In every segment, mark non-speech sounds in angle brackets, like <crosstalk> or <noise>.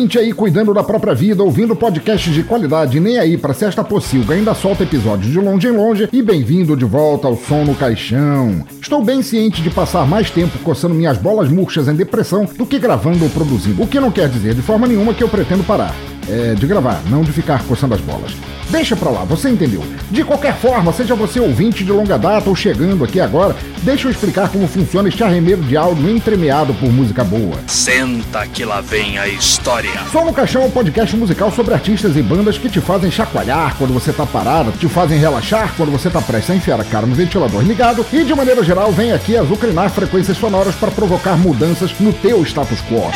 Ouvinte aí cuidando da própria vida, ouvindo podcasts de qualidade, nem aí pra Sexta Pocilga ainda solta episódios de longe em longe e bem-vindo de volta ao Som no Caixão. Estou bem ciente de passar mais tempo coçando minhas bolas murchas em depressão do que gravando ou produzindo, o que não quer dizer de forma nenhuma que eu pretendo parar. É, de gravar, não de ficar coçando as bolas. Deixa pra lá, você entendeu? De qualquer forma, seja você ouvinte de longa data ou chegando aqui agora, deixa eu explicar como funciona este arremedo de áudio entremeado por música boa. Senta que lá vem a história. Som no Caixão é um podcast musical sobre artistas e bandas que te fazem chacoalhar quando você tá parado, te fazem relaxar quando você tá prestes a enfiar a cara no ventilador ligado e, de maneira geral, vem aqui azucrinar frequências sonoras para provocar mudanças no teu status quo.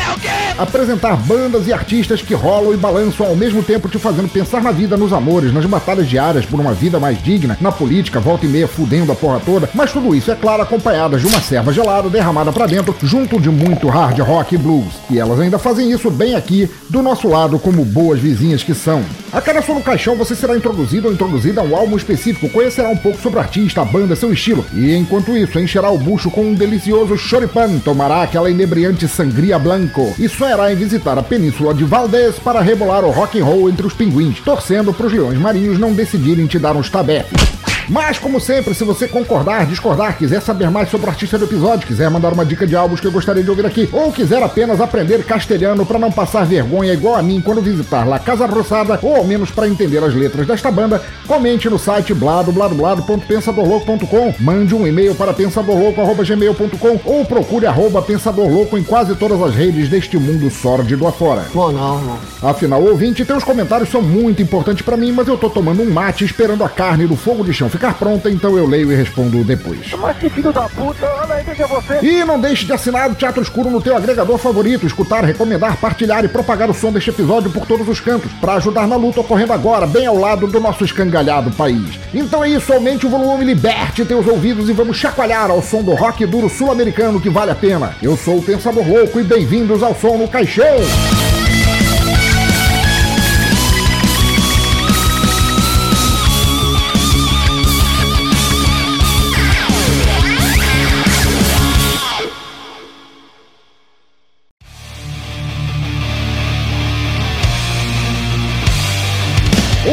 Apresentar bandas e artistas que rolam e balançam ao mesmo tempo te fazendo pensar na vida, nos amores, nas batalhas diárias por uma vida mais digna, na política, volta e meia fudendo a porra toda, mas tudo isso, é claro, acompanhadas de uma serva gelada derramada pra dentro, junto de muito hard rock e blues. E elas ainda fazem isso bem aqui, do nosso lado, como boas vizinhas que são. A cada som no caixão você será introduzido ou introduzida a um álbum específico, conhecerá um pouco sobre o artista, a banda, seu estilo, e enquanto isso, encherá o bucho com um delicioso choripan, tomará aquela inebriante sangria blanco e sonhará em visitar a península de Valdez para rebolar o rock and roll entre os pinguins, torcendo para os leões marinhos não decidirem te dar uns tabefes. Mas, como sempre, se você concordar, discordar, quiser saber mais sobre o artista do episódio, quiser mandar uma dica de álbuns que eu gostaria de ouvir aqui, ou quiser apenas aprender castelhano para não passar vergonha igual a mim quando visitar La Casa Rosada, ou ao menos para entender as letras desta banda, comente no site bladobladoblado.pensadorlouco.com, mande um e-mail para pensadorlouco.gmail.com ou procure arroba pensadorlouco em quase todas as redes deste mundo sórdido afora. Pô, não, não. Afinal, ouvinte, teus comentários são muito importantes pra mim, mas eu tô tomando um mate esperando a carne do fogo de chão ficar pronta, então eu leio e respondo depois. Mas que filho da puta, olha aí, você? E não deixe de assinar o Teatro Escuro no teu agregador favorito, escutar, recomendar, partilhar e propagar o som deste episódio por todos os cantos, pra ajudar na luta ocorrendo agora, bem ao lado do nosso escangalhado país. Então é isso, aumente o volume, liberte teus ouvidos e vamos chacoalhar ao som do rock duro sul-americano que vale a pena. Eu sou o Pensador Louco e bem-vindos ao Som no Caixão.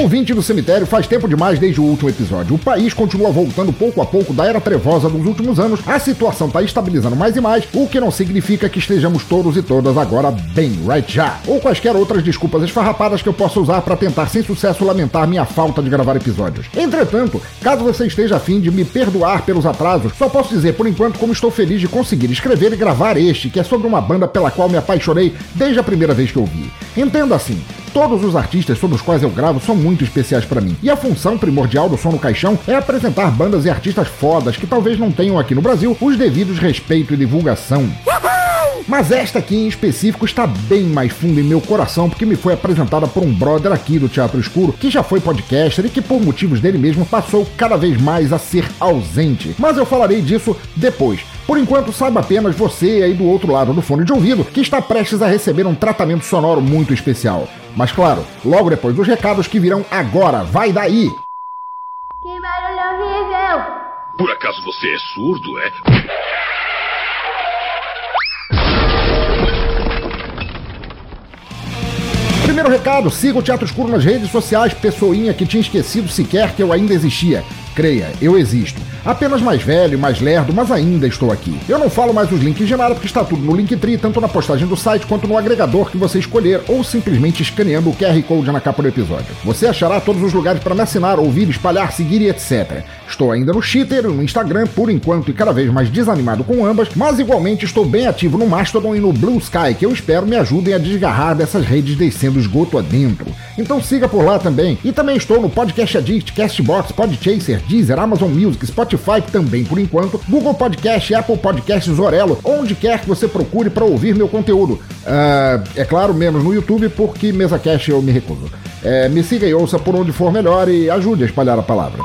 Ouvinte do cemitério, faz tempo demais desde o último episódio. O país continua voltando pouco a pouco da era trevosa dos últimos anos, a situação está estabilizando mais e mais, o que não significa que estejamos todos e todas agora bem, right já. Ou quaisquer outras desculpas esfarrapadas que eu possa usar para tentar sem sucesso lamentar minha falta de gravar episódios. Entretanto, caso você esteja afim de me perdoar pelos atrasos, só posso dizer por enquanto como estou feliz de conseguir escrever e gravar este, que é sobre uma banda pela qual me apaixonei desde a primeira vez que ouvi. Entenda assim, Todos os artistas sobre os quais eu gravo são muito especiais pra mim. E a função primordial do Som no Caixão é apresentar bandas e artistas fodas que talvez não tenham aqui no Brasil os devidos respeito e divulgação. Mas esta aqui em específico está bem mais fundo em meu coração porque me foi apresentada por um brother aqui do Teatro Escuro que já foi podcaster e que por motivos dele mesmo passou cada vez mais a ser ausente. Mas eu falarei disso depois. Por enquanto, saiba apenas você aí do outro lado do fone de ouvido que está prestes a receber um tratamento sonoro muito especial. Mas claro, logo depois dos recados que virão agora, vai daí! Que barulho horrível! Por acaso você é surdo, é? Primeiro recado, siga o Teatro Escuro nas redes sociais, pessoinha que tinha esquecido sequer que eu ainda existia. Creia, eu existo. Apenas mais velho, mais lerdo, mas ainda estou aqui. Eu não falo mais os links de nada porque está tudo no Linktree, tanto na postagem do site quanto no agregador que você escolher ou simplesmente escaneando o QR Code na capa do episódio. Você achará todos os lugares para me assinar, ouvir, espalhar, seguir e etc. Estou ainda no Twitter no Instagram por enquanto e cada vez mais desanimado com ambas, mas igualmente estou bem ativo no Mastodon e no Blue Sky, que eu espero me ajudem a desgarrar dessas redes descendo esgoto adentro. Então siga por lá também. E também estou no Podcast Addict, Castbox, Podchaser, Deezer, Amazon Music, Spotify Spotify também por enquanto, Google Podcast, Apple Podcasts, Orelo, onde quer que você procure para ouvir meu conteúdo. Ah, é claro, menos no YouTube, porque mesa cash eu me recuso. É, me siga e ouça por onde for melhor e ajude a espalhar a palavra.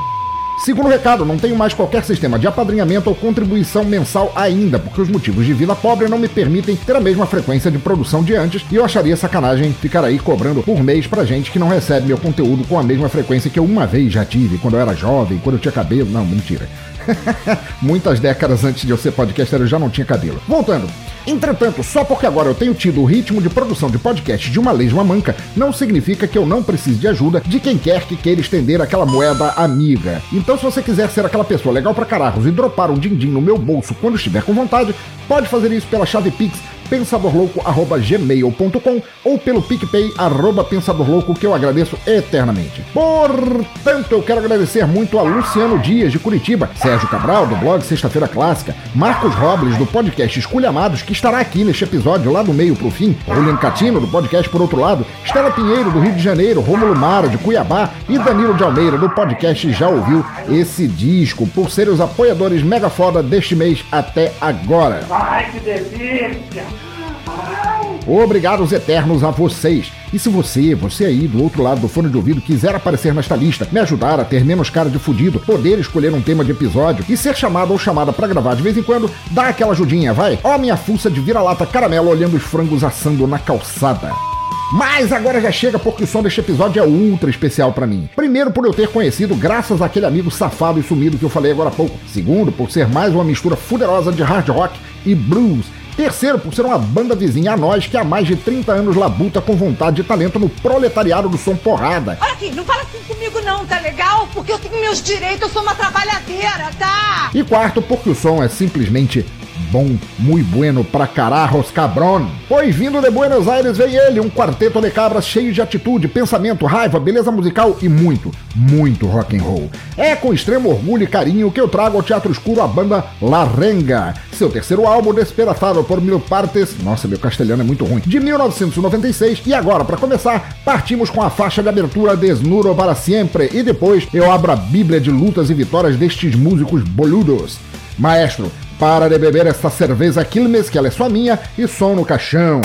Segundo recado, não tenho mais qualquer sistema de apadrinhamento ou contribuição mensal ainda, porque os motivos de vida pobre não me permitem ter a mesma frequência de produção de antes, e eu acharia sacanagem ficar aí cobrando por mês pra gente que não recebe meu conteúdo com a mesma frequência que eu uma vez já tive, quando eu era jovem, quando eu tinha cabelo. Não, mentira. <laughs> Muitas décadas antes de eu ser podcaster eu já não tinha cabelo. Voltando. Entretanto, só porque agora eu tenho tido o ritmo de produção de podcast de uma lesma manca, não significa que eu não precise de ajuda de quem quer que queira estender aquela moeda amiga. Então, se você quiser ser aquela pessoa legal pra caralhos e dropar um din-din no meu bolso quando estiver com vontade, pode fazer isso pela chave Pix pensadorlouco.gmail.com ou pelo PicPay arroba pensadorlouco que eu agradeço eternamente. Portanto, eu quero agradecer muito a Luciano Dias de Curitiba, Sérgio Cabral do blog Sexta-feira Clássica, Marcos Robles do podcast Esculhamados, que estará aqui neste episódio lá do meio pro fim, Julian Catino do podcast Por Outro Lado, Estela Pinheiro do Rio de Janeiro, Rômulo Mara de Cuiabá e Danilo de Almeida do podcast Já Ouviu esse disco, por serem os apoiadores mega foda deste mês até agora. Ai, que delícia! Obrigados eternos a vocês. E se você, você aí do outro lado do fone de ouvido, quiser aparecer nesta lista, me ajudar a ter menos cara de fudido, poder escolher um tema de episódio e ser chamado ou chamada pra gravar de vez em quando, dá aquela ajudinha, vai? Ó minha fuça de vira-lata caramelo olhando os frangos assando na calçada. Mas agora já chega porque o som deste episódio é ultra especial pra mim. Primeiro, por eu ter conhecido graças àquele amigo safado e sumido que eu falei agora há pouco. Segundo, por ser mais uma mistura fuderosa de hard rock e blues. Terceiro, por ser uma banda vizinha a nós que há mais de 30 anos labuta com vontade e talento no proletariado do som porrada. Olha aqui, não fala assim comigo não, tá legal? Porque eu tenho meus direitos, eu sou uma trabalhadeira, tá? E quarto, porque o som é simplesmente bom, muito bueno pra carajos cabrón. Pois vindo de Buenos Aires veio ele, um quarteto de cabras cheio de atitude, pensamento, raiva, beleza musical e muito, muito rock and roll. É com extremo orgulho e carinho que eu trago ao Teatro Escuro a banda La Renga, seu terceiro álbum Desperatado por Mil Partes, nossa, meu castelhano é muito ruim, de 1996. E agora, para começar, partimos com a faixa de abertura Desnuro para Sempre e depois eu abro a bíblia de lutas e vitórias destes músicos boludos. Maestro, para de beber esta cerveja Quilmes, que ela é só minha, e som no caixão.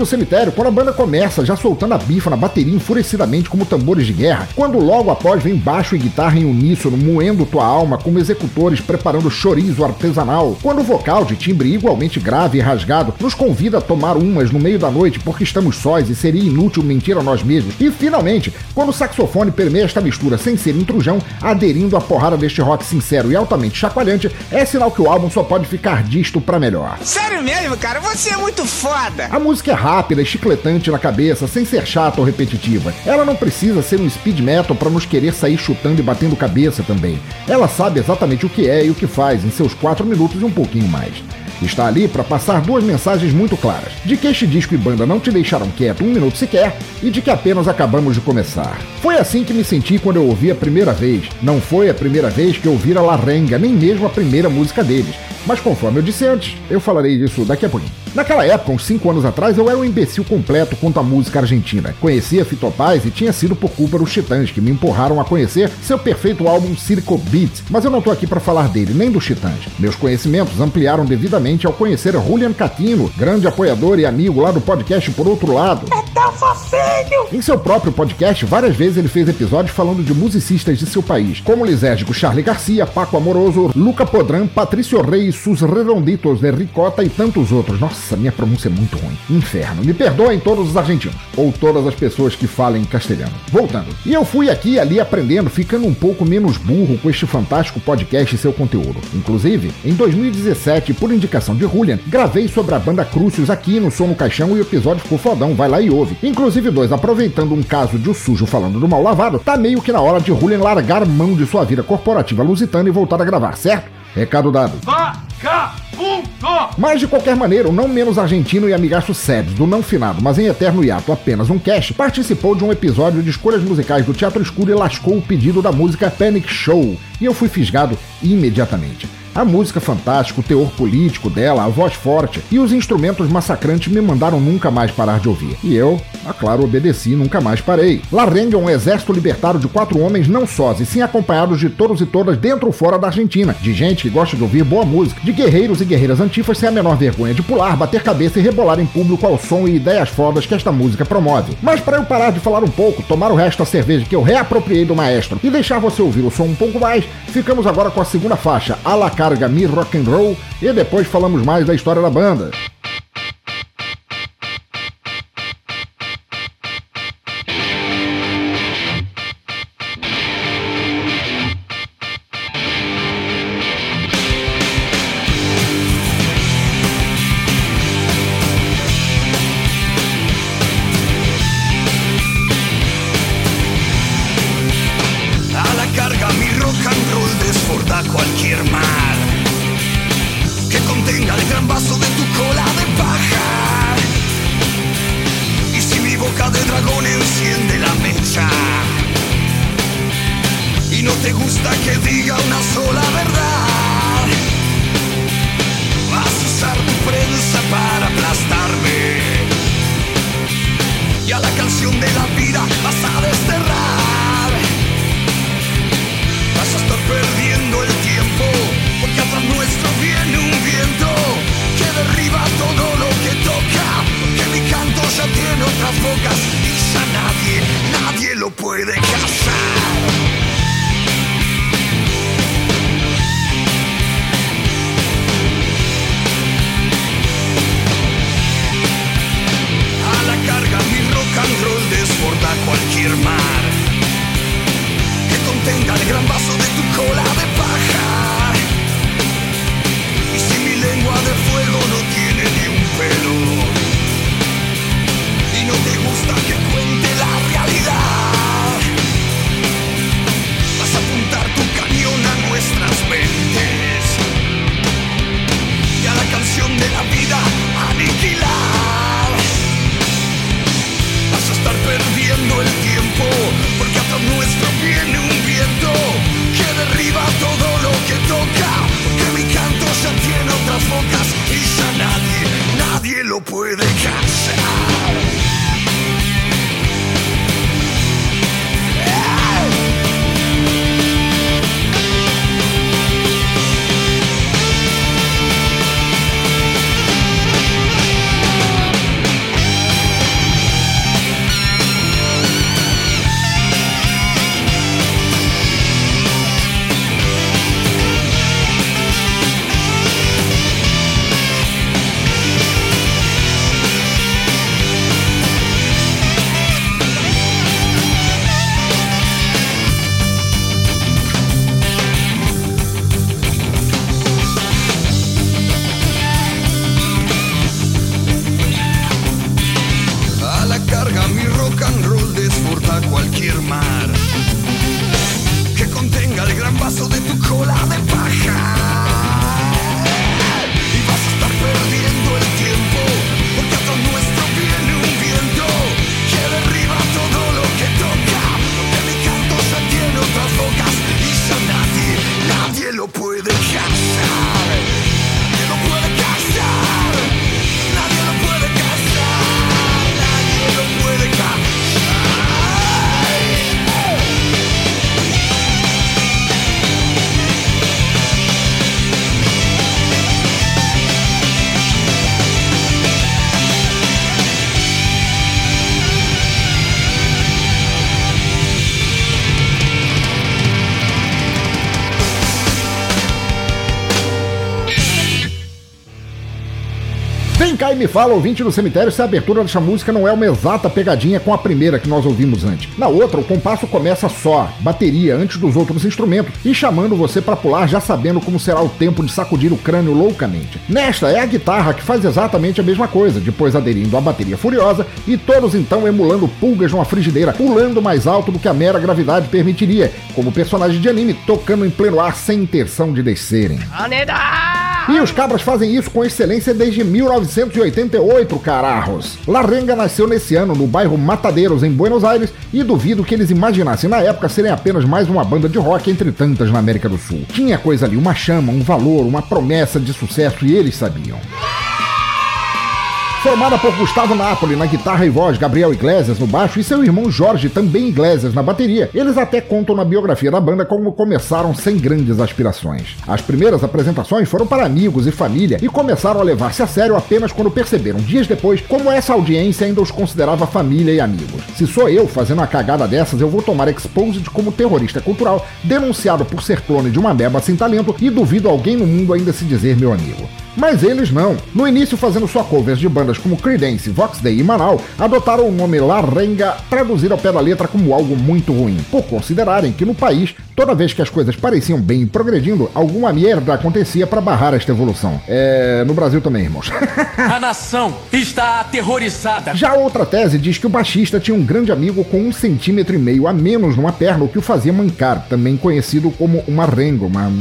Do cemitério, quando a banda começa já soltando a bifa na bateria enfurecidamente como tambores de guerra, quando logo após vem baixo e guitarra em uníssono moendo tua alma como executores preparando chorizo artesanal, quando o vocal de timbre igualmente grave e rasgado nos convida a tomar umas no meio da noite porque estamos sós e seria inútil mentir a nós mesmos, e finalmente, quando o saxofone permeia esta mistura sem ser intrujão, aderindo à porrada deste rock sincero e altamente chacoalhante, é sinal que o álbum só pode ficar disto pra melhor. Sério mesmo, cara? Você é muito foda. A música é rápida e chicletante na cabeça, sem ser chata ou repetitiva. Ela não precisa ser um speed metal para nos querer sair chutando e batendo cabeça também. Ela sabe exatamente o que é e o que faz em seus 4 minutos e um pouquinho mais. Está ali para passar duas mensagens muito claras: de que este disco e banda não te deixaram quieto um minuto sequer e de que apenas acabamos de começar. Foi assim que me senti quando eu ouvi a primeira vez. Não foi a primeira vez que eu ouvi a Larenga, nem mesmo a primeira música deles. Mas conforme eu disse antes, eu falarei disso daqui a pouquinho. Naquela época, uns 5 anos atrás, eu era um imbecil completo quanto à música argentina. Conhecia Fito Paz e tinha sido por culpa dos Titãs, que me empurraram a conhecer seu perfeito álbum Circo Beat. Mas eu não tô aqui para falar dele, nem dos Titãs. Meus conhecimentos ampliaram devidamente ao conhecer Julian Catino, grande apoiador e amigo lá do podcast Por Outro Lado. É tão fofinho! Em seu próprio podcast, várias vezes ele fez episódios falando de musicistas de seu país, como o lisérgico Charlie Garcia, Paco Amoroso, Luca Podran, Patrício Reis, Sus Redonditos de Ricota e tantos outros. Nossa, minha pronúncia é muito ruim. Inferno. Me perdoem todos os argentinos. Ou todas as pessoas que falem castelhano. Voltando. E eu fui aqui e ali aprendendo, ficando um pouco menos burro com este fantástico podcast e seu conteúdo. Inclusive, em 2017, por indicação de Julian, gravei sobre a banda Crucius aqui no Som no Caixão e o episódio ficou fodão, vai lá e ouve. Inclusive, dois, aproveitando um caso de o sujo falando do mal lavado, tá meio que na hora de Julian largar mão de sua vida corporativa lusitana e voltar a gravar, certo? Recado dado. Vagabundo! Mas de qualquer maneira, o não menos argentino e amigaço Sebs, do não finado, mas em eterno hiato apenas um cast, participou de um episódio de escolhas musicais do Teatro Escuro e lascou o pedido da música Panic Show, e eu fui fisgado imediatamente. A música fantástica, o teor político dela, a voz forte e os instrumentos massacrantes me mandaram nunca mais parar de ouvir. E eu, a claro, obedeci e nunca mais parei. Larenga é um exército libertário de quatro homens não sós, e sim acompanhados de todos e todas dentro ou fora da Argentina, de gente que gosta de ouvir boa música, de guerreiros e guerreiras antifas sem a menor vergonha de pular, bater cabeça e rebolar em público ao som e ideias fodas que esta música promove. Mas para eu parar de falar um pouco, tomar o resto da cerveja que eu reapropriei do maestro e deixar você ouvir o som um pouco mais, ficamos agora com a segunda faixa, A La Carga Mi Rock and Roll, e depois falamos mais da história da banda. Me fala, ouvinte do cemitério, se a abertura dessa música não é uma exata pegadinha com a primeira que nós ouvimos antes. Na outra, o compasso começa só, bateria antes dos outros instrumentos, e chamando você para pular já sabendo como será o tempo de sacudir o crânio loucamente. Nesta é a guitarra que faz exatamente a mesma coisa, depois aderindo à bateria furiosa, e todos então emulando pulgas numa frigideira, pulando mais alto do que a mera gravidade permitiria, como personagem de anime tocando em pleno ar sem intenção de descerem. E os cabras fazem isso com excelência desde 1988, cararros. La Renga nasceu nesse ano no bairro Matadeiros, em Buenos Aires, e duvido que eles imaginassem na época serem apenas mais uma banda de rock entre tantas na América do Sul. Tinha coisa ali, uma chama, um valor, uma promessa de sucesso e eles sabiam. Formada por Gustavo Napoli na guitarra e voz, Gabriel Iglesias no baixo e seu irmão Jorge, também Iglesias, na bateria, eles até contam na biografia da banda como começaram sem grandes aspirações. As primeiras apresentações foram para amigos e família e começaram a levar-se a sério apenas quando perceberam, dias depois, como essa audiência ainda os considerava família e amigos. Se sou eu fazendo uma cagada dessas, eu vou tomar exposed como terrorista cultural, denunciado por ser clone de uma beba sem talento e duvido alguém no mundo ainda se dizer meu amigo. Mas eles não. No início, fazendo sua covers de bandas como Creedence, Vox Day e Manal, adotaram o nome La Renga, traduzido ao pé da letra como algo muito ruim, por considerarem que no país, toda vez que as coisas pareciam bem progredindo, alguma merda acontecia para barrar esta evolução. É. no Brasil também, irmãos. <laughs> A nação está aterrorizada. Já outra tese diz que o baixista tinha um grande amigo com um centímetro e meio a menos numa perna, o que o fazia mancar, também conhecido como uma renga, uma,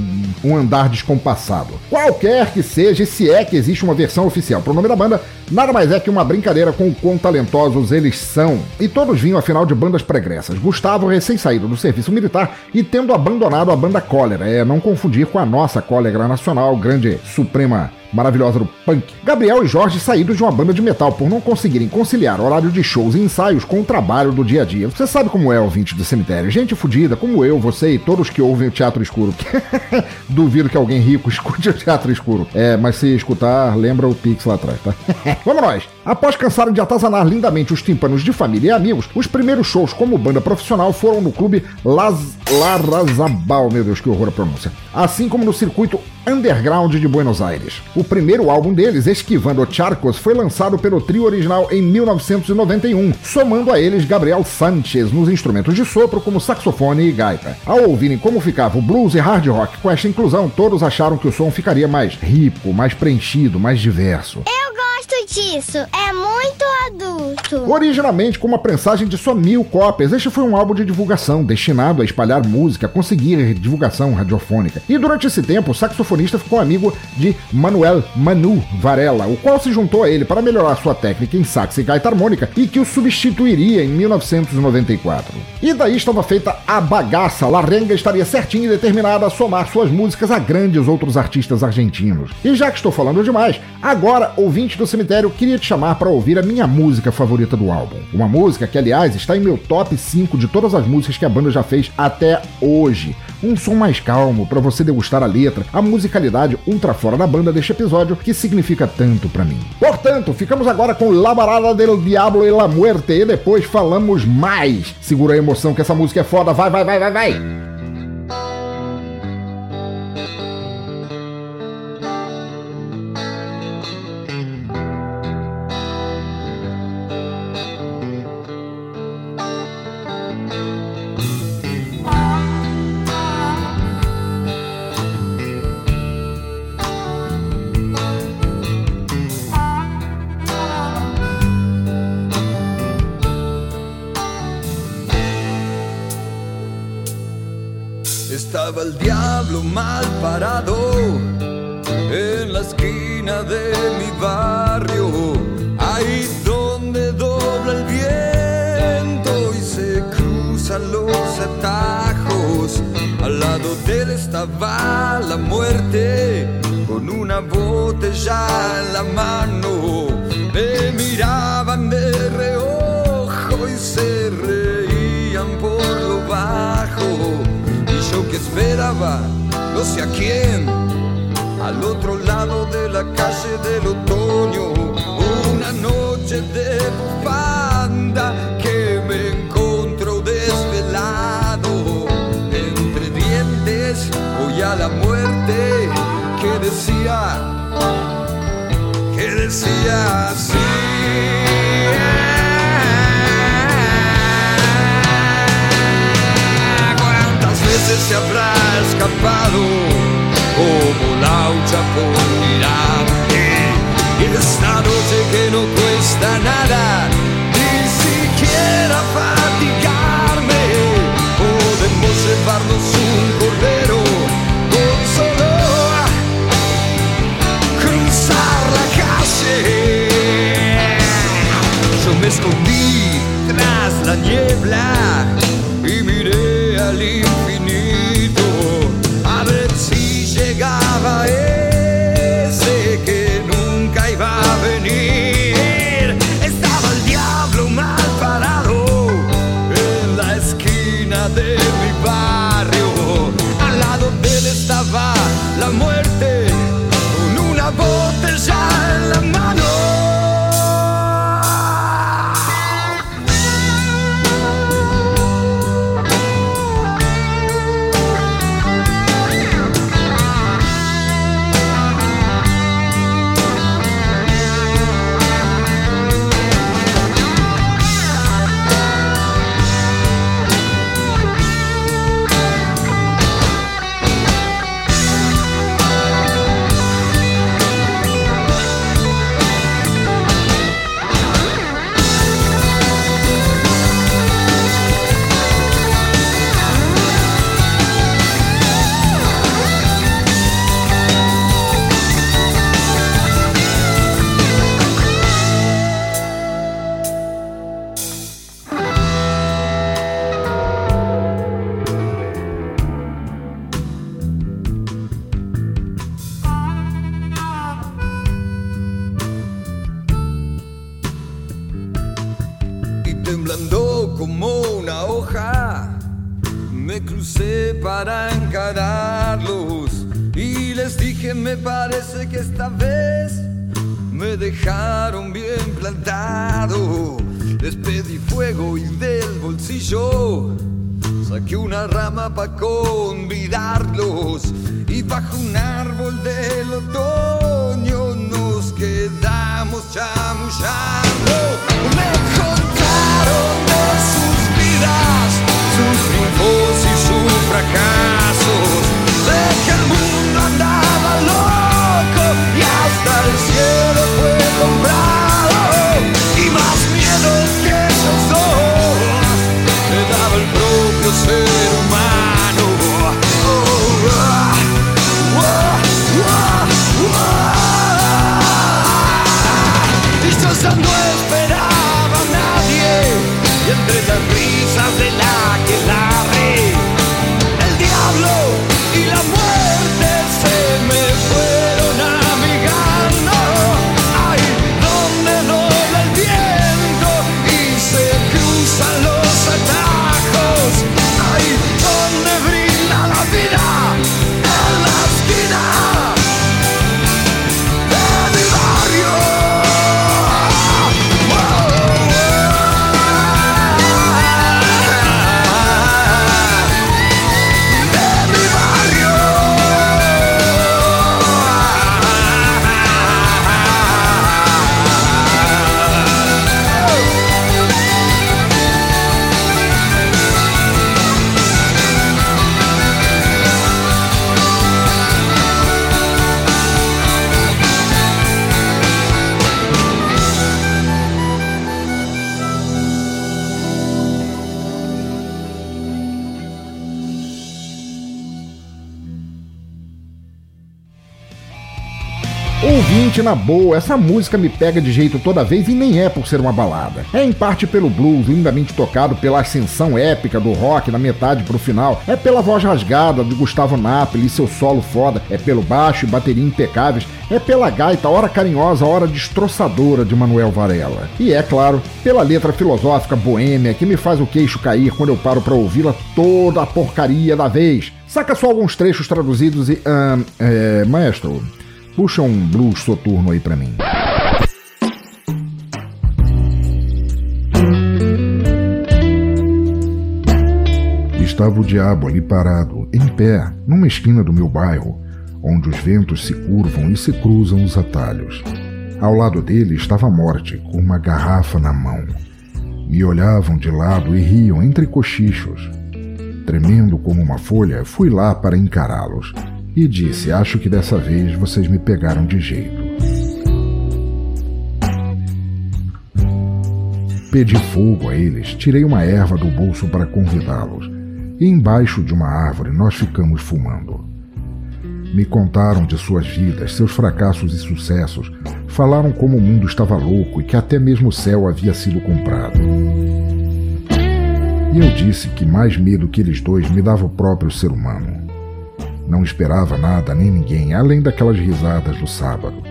um andar descompassado. Qualquer que seja, se é que existe uma versão oficial para o nome da banda, nada mais é que uma brincadeira com o quão talentosos eles são. E todos vinham afinal de bandas pregressas. Gustavo, recém-saído do serviço militar e tendo abandonado a banda Cólera, é não confundir com a nossa Cólera Nacional, grande suprema maravilhosa do punk. Gabriel e Jorge saíram de uma banda de metal por não conseguirem conciliar horário de shows e ensaios com o trabalho do dia a dia. Você sabe como é o ouvinte do cemitério. Gente fodida, como eu, você e todos que ouvem o Teatro Escuro. <laughs> Duvido que alguém rico <laughs> escute o Teatro Escuro. É, mas se escutar, lembra o Pix lá atrás, tá? <laughs> Vamos nós! Após cansarem de atazanar lindamente os tímpanos de família e amigos, os primeiros shows como banda profissional foram no clube Las Larrazabal, meu Deus, que horror a pronúncia. Assim como no circuito underground de Buenos Aires. O primeiro álbum deles, Esquivando Charcos, foi lançado pelo trio original em 1991, somando a eles Gabriel Sanchez nos instrumentos de sopro como saxofone e gaita. Ao ouvirem como ficava o blues e hard rock com esta inclusão, todos acharam que o som ficaria mais rico, mais preenchido, mais diverso. Eu gosto disso, é muito adulto. Originalmente com uma prensagem de só mil cópias, este foi um álbum de divulgação destinado a espalhar música, conseguir divulgação radiofônica. E durante esse tempo, o saxofonista ficou amigo de Manuel Manu Varela, o qual se juntou a ele para melhorar sua técnica em sax e gaita harmônica e que o substituiria em 1994. E daí estava feita a bagaça. Larrenga estaria certinho e determinada a somar suas músicas a grandes outros artistas argentinos. E já que estou falando demais, agora, ouvinte do cemitério, queria te chamar para ouvir a minha música favorita do álbum. Uma música que, aliás, está em meu top 5 de todas as músicas que a banda já fez até hoje. Um som mais calmo para você degustar a letra, a musicalidade ultra fora da banda deste episódio que significa tanto para mim. Portanto, ficamos agora com La Barada del Diablo e la Muerte e depois falamos mais. Segura a emoção que essa música é foda, vai, vai, vai, vai, vai. Na boa, essa música me pega de jeito toda vez e nem é por ser uma balada. É em parte pelo blues, lindamente tocado pela ascensão épica do rock na metade pro final. É pela voz rasgada de Gustavo Napoli e seu solo foda. É pelo baixo e bateria impecáveis. É pela gaita, hora carinhosa, hora destroçadora de Manuel Varela. E é claro, pela letra filosófica boêmia que me faz o queixo cair quando eu paro pra ouvi-la toda a porcaria da vez. Saca só alguns trechos traduzidos e. ahn, é, maestro, puxa um blues soturno aí pra mim. Estava o diabo ali parado, em pé, numa esquina do meu bairro, onde os ventos se curvam e se cruzam os atalhos. Ao lado dele estava a morte, com uma garrafa na mão. Me olhavam de lado e riam entre cochichos. Tremendo como uma folha, fui lá para encará-los e disse: Acho que dessa vez vocês me pegaram de jeito. Pedi fogo a eles, tirei uma erva do bolso para convidá-los, e embaixo de uma árvore nós ficamos fumando. Me contaram de suas vidas, seus fracassos e sucessos, falaram como o mundo estava louco e que até mesmo o céu havia sido comprado. E eu disse que mais medo que eles dois me dava o próprio ser humano. Não esperava nada nem ninguém, além daquelas risadas do sábado.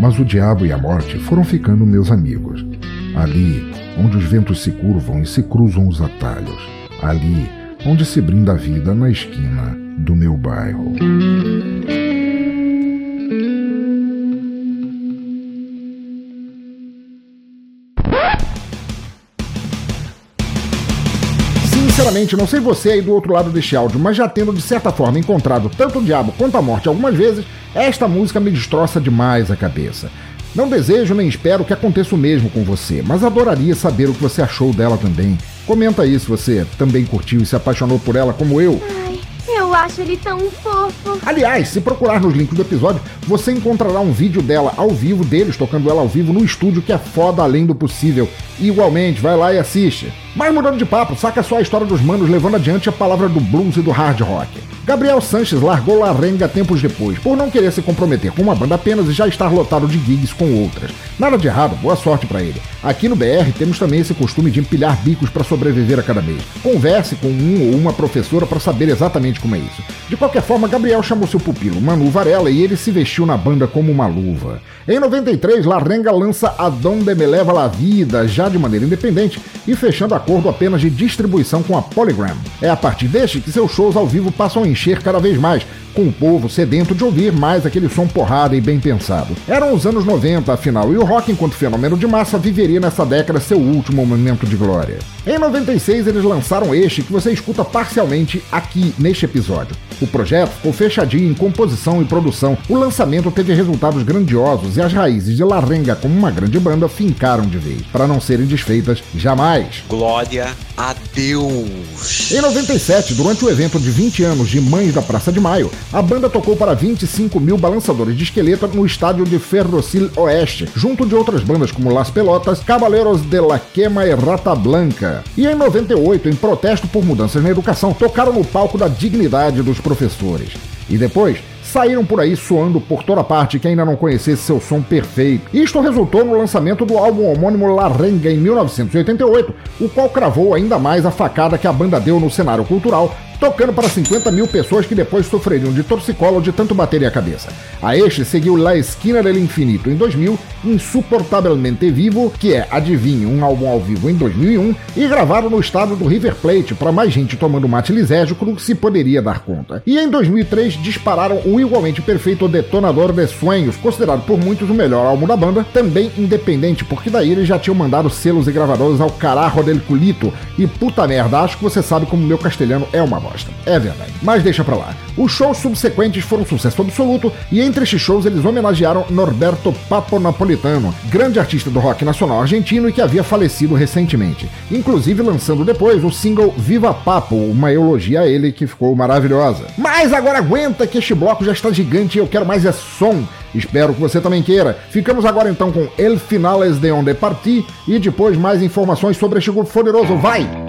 Mas o diabo e a morte foram ficando meus amigos. Ali, onde os ventos se curvam e se cruzam os atalhos. Ali, onde se brinda a vida na esquina do meu bairro. Sinceramente, não sei você aí do outro lado deste áudio, mas já tendo de certa forma encontrado tanto o diabo quanto a morte algumas vezes, esta música me destroça demais a cabeça. Não desejo nem espero que aconteça o mesmo com você, mas adoraria saber o que você achou dela também. Comenta aí se você também curtiu e se apaixonou por ela como eu. Ai, eu acho ele tão fofo. Aliás, se procurar nos links do episódio, você encontrará um vídeo dela ao vivo, deles tocando ela ao vivo no estúdio, que é foda além do possível. Igualmente, vai lá e assiste. Mas mudando de papo, saca só a história dos manos levando adiante a palavra do blues e do hard rock. Gabriel Sanches largou La Renga tempos depois, por não querer se comprometer com uma banda apenas e já estar lotado de gigs com outras. Nada de errado, boa sorte para ele. Aqui no BR temos também esse costume de empilhar bicos para sobreviver a cada mês. Converse com um ou uma professora para saber exatamente como é isso. De qualquer forma, Gabriel chamou seu pupilo, Manu Varela, e ele se vestiu na banda como uma luva. Em 93, La Renga lança A Donde Me Leva La Vida, já de maneira independente, e fechando acordo apenas de distribuição com a Polygram. É a partir deste que seus shows ao vivo passam a encher cada vez mais, com o povo sedento de ouvir mais aquele som porrada e bem pensado. Eram os anos 90, afinal, e o rock, enquanto fenômeno de massa, viveria nessa década seu último momento de glória. Em 96, eles lançaram este que você escuta parcialmente aqui neste episódio. O projeto ficou fechadinho em composição e produção. O lançamento teve resultados grandiosos e as raízes de La Renga como uma grande banda fincaram de vez, para não serem desfeitas jamais. Glória a Deus! Em 97, durante o evento de 20 anos de Mães da Praça de Maio, a banda tocou para 25 mil balançadores de esqueleto no estádio de Ferrocil Oeste, junto de outras bandas como Las Pelotas, Caballeros de la Quema e Rata Blanca. E em 98, em protesto por mudanças na educação, tocaram no palco da dignidade dos professores. E depois, saíram por aí soando por toda parte que ainda não conhecesse seu som perfeito. Isto resultou no lançamento do álbum homônimo La Renga em 1988, o qual cravou ainda mais a facada que a banda deu no cenário cultural, tocando para 50 mil pessoas que depois sofreriam de torcicolo de tanto baterem a cabeça. A este seguiu La Esquina del Infinito em 2000, Insuportavelmente Vivo, que é, adivinhe, um álbum ao vivo em 2001, e gravado no estado do River Plate para mais gente tomando mate lisérgico do que se poderia dar conta. E em 2003 dispararam o igualmente perfeito Detonador de Sonhos, considerado por muitos o melhor álbum da banda, também independente, porque daí eles já tinham mandado selos e gravadores ao carajo del culito, e puta merda, acho que você sabe como meu castelhano é uma É verdade. Mas deixa pra lá. Os shows subsequentes foram um sucesso absoluto, e entre estes shows eles homenagearam Norberto Papo Napolitano, grande artista do rock nacional argentino e que havia falecido recentemente, inclusive lançando depois o single Viva Papo, uma eulogia a ele que ficou maravilhosa. Mas agora aguenta que este bloco já está gigante e eu quero mais é som. Espero que você também queira. Ficamos agora então com El Finales de Onde Parti e depois mais informações sobre este grupo poderoso. Vai!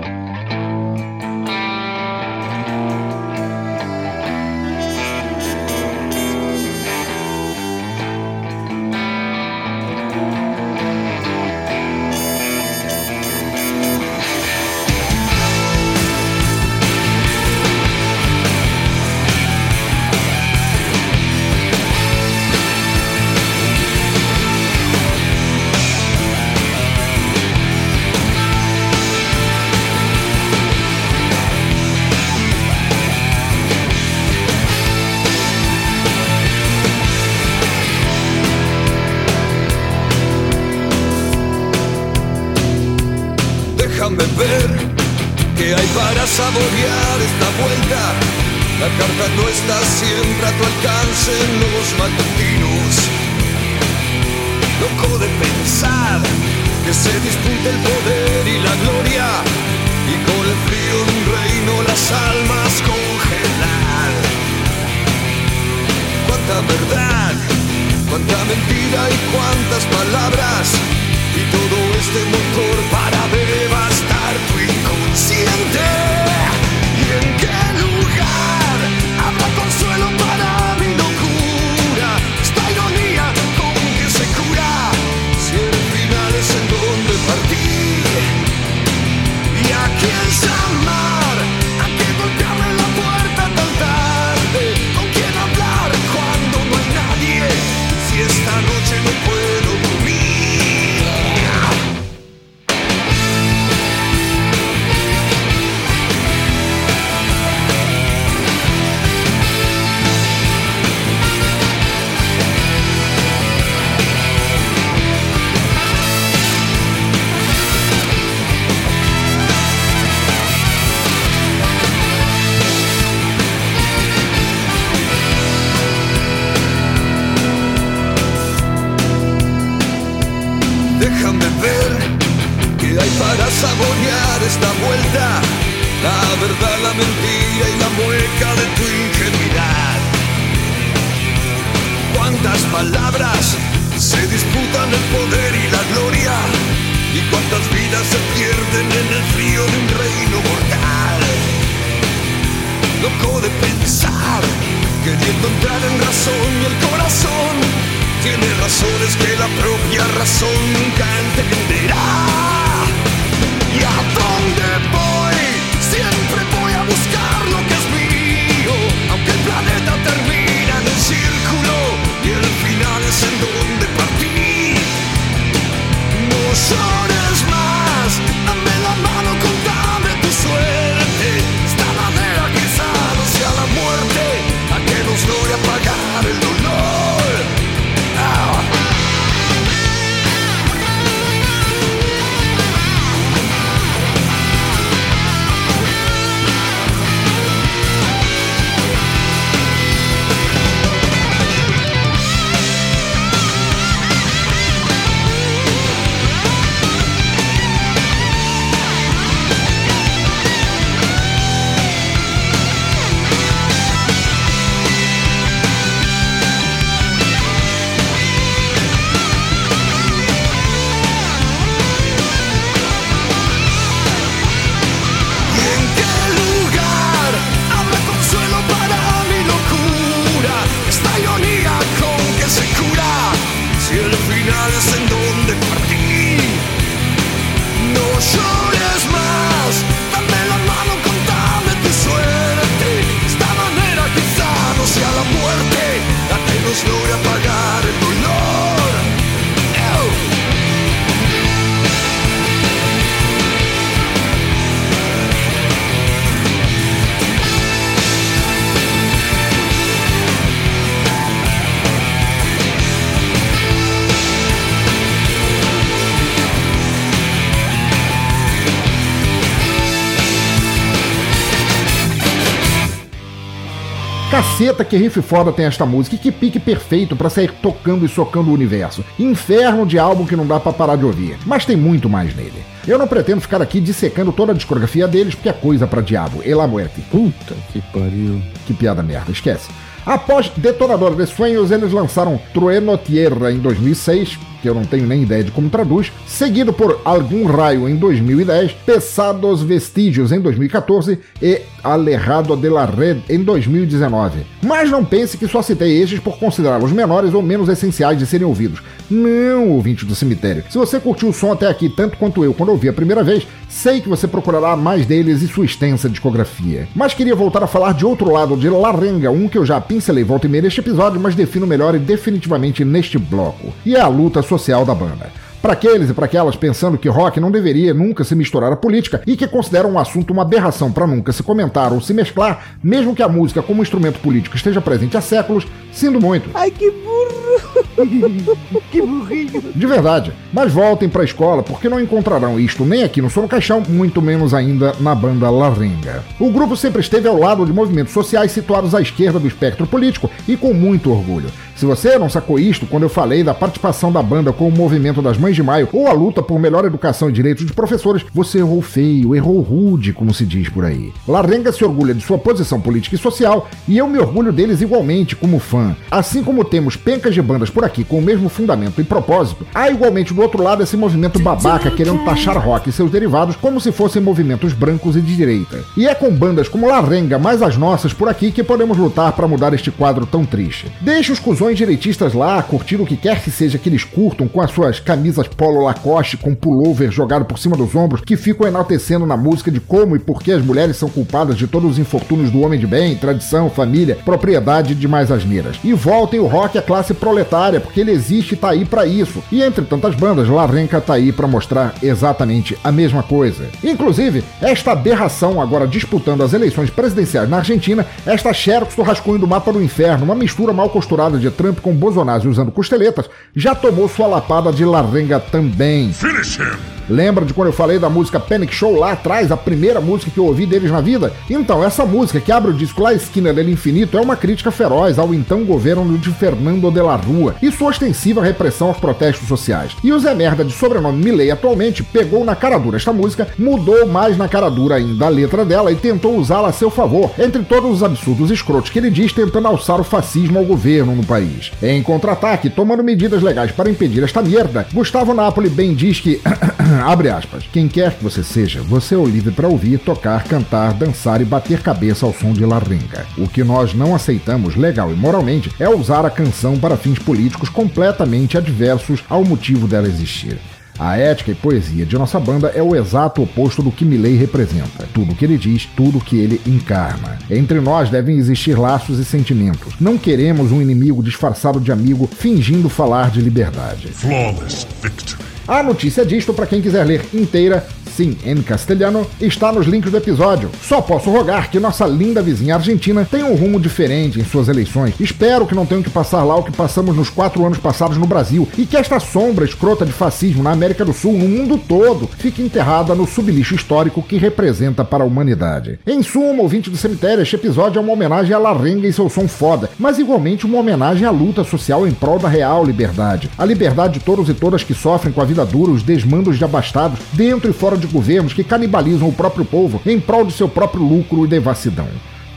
Caceta, que riff foda tem esta música e que pique perfeito pra sair tocando e socando o universo. Inferno de álbum que não dá pra parar de ouvir, mas tem muito mais nele. Eu não pretendo ficar aqui dissecando toda a discografia deles, porque é coisa pra diabo. Ela muerte. Puta que pariu. Que piada merda, esquece. Após Detonador de Sueños, eles lançaram Trueno Tierra em 2006, que eu não tenho nem ideia de como traduz, seguido por Algum Raio em 2010, Pesados Vestígios em 2014 e Alerrado de la Red em 2019. Mas não pense que só citei estes por considerá-los menores ou menos essenciais de serem ouvidos. Não, ouvinte do cemitério. Se você curtiu o som até aqui tanto quanto eu quando ouvi a primeira vez, sei que você procurará mais deles e sua extensa discografia. Mas queria voltar a falar de outro lado de Larenga, um que eu já pincelei volta e meia neste episódio, mas defino melhor e definitivamente neste bloco. E é a luta social da banda. Para aqueles e para aquelas pensando que rock não deveria nunca se misturar à política e que consideram um assunto uma aberração para nunca se comentar ou se mesclar, mesmo que a música como instrumento político esteja presente há séculos, sinto muito. Ai, que burro! <laughs> que burrinho! De verdade. Mas voltem pra escola porque não encontrarão isto nem aqui no Som no Caixão, muito menos ainda na banda Larenga. O grupo sempre esteve ao lado de movimentos sociais situados à esquerda do espectro político e com muito orgulho. Se você não sacou isto quando eu falei da participação da banda com o movimento das Mães de Maio ou a luta por melhor educação e direitos de professores, você errou feio, errou rude, como se diz por aí. Larenga se orgulha de sua posição política e social e eu me orgulho deles igualmente como fã. Assim como temos pencas de bandas por aqui com o mesmo fundamento e propósito, há igualmente do outro lado esse movimento babaca querendo taxar rock e seus derivados como se fossem movimentos brancos e de direita. E é com bandas como Larenga, mais as nossas por aqui, que podemos lutar para mudar este quadro tão triste. Deixe os cuzões direitistas lá, curtir o que quer que seja que eles curtam, com as suas camisas polo Lacoste com pullover jogado por cima dos ombros, que ficam enaltecendo na música de como e por que as mulheres são culpadas de todos os infortúnios do homem de bem, tradição, família, propriedade e demais asneiras. E voltem o rock à classe proletária, porque ele existe e tá aí para isso. E entre tantas bandas, Larenca tá aí para mostrar exatamente a mesma coisa. Inclusive, esta aberração agora disputando as eleições presidenciais na Argentina, esta xerox do rascunho do mapa do inferno, uma mistura mal costurada de Trump com Bolsonaro usando costeletas, já tomou sua lapada de Larenga também. Finish him! Lembra de quando eu falei da música Panic Show lá atrás, a primeira música que eu ouvi deles na vida? Então, essa música que abre o disco La Esquina del Infinito é uma crítica feroz ao então governo de Fernando de la Rua e sua ostensiva repressão aos protestos sociais. E o Zé Merda, de sobrenome Milley atualmente, pegou na cara dura esta música, mudou mais na cara dura ainda a letra dela e tentou usá-la a seu favor, entre todos os absurdos escrotos que ele diz tentando alçar o fascismo ao governo no país. Em contra-ataque, tomando medidas legais para impedir esta merda, Gustavo Napoli bem diz que <clears throat> abre aspas, quem quer que você seja, você é o livre para ouvir, tocar, cantar, dançar e bater cabeça ao som de larringa. O que nós não aceitamos legal e moralmente é usar a canção para fins políticos completamente adversos ao motivo dela existir. A ética e poesia de nossa banda é o exato oposto do que Milley representa. Tudo o que ele diz, tudo o que ele encarna. Entre nós devem existir laços e sentimentos. Não queremos um inimigo disfarçado de amigo fingindo falar de liberdade. Flawless victory. A notícia disto, para quem quiser ler inteira, sim, em castelhano, está nos links do episódio. Só posso rogar que nossa linda vizinha Argentina tenha um rumo diferente em suas eleições. Espero que não tenham que passar lá o que passamos nos quatro anos passados no Brasil e que esta sombra escrota de fascismo na América do Sul, no mundo todo, fique enterrada no sublixo histórico que representa para a humanidade. Em suma, ouvinte do cemitério, este episódio é uma homenagem a Larenga e seu som foda, mas igualmente uma homenagem à luta social em prol da real liberdade. A liberdade de todos e todas que sofrem com a vida dura, os desmandos de abastados, dentro e fora de governos que canibalizam o próprio povo em prol de seu próprio lucro e devassidão.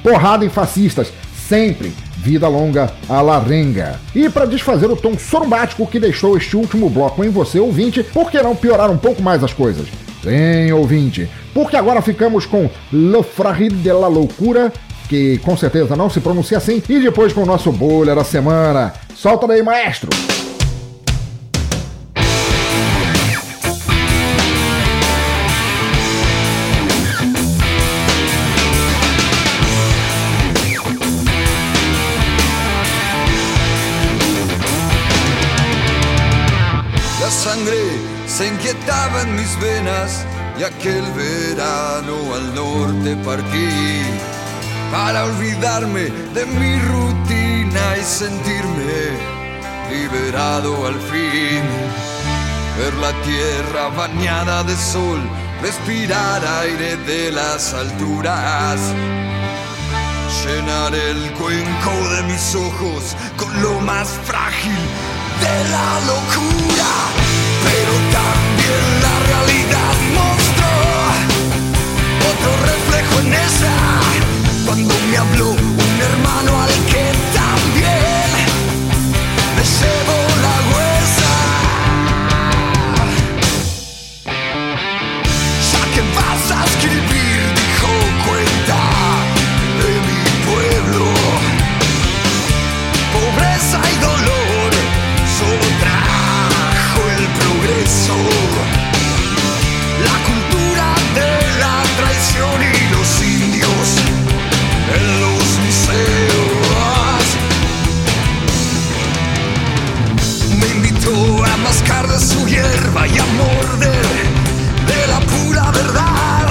Porrada em fascistas, sempre. Vida longa a Larenga. E para desfazer o tom sorumbático que deixou este último bloco em você, ouvinte, por que não piorar um pouco mais as coisas? Sim, ouvinte, porque agora ficamos com Le Fragile de la Loucura, que com certeza não se pronuncia assim, e depois com o nosso bolha da semana. Solta daí, maestro! Y aquel verano al norte partí para olvidarme de mi rutina y sentirme liberado al fin. Ver la tierra bañada de sol, respirar aire de las alturas. Llenar el cuenco de mis ojos con lo más frágil de la locura. Pero también la realidad otro reflejo en esa. Cuando me habló un hermano al que también me llevó la huesa. Ya que vas a escribir, dijo cuenta de mi pueblo. Pobreza y dolor hierba y a morder de la pura verdad.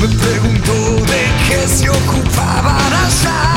Me preguntó de qué se ocupaban allá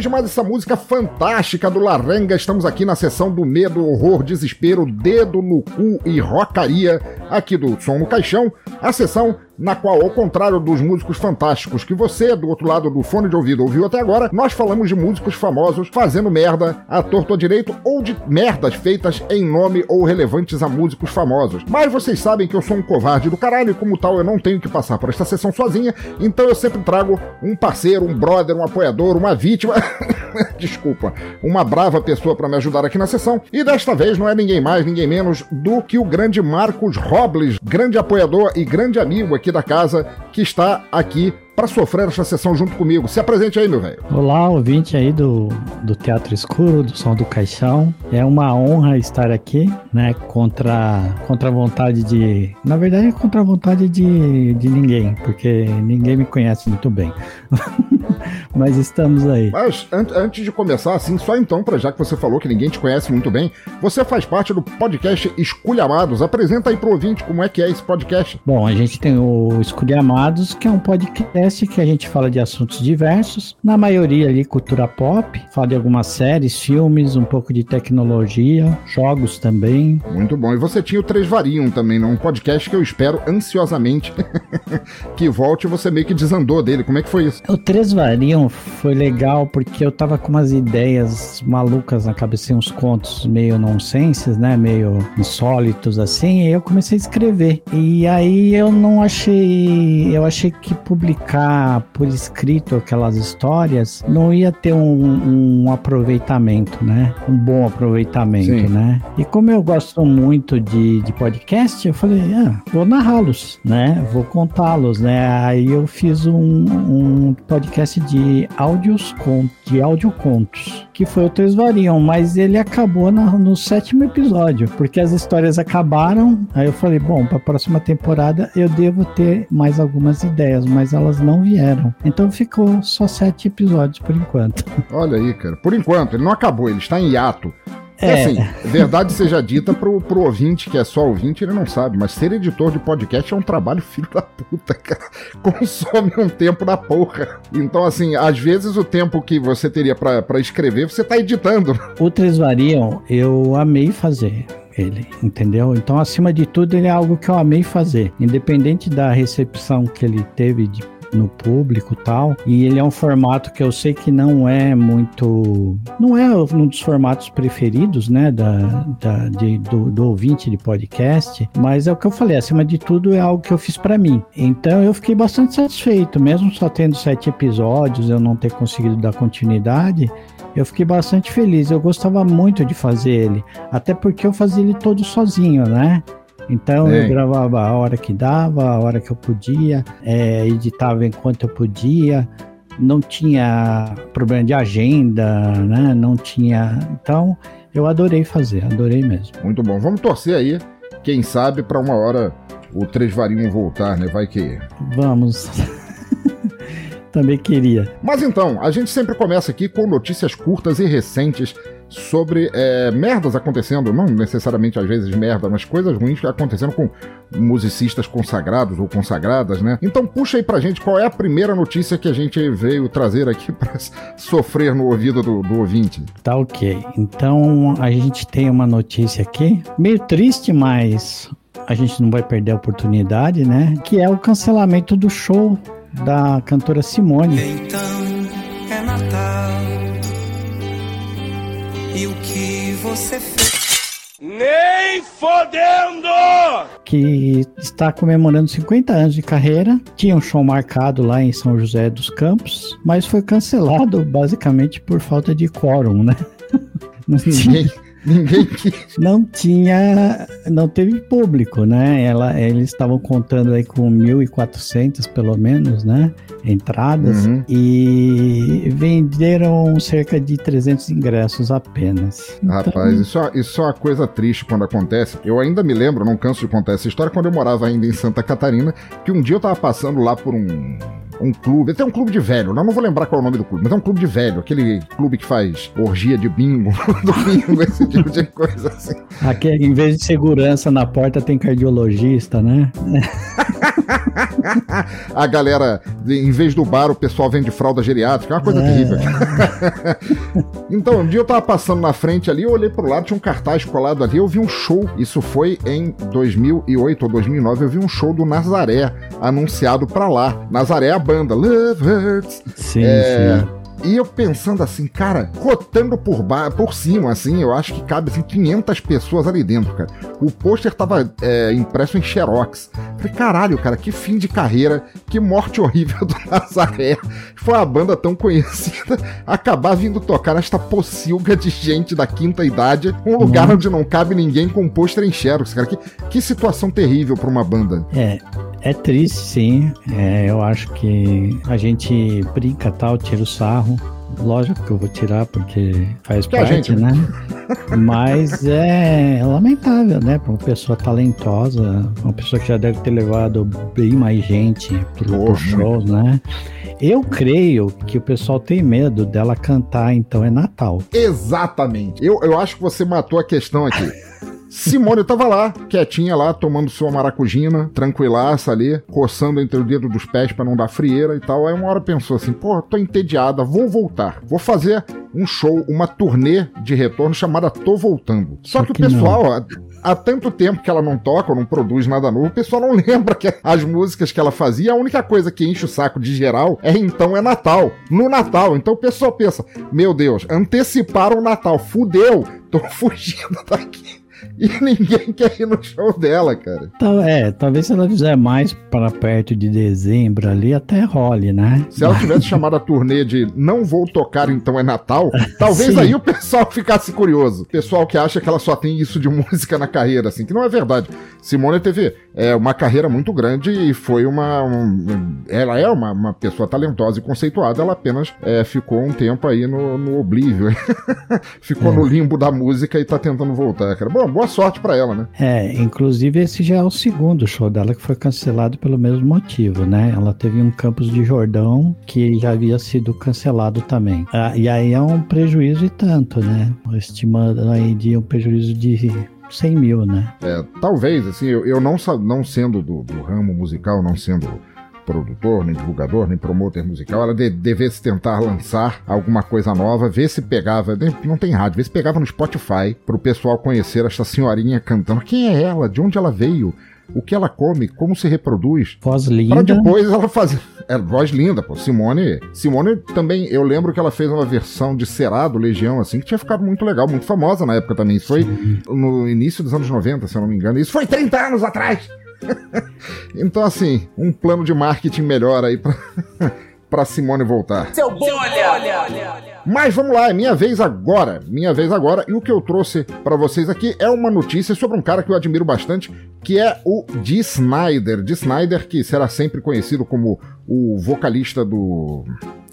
depois de mais essa música fantástica do Laranga, estamos aqui na sessão do medo, horror, desespero, dedo no cu e rocaria, aqui do Som no Caixão, a sessão na qual, ao contrário dos músicos fantásticos que você, do outro lado do fone de ouvido, ouviu até agora, nós falamos de músicos famosos fazendo merda à torto ou direito ou de merdas feitas em nome ou relevantes a músicos famosos. Mas vocês sabem que eu sou um covarde do caralho e, como tal, eu não tenho que passar por esta sessão sozinha, então eu sempre trago um parceiro, um brother, um apoiador, uma vítima. <laughs> Desculpa, uma brava pessoa para me ajudar aqui na sessão. E desta vez não é ninguém mais, ninguém menos do que o grande Marcos Robles, grande apoiador e grande amigo aqui da casa, que está aqui para sofrer essa sessão junto comigo. Se apresente aí, meu velho. Olá, ouvinte aí do, do Teatro Escuro, do Som do Caixão. É uma honra estar aqui, né, contra, contra a vontade de... Na verdade, é contra a vontade de, de ninguém, porque ninguém me conhece muito bem. <laughs> Mas estamos aí. Mas an antes de começar, assim, só então, para já que você falou que ninguém te conhece muito bem, você faz parte do podcast Esculhamados. Apresenta aí pro ouvinte como é que é esse podcast. Bom, a gente tem o Esculhamados, que é um podcast que a gente fala de assuntos diversos, na maioria ali cultura pop, fala de algumas séries, filmes, um pouco de tecnologia, jogos também. Muito bom. E você tinha o Três Variam também, né? um podcast que eu espero ansiosamente <laughs> que volte e você meio que desandou dele. Como é que foi isso? O Três Variam foi legal porque eu tava com umas ideias malucas na cabeça, uns contos meio nonsenses, né? Meio insólitos assim, e eu comecei a escrever. E aí eu não achei. Eu achei que publicar por escrito aquelas histórias não ia ter um, um aproveitamento, né? Um bom aproveitamento, Sim. né? E como eu gosto muito de, de podcast, eu falei, ah, vou narrá-los, né? Vou contá-los, né? Aí eu fiz um, um podcast de áudios de audiocontos, que foi o Três Variam, mas ele acabou na, no sétimo episódio, porque as histórias acabaram. Aí eu falei, bom, para a próxima temporada eu devo ter mais algumas ideias, mas elas não vieram. Então ficou só sete episódios por enquanto. <laughs> Olha aí, cara. Por enquanto, ele não acabou, ele está em hiato. É. assim, verdade seja dita pro, pro ouvinte que é só ouvinte, ele não sabe, mas ser editor de podcast é um trabalho filho da puta, cara. <laughs> Consome um tempo da porra. Então, assim, às vezes o tempo que você teria para escrever, você tá editando. <laughs> O Três Variam, eu amei fazer ele, entendeu? Então, acima de tudo, ele é algo que eu amei fazer. Independente da recepção que ele teve de no público tal. E ele é um formato que eu sei que não é muito. Não é um dos formatos preferidos, né? Da, da de, do, do, ouvinte de podcast. Mas é o que eu falei, acima de tudo, é algo que eu fiz para mim. Então eu fiquei bastante satisfeito, mesmo só tendo sete episódios, eu não ter conseguido dar continuidade. Eu fiquei bastante feliz. Eu gostava muito de fazer ele, até porque eu fazia ele todo sozinho, né? Então eu gravava a hora que dava, a hora que eu podia, é, editava enquanto eu podia, não tinha problema de agenda, né? Não tinha. Então eu adorei fazer, adorei mesmo. Muito bom. Vamos torcer aí, quem sabe, para uma hora o Três Varinhos voltar, né? Vai que. Vamos. <laughs> Também queria. Mas então, a gente sempre começa aqui com notícias curtas e recentes sobre é, merdas acontecendo, não necessariamente às vezes merda, mas coisas ruins acontecendo com musicistas consagrados ou consagradas, né? Então puxa aí pra gente qual é a primeira notícia que a gente veio trazer aqui <laughs> para sofrer no ouvido do, do ouvinte. Tá ok. Então a gente tem uma notícia aqui, meio triste, mas a gente não vai perder a oportunidade, né? Que é o cancelamento do show da cantora Simone. Então você fez? Nem fodendo! Que está comemorando 50 anos de carreira. Tinha um show marcado lá em São José dos Campos, mas foi cancelado basicamente por falta de quórum, né? <laughs> Não tinha <laughs> Ninguém <laughs> quis. Não tinha, não teve público, né? Ela, eles estavam contando aí com 1.400 pelo menos, né? Entradas uhum. e venderam cerca de 300 ingressos apenas. Então... Rapaz, isso, é, isso é uma coisa triste quando acontece. Eu ainda me lembro, não canso de contar essa história, quando eu morava ainda em Santa Catarina, que um dia eu tava passando lá por um um clube, tem um clube de velho, não, não vou lembrar qual é o nome do clube, mas é um clube de velho, aquele clube que faz orgia de bingo <laughs> domingo, esse tipo de coisa assim. Aqui, em vez de segurança na porta, tem cardiologista, né? <laughs> a galera, em vez do bar, o pessoal vende fralda geriátrica, é uma coisa é. terrível. <laughs> então, um dia eu tava passando na frente ali, eu olhei pro lado, tinha um cartaz colado ali, eu vi um show. Isso foi em 2008 ou 2009, eu vi um show do Nazaré anunciado pra lá. Nazaré é a banda, Love Hurts. Sim, é, sim. E eu pensando assim, cara, rotando por, por cima, assim, eu acho que cabe assim, 500 pessoas ali dentro, cara. O pôster tava é, impresso em xerox. Falei, caralho, cara, que fim de carreira, que morte horrível <laughs> do Nazaré. Foi uma banda tão conhecida acabar vindo tocar nesta pocilga de gente da quinta idade, um lugar uhum. onde não cabe ninguém com pôster em xerox, cara. Que, que situação terrível pra uma banda. É, é triste, sim. É, eu acho que a gente brinca tal, tira o sarro. Lógico que eu vou tirar porque faz que parte, gente... né? <laughs> Mas é lamentável, né? Para uma pessoa talentosa, uma pessoa que já deve ter levado bem mais gente pro, show, né? Eu creio que o pessoal tem medo dela cantar, então é Natal. Exatamente. Eu, eu acho que você matou a questão aqui. <laughs> Simone tava lá, quietinha lá, tomando sua maracujina, tranquilaça ali, coçando entre o dedo dos pés para não dar frieira e tal. Aí uma hora pensou assim: pô, tô entediada, vou voltar. Vou fazer um show, uma turnê de retorno chamada Tô Voltando. Só, que, que, o pessoal, há, há tanto tempo que ela não toca ou não produz nada novo, o pessoal não <laughs> lembra que as músicas que ela fazia, a única coisa que enche o saco de geral é então é Natal. No Natal. Então o pessoal pensa: meu Deus, anteciparam o Natal, fudeu, tô <laughs> fugindo daqui. E <laughs> ninguém quer ir no show dela, cara. Então, é, talvez se ela fizer mais para perto de dezembro ali, até role, né? Se ela tivesse <laughs> chamado a turnê de Não Vou Tocar Então é Natal, talvez <laughs> aí o pessoal ficasse curioso. Pessoal que acha que ela só tem isso de música na carreira, assim, que não é verdade. Simone teve é, uma carreira muito grande e foi uma. Um, ela é uma, uma, pessoa talentosa e conceituada, ela apenas é, ficou um tempo aí no, no oblívio. ficou é. no limbo da música e tá tentando voltar, cara. Bom, boa sorte para ela, né? É, inclusive esse já é o segundo show dela que foi cancelado pelo mesmo motivo, né? Ela teve um Campos de Jordão que já havia sido cancelado também. Ah, e aí é um prejuízo e tanto, né? Estimando aí de um prejuízo de 100 mil, né? É, talvez, assim, eu, eu não, não sendo do, do ramo musical, não sendo produtor, nem divulgador, nem promotor musical, ela de, devesse tentar lançar alguma coisa nova, ver se pegava, não tem rádio, ver se pegava no Spotify para o pessoal conhecer essa senhorinha cantando. Quem é ela? De onde ela veio? O que ela come? Como se reproduz? Voz linda. Pra depois ela fazer. É, voz linda, pô. Simone. Simone também, eu lembro que ela fez uma versão de Cerado, Legião, assim, que tinha ficado muito legal, muito famosa na época também. Isso foi Sim. no início dos anos 90, se eu não me engano. Isso foi 30 anos atrás! <laughs> então, assim, um plano de marketing melhor aí pra, <laughs> pra Simone voltar. Seu bom, olha, olha, olha. Mas vamos lá, é minha vez agora. Minha vez agora. E o que eu trouxe para vocês aqui é uma notícia sobre um cara que eu admiro bastante, que é o Dee Snyder. Dee Snyder, que será sempre conhecido como o vocalista do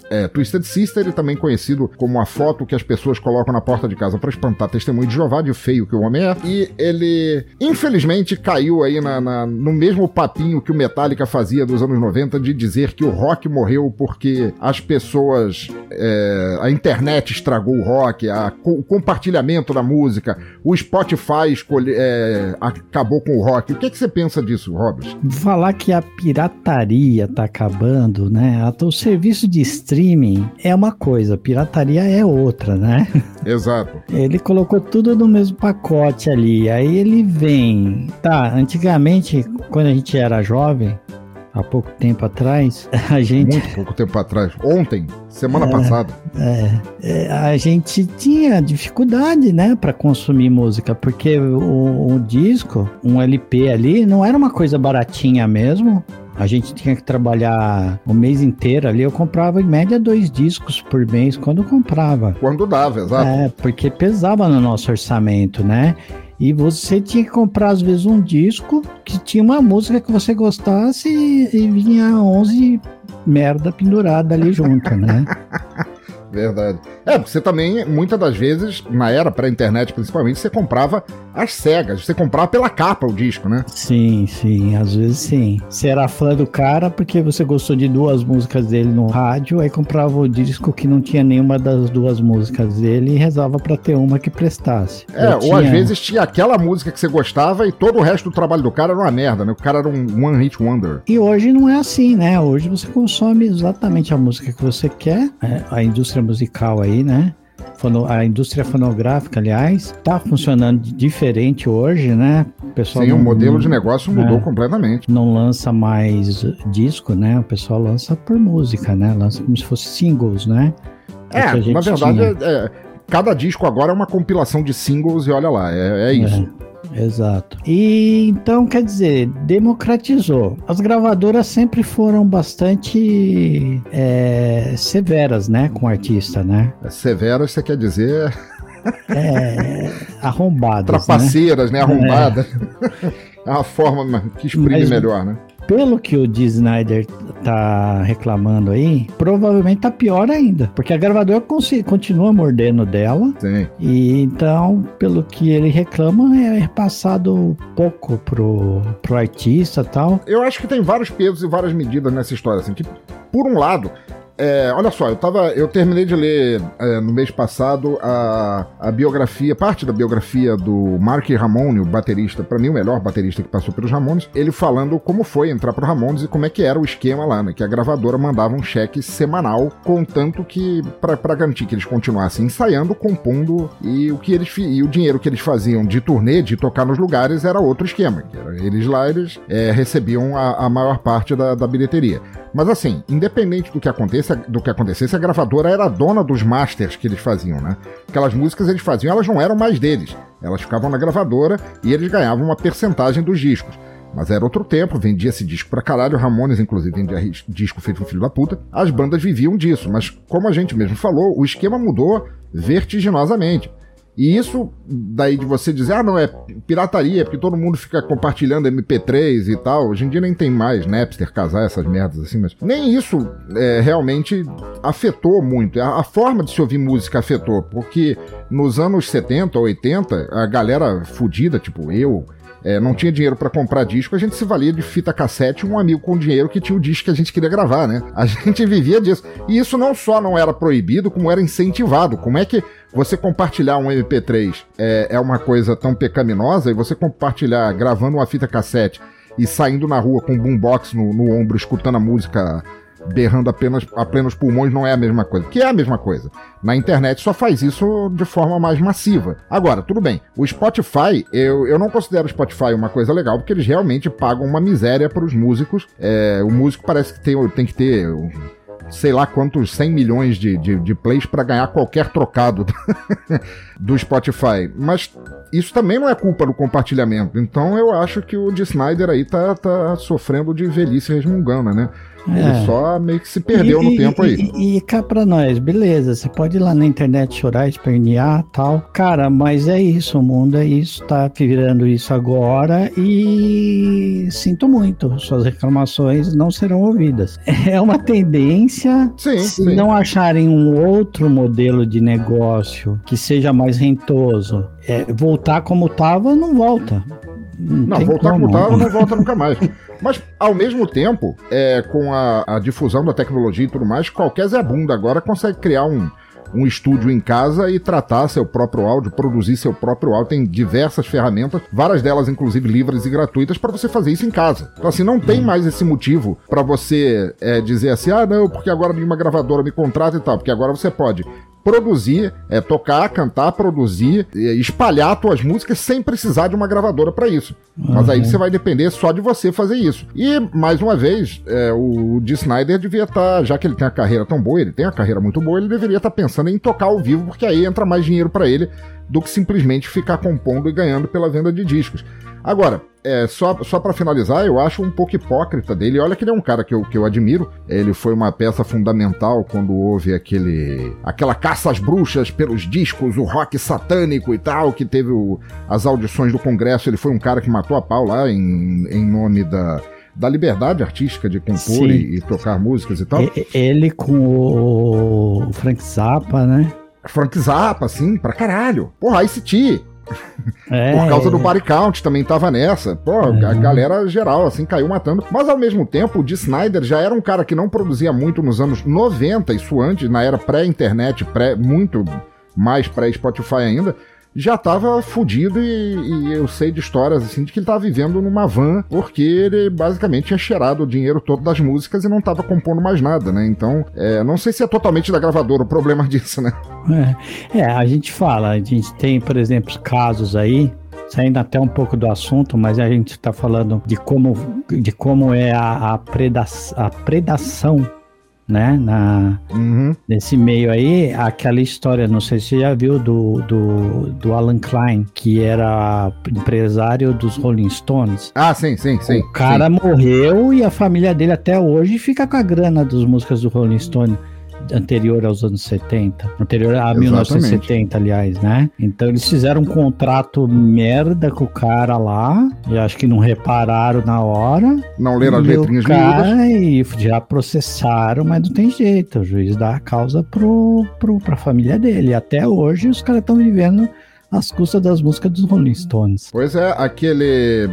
é, Twisted Sister, também conhecido como a foto que as pessoas colocam na porta de casa para espantar testemunho de Jeová, de feio que o homem é. E ele, infelizmente, caiu aí na, na, no mesmo papinho que o Metallica fazia dos anos 90 de dizer que o rock morreu porque as pessoas. É, a internet estragou o rock, a, o compartilhamento da música, o Spotify escolhe, é, acabou com o rock. O que, é que você pensa disso, Robert? Falar que a pirataria tá acabando, né? O serviço de streaming streaming é uma coisa, pirataria é outra, né? <laughs> Exato. Ele colocou tudo no mesmo pacote ali. Aí ele vem. Tá, antigamente, quando a gente era jovem, há pouco tempo atrás, <laughs> a gente. Muito pouco tempo atrás. Ontem, semana é, passada. É, é, a gente tinha dificuldade, né, para consumir música, porque o, o disco, um LP ali, não era uma coisa baratinha mesmo. A gente tinha que trabalhar o mês inteiro ali. Eu comprava em média dois discos por mês quando comprava. Quando dava, exato. É, porque pesava no nosso orçamento, né? E você tinha que comprar, às vezes, um disco que tinha uma música que você gostasse e, vinha 11 merda pendurada ali junto, né? <laughs> Verdade. É, porque você também, muitas das vezes, na era pré-internet principalmente, você comprava as cegas. Você comprava pela capa o disco, né? Sim, sim, às vezes sim. Você era fã do cara porque você gostou de duas músicas dele no rádio, aí comprava o disco que não tinha nenhuma das duas músicas dele e rezava pra ter uma que prestasse. É, Eu ou tinha- às vezes tinha aquela música que você gostava e todo o resto do trabalho do cara era uma merda, né? O cara era um one hit wonder. E hoje não é assim, né? Hoje você consome exatamente a música que você quer. É, a indústria musical aí, né? A indústria fonográfica, aliás, tá funcionando diferente hoje, né? O pessoal Sim, o não- modelo de negócio mudou é. completamente. não lança mais disco, né? O pessoal lança por música, né? Lança como se fosse singles, né? É, gente na verdade, é- é, cada disco agora é uma compilação de singles e olha lá, é, é isso. Exato. E então, quer dizer, democratizou. As gravadoras sempre foram bastante é, severas, né? Com o artista, né? Severas, você quer dizer É, arrombadas. trapaceiras, né? É. Arrombadas. É uma forma que exprime Mas- melhor, né? Pelo que o Dee Snyder tá reclamando aí, provavelmente tá pior ainda. Porque a gravadora continua mordendo dela. Sim. E então, pelo que ele reclama, é passado pouco pro, pro artista tal. Eu acho que tem vários pesos e várias medidas nessa história, assim, que, por um lado, é, olha só, eu tava. Eu terminei de ler é, no mês passado a, a biografia, parte da biografia do Mark Ramone, o baterista, pra mim o melhor baterista que passou pelos Ramones, ele falando como foi entrar pro Ramones e como é que era o esquema lá, né? Que a gravadora mandava um cheque semanal, contanto que, pra garantir que eles continuassem ensaiando, compondo, e o que eles e o dinheiro que eles faziam de turnê, de tocar nos lugares, era outro esquema. Que era, eles lá, eles é, recebiam a, a maior parte da, da bilheteria. Mas assim, independente do que aconteça, do que acontecesse, a gravadora era dona dos masters que eles faziam, né? Aquelas músicas eles faziam, elas não eram mais deles. Elas ficavam na gravadora e eles ganhavam uma percentagem dos discos. Mas era outro tempo, vendia-se disco pra caralho, Ramones, inclusive, vendia disco feito um filho da puta. As bandas viviam disso, mas como a gente mesmo falou, o esquema mudou vertiginosamente. E isso, daí de você dizer, ah, não, é pirataria, porque todo mundo fica compartilhando MP3 e tal. Hoje em dia nem tem mais Napster, casar, essas merdas assim, mas nem isso é, realmente afetou muito. A, a forma de se ouvir música afetou, porque nos anos 70, 80, a galera fudida, tipo eu, é, não tinha dinheiro pra comprar disco, a gente se valia de fita cassete um amigo com dinheiro que tinha o disco que a gente queria gravar, né? A <laughs> gente vivia disso. E isso não só não era proibido, como era incentivado. Como é que você compartilhar um MP3 é, é uma coisa tão pecaminosa e você compartilhar gravando uma fita cassete e saindo na rua com um boombox no, no ombro, escutando a música berrando apenas a plenos pulmões não é a mesma coisa. Que é a mesma coisa. Na internet só faz isso de forma mais massiva. Agora, tudo bem. O Spotify, eu, eu não considero o Spotify uma coisa legal, porque eles realmente pagam uma miséria para os músicos. É, o músico parece que tem, tem que ter. Sei lá quantos 100 milhões de, de, de plays para ganhar qualquer trocado <laughs> do Spotify. Mas isso também não é culpa do compartilhamento. Então eu acho que o de Snyder aí tá, tá sofrendo de velhice resmungana, né? Ele É. só meio que se perdeu E- no e- tempo aí. E, e cá pra nós, beleza, você pode ir lá na internet chorar, espernear tal. Cara, mas é isso, o mundo é isso, tá virando isso agora e sinto muito, suas reclamações não serão ouvidas. <laughs> É uma tendência, Sim, se sim. não acharem um outro modelo de negócio que seja mais rentoso, é, voltar como tava, não volta. Não, tem voltar como como. tava não volta nunca mais. Mas, ao mesmo tempo, é, com a, a difusão da tecnologia e tudo mais, qualquer Zé Bunda agora consegue criar um, um estúdio em casa e tratar seu próprio áudio, produzir seu próprio áudio. Tem diversas ferramentas, várias delas, inclusive, livres e gratuitas, para você fazer isso em casa. Então, assim, não tem mais esse motivo para você é, dizer assim, ah, não, porque agora nenhuma gravadora me contrata e tal, porque agora você pode produzir, é, tocar, cantar, produzir, espalhar suas músicas sem precisar de uma gravadora para isso. Mas aí Uhum. você vai depender só de você fazer isso. E, mais uma vez, é, o Dee Snyder devia estar, já que ele tem a carreira tão boa, ele tem a carreira muito boa, ele deveria estar pensando em tocar ao vivo, porque aí entra mais dinheiro para ele do que simplesmente ficar compondo e ganhando pela venda de discos. Agora, é, só, só para finalizar, eu acho um pouco hipócrita dele. Olha que ele é um cara que eu, que eu admiro. Ele foi uma peça fundamental quando houve aquele aquela caça às bruxas pelos discos, o rock satânico e tal, que teve o- as audições do Congresso. Ele foi um cara que matou a pau lá em, em nome da, da liberdade artística de compor e, e tocar músicas e tal. Ele com o Frank Zappa, né? Frank Zappa, assim, pra caralho. Porra, ICT. É, Por causa do Body Count também tava nessa. Pô, a Uhum. galera geral, assim, caiu matando. Mas ao mesmo tempo, o Dee Snyder já era um cara que não produzia muito nos anos 90, isso antes, na era pré-internet, pré, muito mais pré-Spotify ainda. Já tava fudido e, e eu sei de histórias assim de que ele tava vivendo numa van porque ele basicamente tinha cheirado o dinheiro todo das músicas e não tava compondo mais nada, né? Então, é, não sei se é totalmente da gravadora o problema <laughs> disso, né? É, é, a gente fala, a gente tem, por exemplo, casos aí, saindo até um pouco do assunto, mas a gente está falando de como, de como é a, a, preda a predação, né, na, Uhum. nesse meio aí, aquela história, não sei se você já viu, do, do, do Alan Klein, que era empresário dos Rolling Stones. Ah, sim, sim, sim. O cara morreu e a família dele até hoje fica com a grana das músicas do Rolling Stone anterior aos anos 70, anterior a Exatamente. 1970, aliás, né? Então eles fizeram um contrato merda com o cara lá, e acho que não repararam na hora. Não leram as letrinhas cara e já processaram, mas não tem jeito. O juiz dá a causa pro, pro, pra família dele. Até hoje os caras estão vivendo às custas das músicas dos Rolling Stones. Pois é, aquele.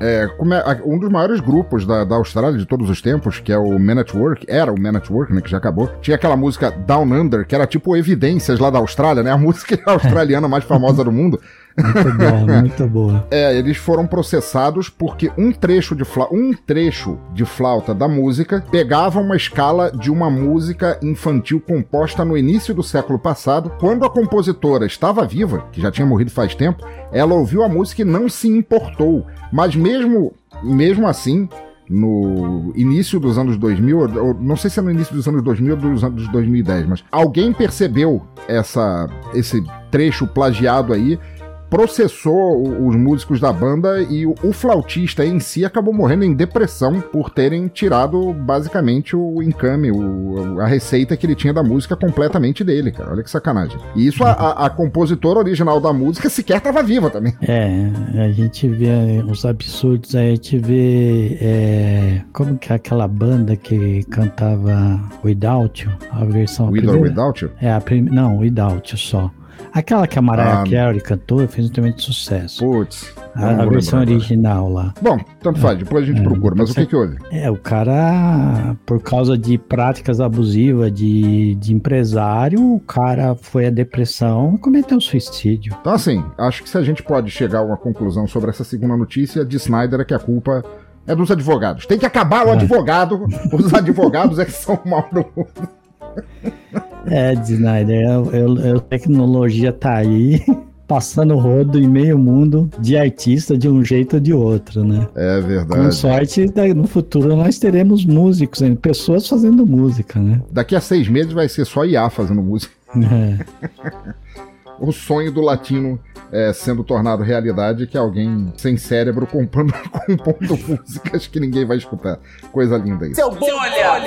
é, é- um dos maiores grupos da, da Austrália de todos os tempos, que é o Man at Work, era o Man at Work, né? Que já acabou. Tinha aquela música Down Under, que era tipo Evidências lá da Austrália, né? A <laughs> música australiana mais famosa do mundo. Muito boa, <laughs> muito boa. É, eles foram processados porque um trecho de flauta, um trecho de flauta da música pegava uma escala de uma música infantil composta no início do século passado. Quando a compositora estava viva, que já tinha morrido faz tempo, ela ouviu a música e não se importou. Mas mesmo, mesmo assim, no início dos anos 2000, ou- ou não sei se é no início dos anos 2000 ou dos anos 2010, mas alguém percebeu essa, esse trecho plagiado aí processou os músicos da banda e o, flautista em si acabou morrendo em depressão por terem tirado basicamente o encame, o- a receita que ele tinha da música completamente dele, cara. Olha que sacanagem. E isso a, a- a compositora original da música sequer estava viva também. É, a gente vê os absurdos, aí a gente vê. é, como que é aquela banda que cantava Without You? A versão. a With or primeira- Without You? É, a prim... não, Without You só. Aquela que a Mariah Ah, Carey cantou fez um tremendo sucesso. Putz. A, a versão original lá. Bom, tanto faz, depois a gente É, procura. Mas o que que houve? É, o cara, por causa de práticas abusivas de, de empresário, o cara foi à depressão e cometeu suicídio. Então, assim, acho que se a gente pode chegar a uma conclusão sobre essa segunda notícia, de Snyder é que a culpa é dos advogados. Tem que acabar o advogado. Os <laughs> advogados é que são o mal. É, Snyder, eu, eu, eu- tecnologia tá aí, <laughs> passando rodo em meio mundo de artista de um jeito ou de outro, né? É Com verdade. sorte, da- no futuro nós teremos músicos, pessoas fazendo música, né? Daqui a seis meses vai ser só IA fazendo música. É. <laughs> O sonho do latino é, sendo tornado realidade que é alguém sem cérebro compondo, <laughs> compondo músicas que ninguém vai escutar. Coisa linda isso. Seu bolha!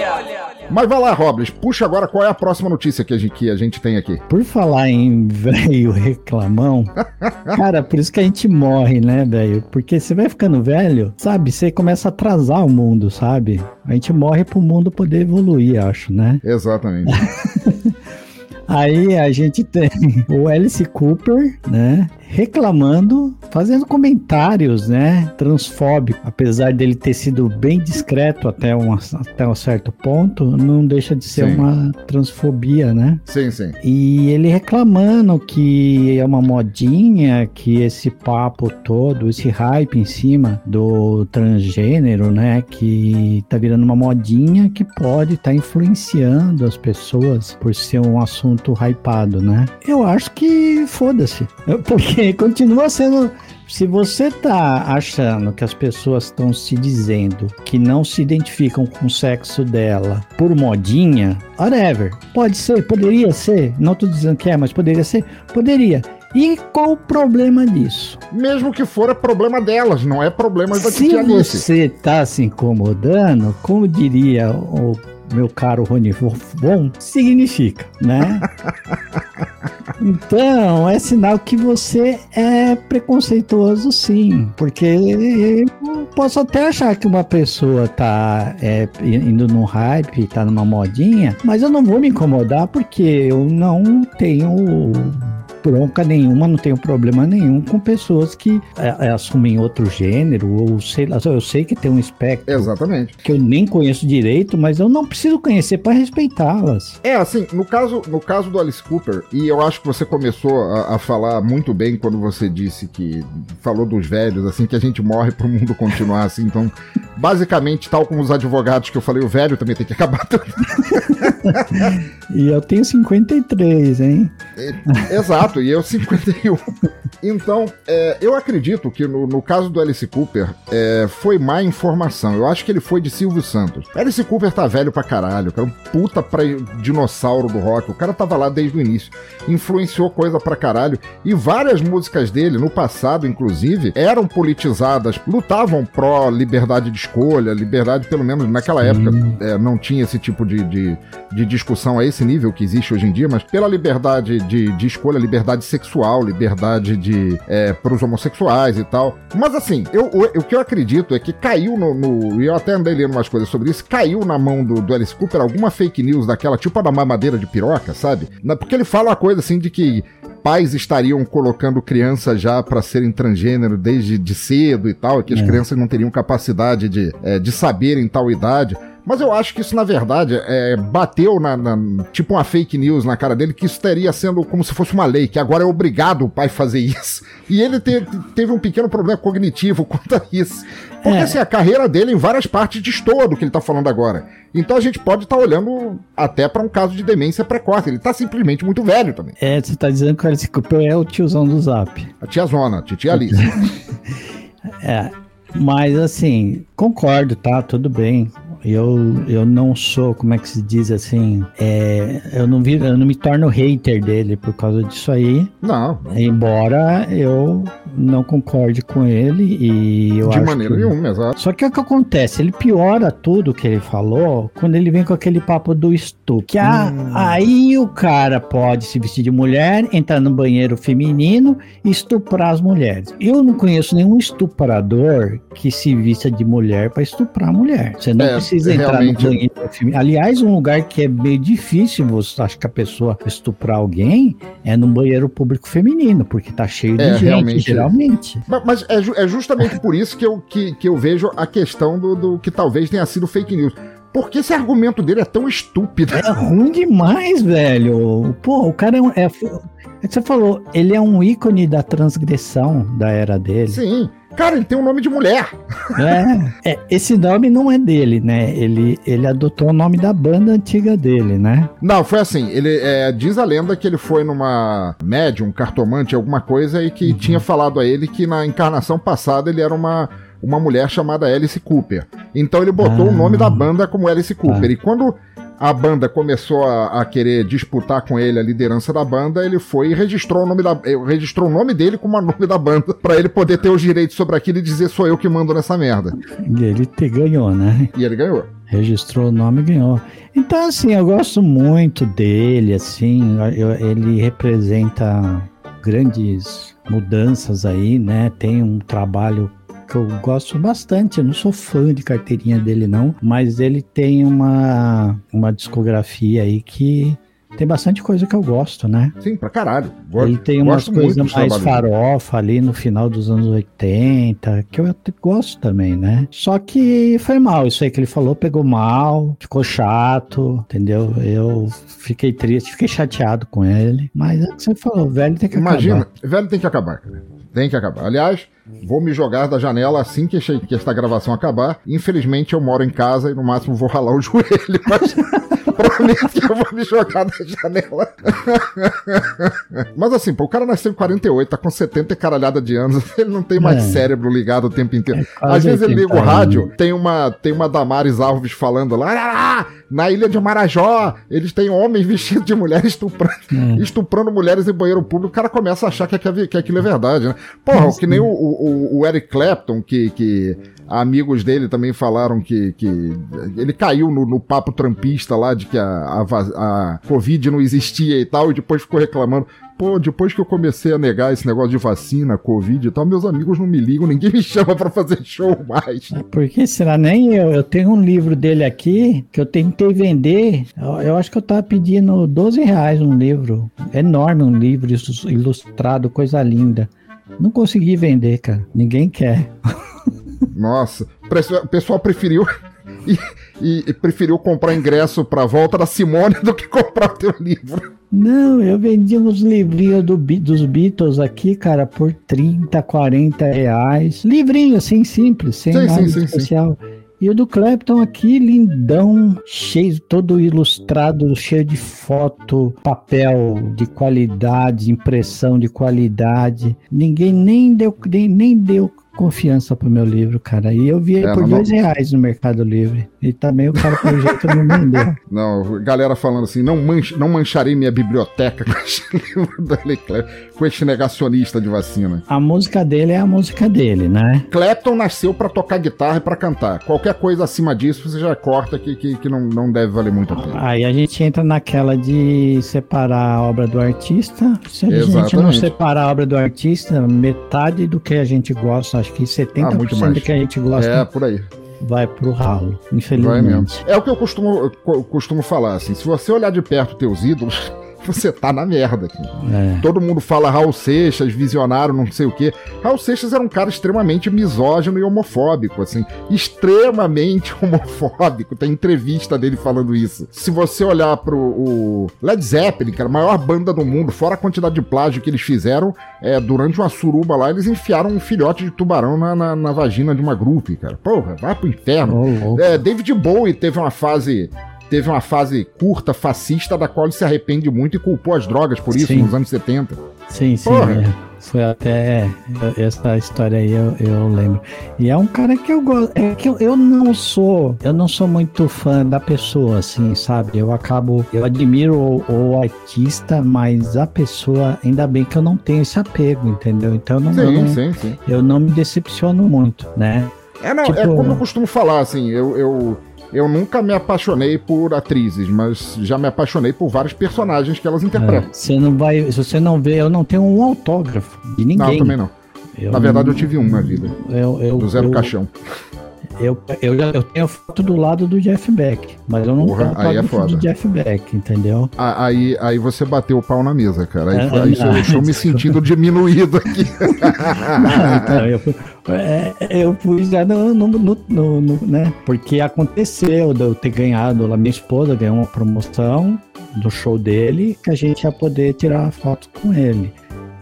Mas vai lá, Robles, puxa agora qual é a próxima notícia que a gente, que a gente tem aqui. Por falar em velho reclamão, <laughs> cara, por isso que a gente morre, né, velho? Porque você vai ficando velho, sabe? Você começa a atrasar o mundo, sabe? A gente morre pro mundo poder evoluir, acho, né? Exatamente. <laughs> Aí a gente tem o Alice Cooper, né? Reclamando, fazendo comentários, né? Transfóbico. Apesar dele ter sido bem discreto até um, até um certo ponto, não deixa de ser Sim. uma transfobia, né? sim, sim. E ele reclamando que é uma modinha, que esse papo todo, esse hype em cima do transgênero, né? Que tá virando uma modinha que pode estar influenciando as pessoas por ser um assunto hypado, né? Eu acho que foda-se. <laughs> Porque continua sendo. Se você tá achando que as pessoas estão se dizendo que não se identificam com o sexo dela por modinha, whatever. Pode ser, poderia ser. Não tô dizendo que é, mas poderia ser. Poderia. E qual o problema disso? Mesmo que for é problema delas, não é problema da Se você tá se incomodando, como diria o meu caro Rony Von, significa, né? <laughs> Então, é sinal que você é preconceituoso sim. Porque eu posso até achar que uma pessoa tá é, indo num hype, tá numa modinha, mas eu não vou me incomodar porque eu não tenho bronca nenhuma, não tenho problema nenhum com pessoas que é, é, assumem outro gênero, ou sei lá, eu sei que tem um espectro. Exatamente. Que eu nem conheço direito, mas eu não preciso conhecer para respeitá-las. É, assim, no caso, no caso do Alice Cooper, e eu acho que você começou a, a, falar muito bem quando você disse que falou dos velhos, assim, que a gente morre pro mundo continuar assim, então, <laughs> basicamente, tal como os advogados que eu falei, o velho também tem que acabar também. <laughs> e eu tenho 53, hein? É, exato, e eu <laughs> 51. Então, é, eu acredito que no, no, caso do Alice Cooper, é, foi má informação. Eu acho que ele foi de Silvio Santos. Alice Cooper tá velho pra caralho, cara, um puta pra dinossauro do rock. O cara tava lá desde o início. Influenciou coisa pra caralho. E várias músicas dele, no passado, inclusive, eram politizadas, lutavam pró liberdade de escolha, liberdade, pelo menos naquela Sim. época, é, não tinha esse tipo de, de, de, discussão a esse nível que existe hoje em dia, mas pela liberdade de, de escolha, liberdade sexual, liberdade de é, para os homossexuais e tal. Mas assim, eu, o, o, que eu acredito é que caiu no, no, E eu até andei lendo umas coisas sobre isso. Caiu na mão do, do Alice Cooper alguma fake news daquela, tipo a da mamadeira de piroca, sabe? Porque ele fala uma coisa assim de que pais estariam colocando crianças já para serem transgênero desde de cedo e tal, e que as é. crianças não teriam capacidade de, é, de saber em tal idade. Mas eu acho que isso, na verdade, é, bateu na, na, tipo uma fake news na cara dele, que isso teria sendo como se fosse uma lei, que agora é obrigado o pai fazer isso. E ele te, teve um pequeno problema cognitivo <laughs> quanto a isso. Porque é. assim, a carreira dele em várias partes destoa do que ele tá falando agora. Então a gente pode estar tá olhando até para um caso de demência precoce. Ele tá simplesmente muito velho também. É, você tá dizendo que o Cooper é o tiozão do Zap. A tia Zona, a titia Alice. <laughs> é, mas assim, concordo, tá? Tudo bem. Eu, eu não sou, como é que se diz assim, é, eu, não vi, eu não me torno hater dele por causa disso aí. Não. Embora eu não concorde com ele e eu De maneira que... nenhuma, exato. Só que o que acontece? Ele piora tudo que ele falou quando ele vem com aquele papo do estupro. Que ah, hum. aí o cara pode se vestir de mulher, entrar no banheiro feminino e estuprar as mulheres. Eu não conheço nenhum estuprador que se vista de mulher para estuprar a mulher. Você não é, precisa entrar realmente... no banheiro feminino. Aliás, um lugar que é meio difícil, você acha que a pessoa estuprar alguém, é no banheiro público feminino, porque tá cheio de é, gente, realmente Realmente. Mas, mas é, é, justamente por isso que eu, que, que eu vejo a questão do, do que talvez tenha sido fake news. Porque esse argumento dele é tão estúpido. É ruim demais, velho. Pô, o cara é, é. Você falou, ele é um ícone da transgressão da era dele. Sim. Cara, ele tem um nome de mulher. É, é, esse nome não é dele, né? Ele, ele adotou o nome da banda antiga dele, né? Não, foi assim. Ele é, diz a lenda que ele foi numa médium, cartomante, alguma coisa, e que uhum. tinha falado a ele que na encarnação passada ele era uma uma mulher chamada Alice Cooper. Então ele botou ah, o nome da banda como Alice Cooper. Ah. E quando a banda começou a, a, querer disputar com ele a liderança da banda, ele foi e registrou o nome da eh, registrou o nome dele como o nome da banda <laughs> para ele poder ter os direitos sobre aquilo e dizer sou eu que mando nessa merda. E ele te ganhou, né? E ele ganhou. Registrou o nome e ganhou. Então assim, eu gosto muito dele, assim, eu, ele representa grandes mudanças aí, né? Tem um trabalho que eu gosto bastante. Eu não sou fã de carteirinha dele, não, mas ele tem uma, uma discografia aí que tem bastante coisa que eu gosto, né? Sim, pra caralho. Gosto, ele tem umas coisas mais farofa ali no final dos anos 80, que eu até gosto também, né? Só que foi mal, isso aí que ele falou, pegou mal, ficou chato, entendeu? Eu fiquei triste, fiquei chateado com ele, mas é o que você falou, velho tem que Imagina, acabar. Imagina, velho tem que acabar, cara. Tem que acabar. Aliás, vou me jogar da janela assim que, esta gravação acabar. Infelizmente, eu moro em casa e no máximo vou ralar o <laughs> joelho, mas prometo que eu vou me jogar da janela. mas assim, pô, o cara nasceu em 48, tá com 70 e caralhada de anos, <laughs> ele não tem mais é. cérebro ligado o tempo inteiro. É Às vezes ele liga o rádio, tem uma, tem uma Damares Alves falando lá, na ilha de Marajó, eles têm homens vestidos de mulheres estuprando, <laughs> hum. estuprando mulheres em banheiro público. O cara começa a achar que, que aquilo é verdade, né? Porra, que nem o, o, o, Eric Clapton, que, que amigos dele também falaram que, que ele caiu no, no papo trampista lá de que a, a, a Covid não existia e tal, e depois ficou reclamando. Pô, depois que eu comecei a negar esse negócio de vacina, Covid e tal, meus amigos não me ligam, ninguém me <laughs> chama para fazer show mais. Por que será? Nem eu. Eu tenho um livro dele aqui que eu tentei vender. Eu, eu acho que eu tava pedindo 12 reais um livro. Enorme um livro ilustrado, coisa linda. Não consegui vender, cara. Ninguém quer. <laughs> Nossa, o pessoal preferiu <laughs> e, e, e, preferiu comprar ingresso pra volta da Simone do que comprar o teu livro. Não, eu vendi uns livrinhos do, dos Beatles aqui, cara, por 30, 40 reais. Livrinho assim, simples, sem sim, nada sim, especial. Sim, e o do Clapton aqui, lindão, cheio, todo ilustrado, cheio de foto, papel de qualidade, impressão de qualidade. Ninguém nem deu, nem, nem deu confiança pro meu livro, cara. E eu vi ele é, por dois não... reais no Mercado Livre. E também o cara, pelo jeito, não vendeu. <laughs> Não, galera falando assim, não, manch, não mancharei minha biblioteca com esse <laughs> livro da Leclerc, com este negacionista de vacina. A música dele é a música dele, né? Clapton nasceu para tocar guitarra e para cantar. Qualquer coisa acima disso, você já corta que, que, que não, não deve valer muito a pena. Aí a gente entra naquela de separar a obra do artista. Se a Exatamente. gente não separar a obra do artista, metade do que a gente gosta acho que 70% ah, do que a gente gosta. É, por aí vai pro ralo, infelizmente. É o que eu costumo, eu costumo falar, assim, se você olhar de perto teus ídolos, <laughs> você tá na merda. É. Todo mundo fala Raul Seixas, visionário, não sei o quê. Raul Seixas era um cara extremamente misógino e homofóbico, assim, extremamente <laughs> homofóbico. Tem entrevista dele falando isso. Se você olhar pro o Led Zeppelin, cara, a maior banda do mundo, fora a quantidade de plágio que eles fizeram, é, durante uma suruba lá, eles enfiaram um filhote de tubarão na, na, na vagina de uma grupo, cara. Porra, vai pro inferno. Oh, oh. É, David Bowie teve uma fase teve uma fase curta, fascista, da qual ele se arrepende muito e culpou as drogas por isso, sim. nos anos 70. Sim, sim. É. Foi até essa história aí eu, eu lembro. E é um cara que eu gosto. É que eu, eu não sou. Eu não sou muito fã da pessoa, assim, sabe? Eu acabo. Eu admiro o, o artista, mas a pessoa, ainda bem que eu não tenho esse apego, entendeu? Então eu não, sim, eu não, sim, sim. Eu não me decepciono muito, né? É, não, é tipo, é como eu costumo falar, assim, eu, eu eu nunca me apaixonei por atrizes, mas já me apaixonei por vários personagens que elas interpretam. É, você não vai, se você não vê, eu não tenho um autógrafo de ninguém. Não, também não. Eu na verdade, não... eu tive um na vida. Eu, eu, do Zero eu, Caixão. Eu, eu, eu tenho foto do lado do Jeff Beck, mas eu não Porra, aí é foda. de Jeff Beck, entendeu? Aí, aí você bateu o pau na mesa, cara. Aí, é, aí eu estou me sentindo diminuído aqui. <laughs> Não, então, eu, é, eu fui já no, no, no, no, né? Porque aconteceu de eu ter ganhado, a minha esposa ganhou uma promoção do show dele que a gente ia poder tirar foto com ele.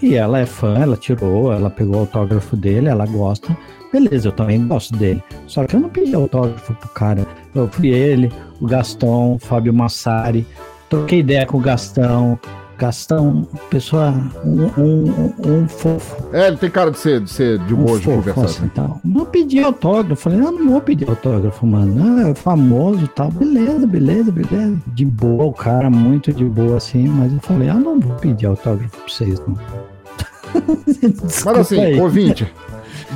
E ela é fã, ela tirou, ela pegou o autógrafo dele, ela gosta. Beleza, eu também gosto dele. Só que eu não pedi autógrafo pro cara. Eu fui ele, o Gastão, o Fábio Massari. Troquei ideia com o Gastão. Gastão, pessoa, um, um, um, fofo. É, ele tem cara de ser de, ser de boa um de fofo, conversar. Assim, então. Não pedi autógrafo. Falei, não, não vou pedir autógrafo, mano. Ah, é famoso e tal. Beleza, beleza, beleza. De boa, o cara, muito de boa assim. Mas eu falei, ah, não vou pedir autógrafo pra vocês, não. <laughs> mas assim, aí. ouvinte,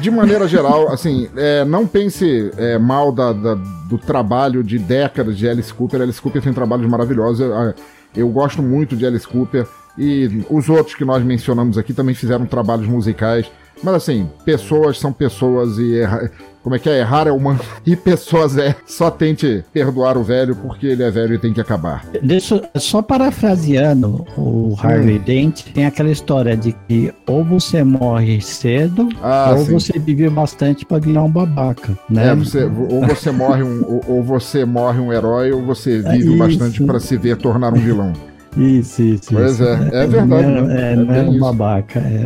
de maneira geral, assim, é, não pense é, mal da, da, do trabalho de décadas de Alice Cooper. Alice Cooper tem trabalhos maravilhosos. Eu, eu gosto muito de Alice Cooper. E os outros que nós mencionamos aqui também fizeram trabalhos musicais. Mas assim, pessoas são pessoas e erra... como é que é? Errar é humano. <laughs> E pessoas é. Só tente perdoar o velho porque ele é velho e tem que acabar. Deixa, só parafraseando o Harvey hum. Dent, tem aquela história de que ou você morre cedo ah, ou sim. você vive bastante para virar um babaca, né? É, você, ou você morre um ou, ou, você morre um herói ou você vive é bastante para se ver tornar um vilão. Isso, isso. Pois isso. é, é verdade. Não, é, é, não é um babaca, é.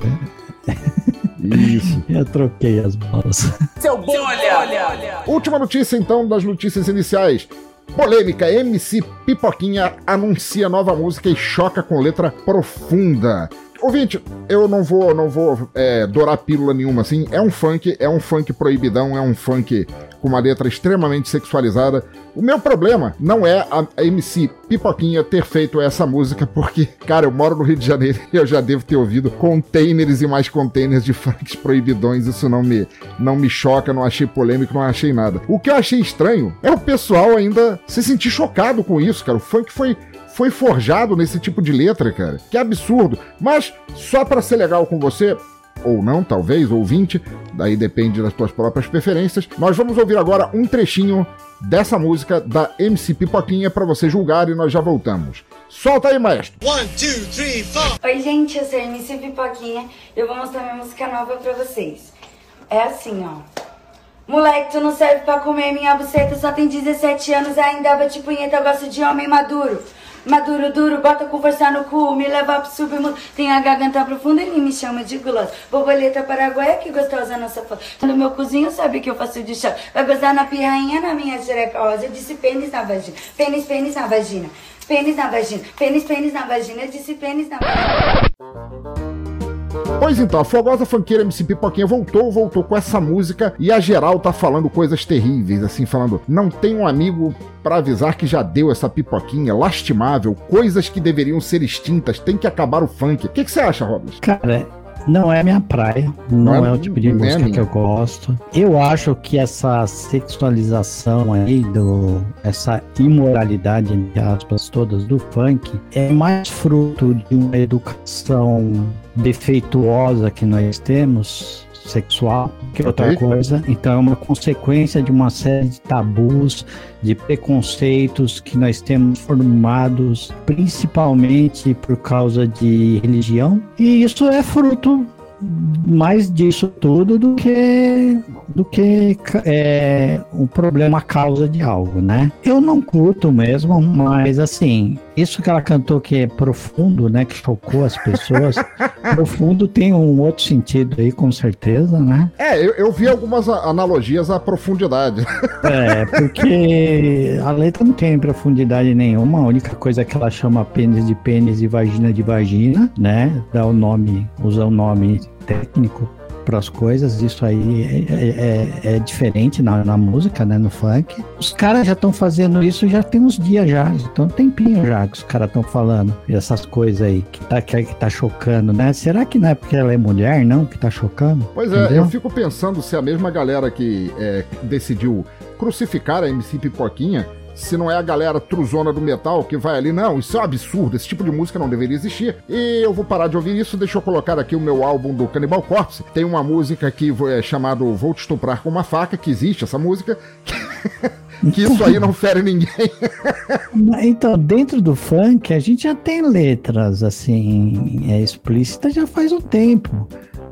Isso. <laughs> Eu troquei as bolas. Seu bom, olha. Última notícia, então, das notícias iniciais. Polêmica: MC Pipoquinha anuncia nova música e choca com letra profunda. Ouvinte, eu não vou, não vou é, dourar pílula nenhuma assim. É um funk, é um funk proibidão, é um funk com uma letra extremamente sexualizada. O meu problema não é a MC Pipoquinha ter feito essa música, porque, cara, eu moro no Rio de Janeiro e eu já devo ter ouvido containers e mais containers de funks proibidões. Isso não me, não me choca, não achei polêmico, não achei nada. O que eu achei estranho é o pessoal ainda se sentir chocado com isso, cara. O funk foi foi forjado nesse tipo de letra, cara. Que absurdo. Mas, só para ser legal com você, ou não, talvez, ouvinte, daí depende das tuas próprias preferências. Nós vamos ouvir agora um trechinho dessa música da MC Pipoquinha para você julgar e nós já voltamos. Solta aí, maestro! One, two, three, four. Oi, gente, eu sou a MC Pipoquinha e eu vou mostrar minha música nova para vocês. É assim, ó. Moleque, tu não serve pra comer minha buceta, só tem 17 anos e ainda bate punheta, eu gosto de homem maduro. Maduro, duro, bota conversar no cu, me leva pro submundo. Tem a garganta profunda, ele me chama de guloso. Borboleta paraguaia, que gostosa nossa foto. No meu cozinho, sabe que eu faço de chá. Vai gozar na pirrainha, na minha xereca rosa. Eu disse pênis na vagina, pênis, pênis na vagina. Pênis na vagina, pênis, pênis na vagina. Eu disse pênis na vagina. Pois então, a fogosa funkeira MC Pipoquinha voltou, voltou com essa música e a geral tá falando coisas terríveis, assim, falando: não tem um amigo para avisar que já deu essa pipoquinha, lastimável, coisas que deveriam ser extintas, tem que acabar o funk. O que você acha, Robles? Cara, não é minha praia, não, não é, é, o tipo de música que eu gosto. Eu acho que essa sexualização aí, do, essa imoralidade, entre aspas, todas do funk, é mais fruto de uma educação defeituosa que nós temos, sexual, que outra okay. coisa. Então é uma consequência de uma série de tabus, de preconceitos que nós temos formados principalmente por causa de religião. E isso é fruto mais disso tudo do que do que é, um problema causa de algo, né? Eu não curto mesmo, mas assim, isso que ela cantou que é profundo, né? Que chocou as pessoas. <laughs> profundo tem um outro sentido aí, com certeza, né? É, eu, eu vi algumas analogias à profundidade. É, porque a letra não tem profundidade nenhuma. A única coisa que ela chama pênis de pênis e vagina de vagina, né? Dá o nome, usa o nome técnico para as coisas, isso aí é, é, é, diferente na, na música, né, no funk. Os caras já estão fazendo isso já tem uns dias já, então um tempinho já que os caras estão falando essas coisas aí que tá, que, que tá chocando, né? Será que não é porque ela é mulher, não, que tá chocando? Pois é, eu fico pensando se a mesma galera que é, decidiu crucificar a MC Pipoquinha se não é a galera truzona do metal que vai ali, não, isso é um absurdo, esse tipo de música não deveria existir. E eu vou parar de ouvir isso, deixa eu colocar aqui o meu álbum do Cannibal Corpse. Tem uma música aqui é chamado Vou Te Estuprar com uma Faca, que existe essa música. <laughs> que isso aí não fere ninguém. <laughs> então, dentro do funk, a gente já tem letras assim, é, explícitas já faz um tempo.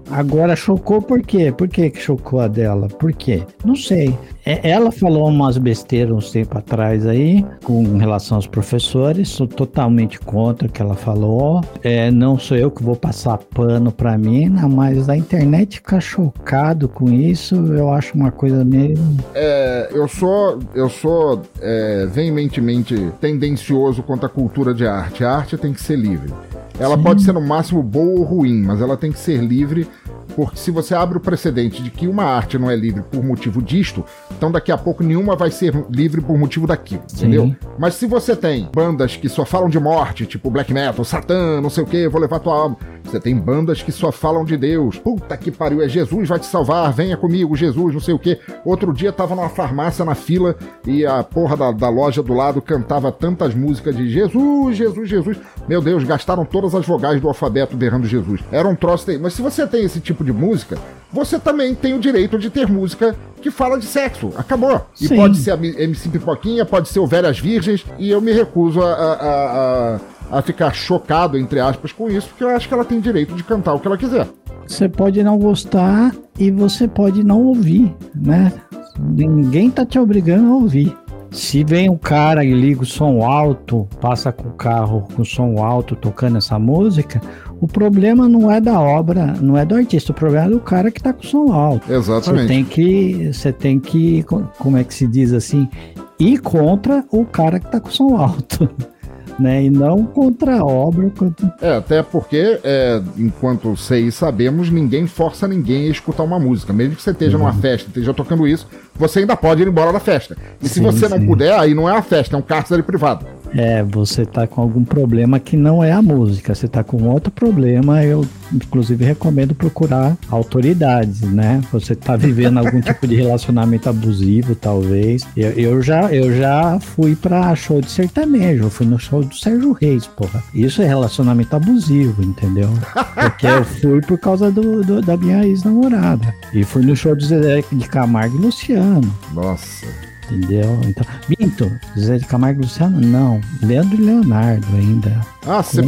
Agora chocou por quê? Por que chocou a dela? Por quê? Não sei. É, ela falou umas besteiras uns tempo atrás aí, com relação aos professores. Sou totalmente contra o que ela falou. É, não sou eu que vou passar pano pra mina, mas a internet fica chocado com isso. Eu acho uma coisa meio. É, eu sou, eu sou é, veementemente tendencioso contra a cultura de arte. A arte tem que ser livre. Ela Sim. pode ser no máximo boa ou ruim, mas ela tem que ser livre porque se você abre o precedente de que uma arte não é livre por motivo disto, então daqui a pouco nenhuma vai ser livre por motivo daquilo, Sim. entendeu? Mas se você tem bandas que só falam de morte, tipo black metal, Satã, não sei o que, vou levar tua alma. Você tem bandas que só falam de Deus. Puta que pariu, é Jesus vai te salvar, venha comigo, Jesus, não sei o que. Outro dia tava numa farmácia na fila e a porra da, da loja do lado cantava tantas músicas de Jesus, Jesus, Jesus. Meu Deus, gastaram todas as vogais do alfabeto berrando Jesus. Era um troço. Mas se você tem esse tipo de música, você também tem o direito de ter música que fala de sexo. Acabou. E Sim. pode ser a MC Pipoquinha, pode ser o Velhas Virgens, e eu me recuso a, a, a, a ficar chocado, entre aspas, com isso, porque eu acho que ela tem direito de cantar o que ela quiser. Você pode não gostar e você pode não ouvir, né? Ninguém tá te obrigando a ouvir. Se vem um cara e liga o som alto, passa com o carro com o som alto tocando essa música, o problema não é da obra, não é do artista, o problema é do cara que tá com o som alto. Exatamente. Você tem que, você tem que, como é que se diz assim, ir contra o cara que tá com o som alto. <laughs> né? E não contra a obra. Contra... É, até porque, é, enquanto sei e sabemos, ninguém força ninguém a escutar uma música. Mesmo que você esteja uhum. numa festa, esteja tocando isso, você ainda pode ir embora da festa. E sim, se você não puder, aí não é uma festa, é um cárcere privado. É, você tá com algum problema que não é a música, você tá com outro problema, eu inclusive recomendo procurar autoridades, né? Você tá vivendo algum <laughs> tipo de relacionamento abusivo, talvez. Eu, eu já eu já fui pra show de sertanejo, eu fui no show do Sérgio Reis, porra. Isso é relacionamento abusivo, entendeu? Porque eu fui por causa do, do da minha ex-namorada. E fui no show do de Camargo e Luciano. Nossa. Entendeu? Então, Binto, Zé de Camargo e Luciano? Não. Leandro e Leonardo ainda. Ah, você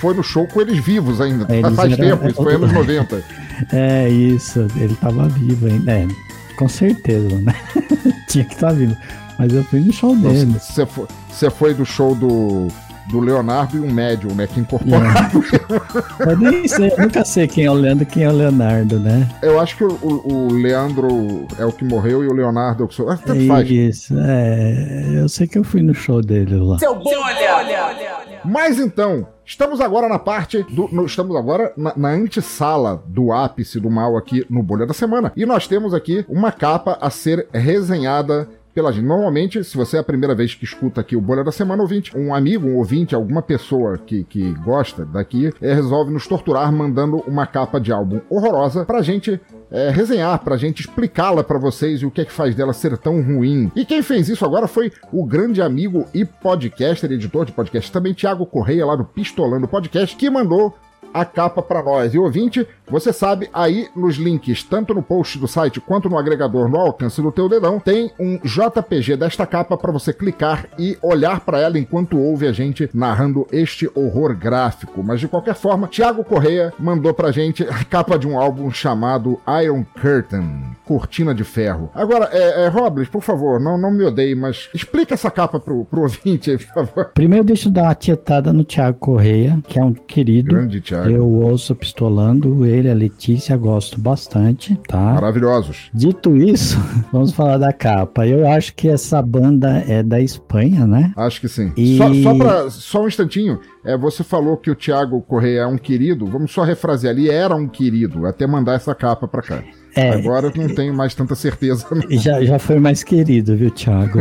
foi no show com eles vivos ainda. Eles Faz eram, tempo, isso foi anos <laughs> 90. É, isso. Ele tava vivo ainda. É, com certeza, né? <laughs> Tinha que estar tá vivo. Mas eu fui no show dele. Você foi, você foi do show do do Leonardo e um médium, né? Que incorporaram. É. <laughs> Eu nem sei, eu nunca sei quem é o Leandro e quem é o Leonardo, né? Eu acho que o, o, o Leandro é o que morreu e o Leonardo é o que sou. Ah, tanto faz. Isso, é. Eu sei que eu fui no show dele lá. Seu bom, olha, olha, olha. Mas então, Estamos agora na parte do. No, estamos agora na, na antessala do ápice do mal aqui no Bolha da Semana. E nós temos aqui uma capa a ser resenhada pela gente. Normalmente, se você é a primeira vez que escuta aqui o Bolha da Semana ouvinte, um amigo, um ouvinte, alguma pessoa que, que gosta daqui, é, resolve nos torturar mandando uma capa de álbum horrorosa pra gente é, resenhar, pra gente explicá-la para vocês e o que é que faz dela ser tão ruim. E quem fez isso agora foi o grande amigo e podcaster, editor de podcast também, Thiago Correia, lá do Pistolando Podcast, que mandou a capa para nós. E ouvinte, você sabe, aí nos links, tanto no post do site quanto no agregador no alcance do teu dedão, tem um JPG desta capa para você clicar e olhar para ela enquanto ouve a gente narrando este horror gráfico. Mas de qualquer forma, Thiago Correia mandou pra gente a capa de um álbum chamado Iron Curtain, Cortina de Ferro. Agora, é, é Robles, por favor, não, não me odeie, mas explica essa capa pro, pro ouvinte aí, por favor. Primeiro deixa eu dar uma tietada no Thiago Correia, que é um querido. Grande Thiago. Eu ouço Pistolando, ele, a Letícia, gosto bastante, tá? Maravilhosos. Dito isso, <laughs> vamos falar da capa. Eu acho que essa banda é da Espanha, né? Acho que sim. E... Só, só, pra, só um instantinho, é, você falou que o Thiago Correia é um querido, vamos só refrasear, ele era um querido, até mandar essa capa pra cá. É, Agora eu não tenho mais tanta certeza. Já, já foi mais querido, viu, Thiago?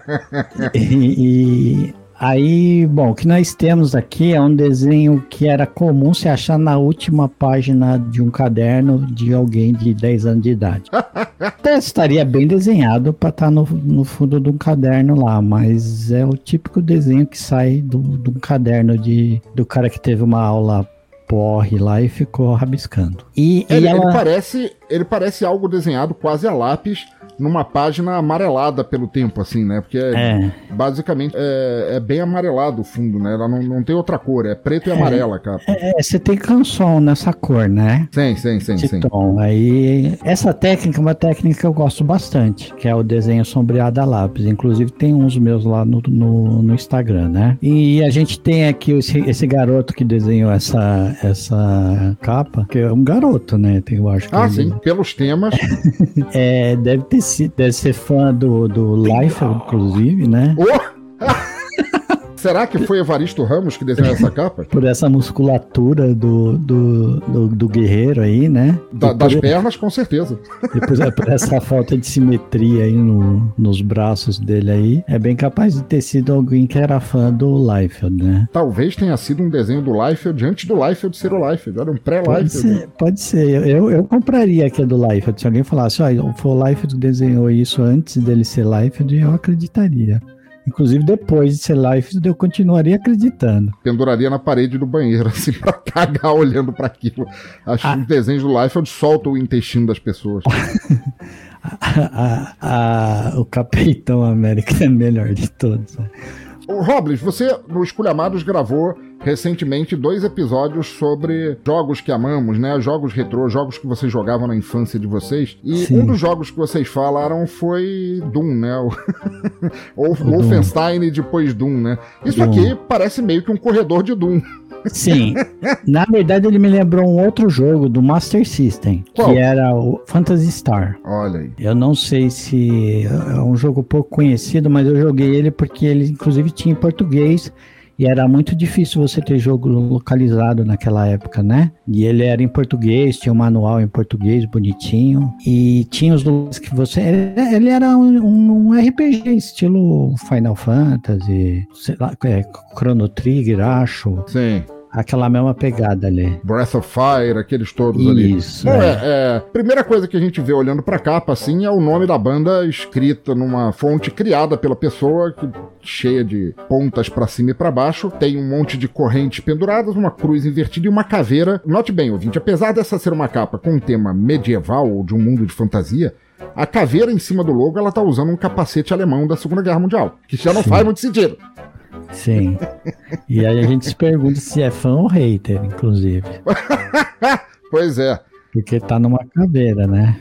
<laughs> e, e Aí, bom, o que nós temos aqui é um desenho que era comum se achar na última página de um caderno de alguém de 10 anos de idade. <laughs> Até estaria bem desenhado para estar tá no, no fundo de um caderno lá, mas é o típico desenho que sai do, de um caderno de, do cara que teve uma aula porre lá e ficou rabiscando. E, ele, e ela... ele, parece, ele parece algo desenhado quase a lápis numa página amarelada pelo tempo, assim, né? Porque é, é. basicamente é, é, bem amarelado o fundo, né? Ela não, não tem outra cor, é preto e é. amarela, cara. É, você tem canção nessa cor, né? Sim, sim, sim, sim. Tom. Aí, essa técnica é uma técnica que eu gosto bastante, que é o desenho sombreado a lápis. Inclusive tem uns meus lá no, no, no Instagram, né? E a gente tem aqui esse, esse garoto que desenhou essa, essa capa, que é um garoto, né? Eu acho ah, sim, pelos temas. é, deve ter deve ser fã do, do Life, inclusive, né? Oh! Será que foi Evaristo Ramos que desenhou essa capa? Por essa musculatura do, do, do, do guerreiro aí, né? Da, das por, pernas, com certeza. Depois é por essa falta de simetria aí no, nos braços dele aí, é bem capaz de ter sido alguém que era fã do Liefeld, né? Talvez tenha sido um desenho do Liefeld antes do Liefeld ser o Liefeld, era um pré-Liefeld. Pode ser, pode ser. Eu, eu compraria aqui do Liefeld. Se alguém falasse, olha, foi o Liefeld que desenhou isso antes dele ser Liefeld, eu acreditaria. Inclusive, depois de ser live, eu continuaria acreditando. Penduraria na parede do banheiro, <laughs> assim, pra cagar olhando para aquilo. Acho ah. que os desenhos do Life solta o intestino das pessoas. <laughs> a, a, a, o Capitão América é melhor de todos. Né? O Robles, você no Esculhamados gravou recentemente dois episódios sobre jogos que amamos, né? Jogos retrô, jogos que vocês jogavam na infância de vocês. E Sim. um dos jogos que vocês falaram foi Doom, né? Ou <laughs> Wolfenstein e depois Doom, né? Isso Doom. aqui parece meio que um corredor de Doom. Sim. <laughs> Na verdade, ele me lembrou um outro jogo do Master System, Qual? que era o Phantasy Star. Olha aí. Eu não sei se é um jogo pouco conhecido, mas eu joguei ele porque ele inclusive tinha em português E era muito difícil você ter jogo localizado naquela época, né? E ele era em português, tinha um manual em português bonitinho. E tinha os lugares que você. Ele era um, um RPG estilo Final Fantasy, sei lá, é, Chrono Trigger, acho. Sim aquela mesma pegada ali. Breath of Fire, aqueles todos Isso, ali. Isso. É. é, primeira coisa que a gente vê olhando pra capa, assim, é o nome da banda escrita numa fonte criada pela pessoa, que, cheia de pontas para cima e para baixo. Tem um monte de correntes penduradas, uma cruz invertida e uma caveira. Note bem, ouvinte, apesar dessa ser uma capa com um tema medieval ou de um mundo de fantasia, a caveira em cima do logo, ela tá usando um capacete alemão da Segunda Guerra Mundial, que já não Sim. faz muito sentido. Sim. E aí a gente se pergunta se é fã ou hater, inclusive. <laughs> pois é. Porque tá numa caveira, né?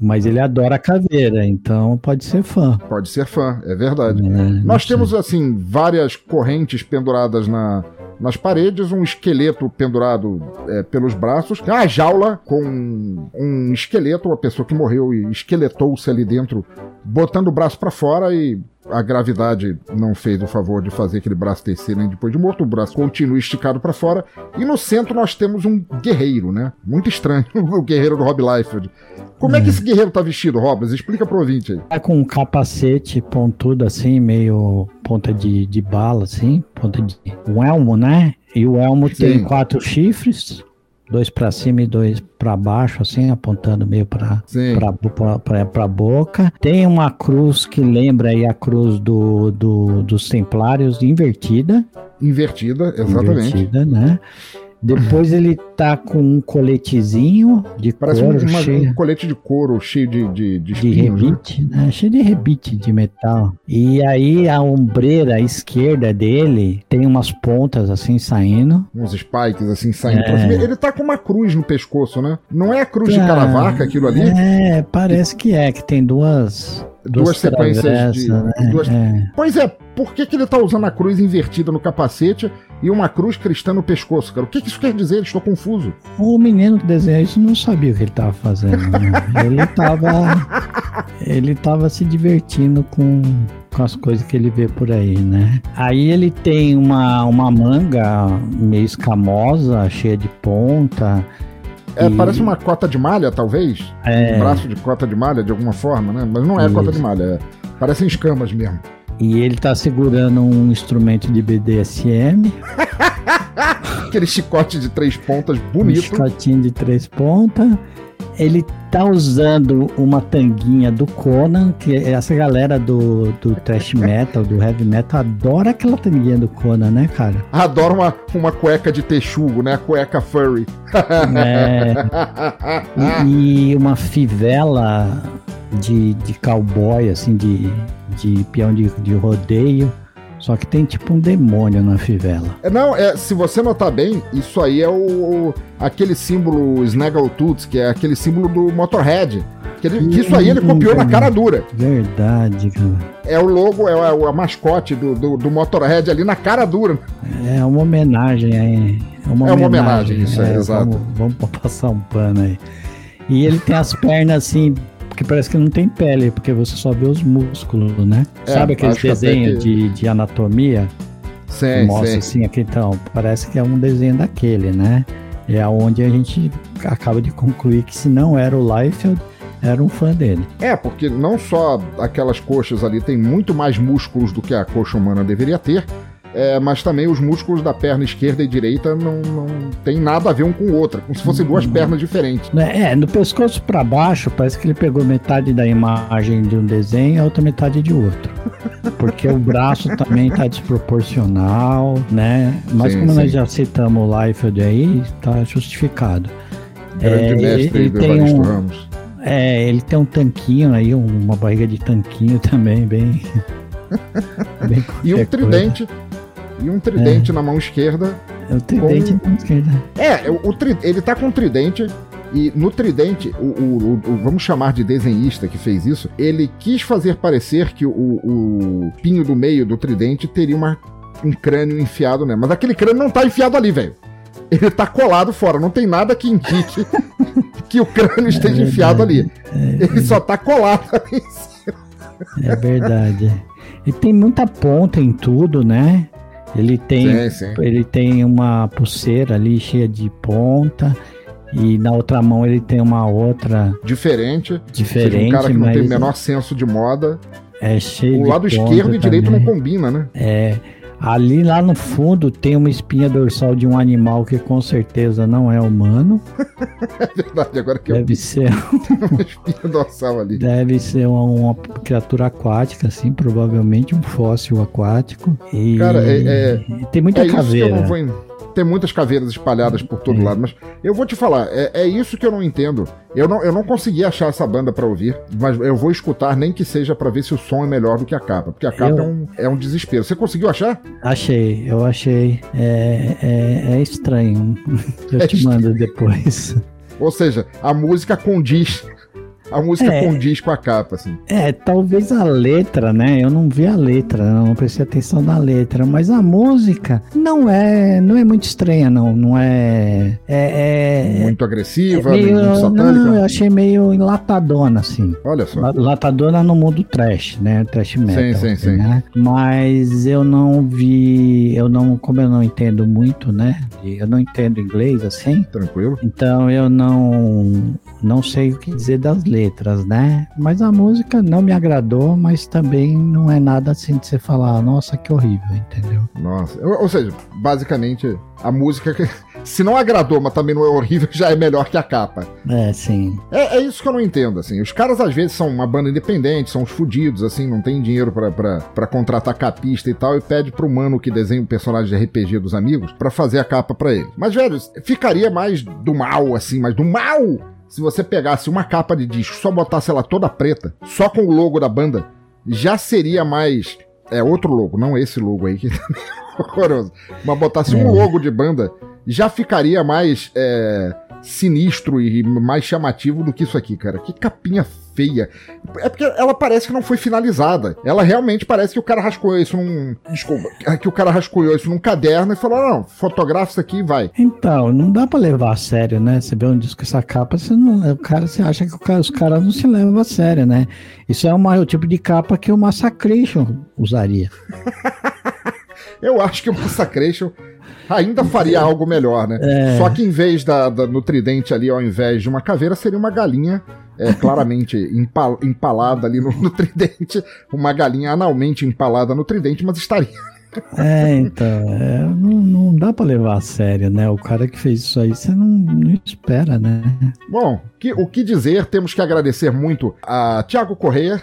Mas ele adora a caveira, então pode ser fã. Pode ser fã, é verdade. É, Nós temos, assim, várias correntes penduradas na, nas paredes, um esqueleto pendurado é, pelos braços, a jaula com um esqueleto, uma pessoa que morreu e esqueletou-se ali dentro, botando o braço para fora e a gravidade não fez o favor de fazer aquele braço descer nem depois de morto, o braço continua esticado para fora. E no centro nós temos um guerreiro, né? Muito estranho, <laughs> o guerreiro do Rob Liefeld. Como é. é que esse guerreiro tá vestido, Robas? Explica pro ouvinte aí. Tá com um capacete pontudo assim, meio ponta de, de bala, assim, ponta de. Um elmo, né? E o elmo Sim. tem quatro chifres, dois para cima e dois para baixo, assim, apontando meio para para boca. Tem uma cruz que lembra aí a cruz do, do, dos Templários invertida. Invertida, exatamente. Invertida, né? Depois ele tá com um coletezinho de Parece couro. Parece um colete de couro cheio de, de, de, de né? rebite, né? né? Cheio de rebite de metal. E aí a ombreira esquerda dele tem umas pontas assim saindo. Uns spikes assim saindo. É. Ele tá com uma cruz no pescoço, né? Não é a cruz de Caravaca aquilo ali? É, parece que é, que tem duas duas, duas sequências de. Né? Duas... É. Pois é, por que, que ele tá usando a cruz invertida no capacete e uma cruz cristã no pescoço, cara? O que, que isso quer dizer? Estou confuso. O menino que desenha isso não sabia o que ele tava fazendo. Né? ele tava. Ele tava se divertindo com, com as coisas que ele vê por aí, né? Aí ele tem uma, uma manga meio escamosa, cheia de ponta. É, e... parece uma cota de malha, talvez. É... Um braço de cota de malha, de alguma forma, né? Mas não é Isso. cota de malha, é... parecem escamas mesmo. E ele tá segurando um instrumento de BDSM. <laughs> Aquele chicote de três pontas bonito. Um chicotinho de três pontas. Ele tá usando uma tanguinha do Conan, que essa galera do, do thrash metal, do heavy metal, adora aquela tanguinha do Conan, né, cara? Adora uma, uma cueca de texugo, né? A cueca furry. É. <laughs> E, e uma fivela de, de cowboy, assim, de, de peão de, de rodeio. Só que tem tipo um demônio na fivela. É, não, é, se você notar bem, isso aí é o, aquele símbolo Snaggletooth, que é aquele símbolo do Motorhead. Que, ele, que isso aí ele copiou na cara dura. Verdade, cara. É o logo, é, é a mascote do, do, do, Motorhead ali na cara dura. É uma homenagem aí. É uma, é uma homenagem, homenagem isso é, é exato. Vamos, vamos passar um pano aí. E ele tem as pernas assim, que parece que não tem pele, porque você só vê os músculos, né? É, Sabe aqueles desenhos que... de, de anatomia? Sim, Mostra sim. assim, aqui então, parece que é um desenho daquele, né? É onde a gente acaba de concluir que se não era o Liefeld, era um fã dele. É, porque não só aquelas coxas ali tem muito mais músculos do que a coxa humana deveria ter, é, mas também os músculos da perna esquerda e direita não, não tem nada a ver um com o outro, como se fossem duas uhum. pernas diferentes. É, no pescoço para baixo, parece que ele pegou metade da imagem de um desenho e a outra metade de outro. Porque o braço <laughs> também tá desproporcional, né? Mas sim, como sim. nós já citamos o Liefeld aí, tá justificado. Grande é, mestre ele, ele tem um, Ramos. É, ele tem um tanquinho aí, uma barriga de tanquinho <laughs> também, bem. bem e um tridente. Coisa e um tridente é. na mão esquerda. É o tridente com... na mão esquerda. É, o, o tri... ele tá com um tridente. E no tridente, o, o, o, vamos chamar de desenhista que fez isso, ele quis fazer parecer que o, o pinho do meio do tridente teria uma, um crânio enfiado nele. Mas aquele crânio não tá enfiado ali, velho. Ele tá colado fora, não tem nada que indique <laughs> que o crânio esteja é enfiado ali. É ele só tá colado <laughs> ali em cima. É verdade. E tem muita ponta em tudo, né? Ele tem, sim, sim. ele tem uma pulseira ali cheia de ponta. E na outra mão ele tem uma outra. Diferente. Diferente. Seja, um cara que não tem o menor senso de moda. É cheio O lado esquerdo e direito não combina, né? É. Ali lá no fundo tem uma espinha dorsal de um animal que com certeza não é humano. <laughs> é verdade, agora que Deve eu... ser. <laughs> uma espinha dorsal ali. Deve ser uma, uma, criatura aquática, assim, provavelmente um fóssil aquático. E... Cara, é, é... Tem muita é caveira. Isso que eu não vou tem muitas caveiras espalhadas por todo é. lado, mas eu vou te falar, é, é, isso que eu não entendo. Eu não, eu não consegui achar essa banda para ouvir, mas eu vou escutar, nem que seja para ver se o som é melhor do que a capa, porque a capa eu... é, um, é um desespero. Você conseguiu achar? Achei, eu achei. É, é, é estranho. <laughs> Eu te mando depois. Ou seja, a música condiz a música é, condiz com a capa, assim. É, talvez a letra, né? Eu não vi a letra, não prestei atenção na letra, mas a música não é, não é muito estranha, não. Não é. é, é muito agressiva, é meio, muito satânica. Não, eu achei meio enlatadona, assim. Olha só. Latadona no mundo trash, né? Trash metal. Sim, sim, assim, sim. Né? Mas eu não vi. Eu não, como eu não entendo muito, né? Eu não entendo inglês assim. Tranquilo. Então eu não, não sei o que dizer das letras né? Mas a música não me agradou, mas também não é nada assim de você falar, nossa, que horrível, entendeu? Nossa, ou seja, basicamente a música, <laughs> se não agradou, mas também não é horrível, <laughs> já é melhor que a capa. É, sim. É, é isso que eu não entendo, assim. Os caras às vezes são uma banda independente, são os fudidos, assim, não tem dinheiro para contratar capista e tal, e pede pro mano que desenha o um personagem de RPG dos amigos para fazer a capa para ele. Mas, velho, ficaria mais do mal, assim, mas do mal se você pegasse uma capa de disco, só botasse ela toda preta, só com o logo da banda, já seria mais. É outro logo, não esse logo aí que <laughs> tá horroroso. Mas botasse um logo de banda, já ficaria mais é, sinistro e mais chamativo do que isso aqui, cara. Que capinha feia. É porque ela parece que não foi finalizada. Ela realmente parece que o cara rascunhou isso num. Desculpa. Que o cara rascunhou isso num caderno e falou: não, fotografa isso aqui e vai. Então, não dá pra levar a sério, né? Você vê um disco essa capa, você não, o cara, você acha que cara, os caras não se levam a sério, né? Isso é uma, o tipo de capa que o Massacration usaria. <laughs> Eu acho que o Massacration ainda faria algo melhor, né? É. Só que em vez da, da, no tridente ali, ao invés de uma caveira, seria uma galinha é, <laughs> claramente empal, empalada ali no, <laughs> no, tridente, uma galinha analmente empalada no tridente, mas estaria. É, então, é, não, não, dá para levar a sério, né? O cara que fez isso aí, você não, não espera, né? Bom, que, o que dizer, temos que agradecer muito a Tiago Correia.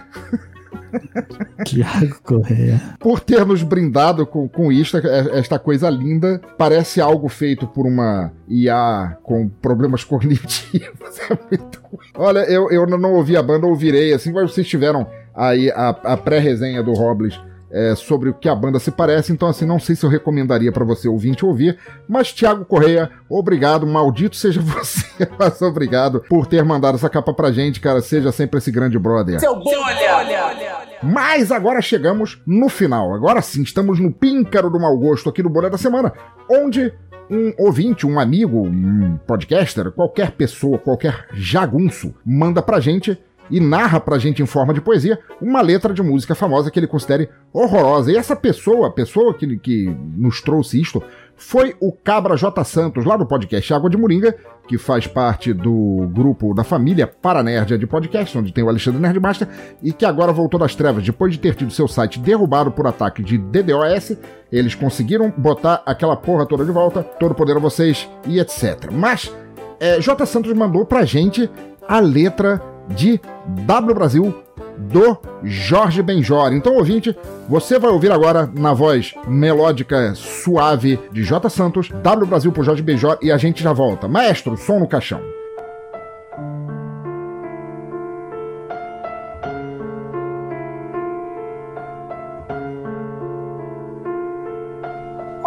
Tiago Correia. Por ter nos brindado com, com isto, é, esta coisa linda. Parece algo feito por uma IA com problemas cognitivos. <laughs> É muito... Olha, eu, eu não ouvi a banda, ouvirei assim, mas vocês tiveram aí a, a pré-resenha do Robles é, sobre o que a banda se parece, então assim, não sei se eu recomendaria para você ouvinte ouvir, mas Thiago Correia, obrigado, maldito seja <laughs> você, mas obrigado por ter mandado essa capa pra gente, cara, seja sempre esse grande brother. Seu bom, olha, olha, olha. Mas agora chegamos no final, agora sim, estamos no píncaro do mau gosto aqui do Bolé da Semana, onde um ouvinte, um amigo, um podcaster, qualquer pessoa, qualquer jagunço, manda pra gente e narra pra gente em forma de poesia uma letra de música famosa que ele considere horrorosa. E essa pessoa, a pessoa que, que nos trouxe isto, foi o Cabra J. Santos, lá do podcast Água de Moringa, que faz parte do grupo da família Paranerdia de podcast, onde tem o Alexandre Nerdmaster, e que agora voltou das trevas depois de ter tido seu site derrubado por ataque de DDoS. Eles conseguiram botar aquela porra toda de volta, todo poder a vocês e etc. Mas é, J. Santos mandou pra gente a letra de W Brasil do Jorge Benjor. Então, ouvinte, você vai ouvir agora na voz melódica suave de J Santos, W Brasil por Jorge Benjor e a gente já volta. Maestro, som no caixão.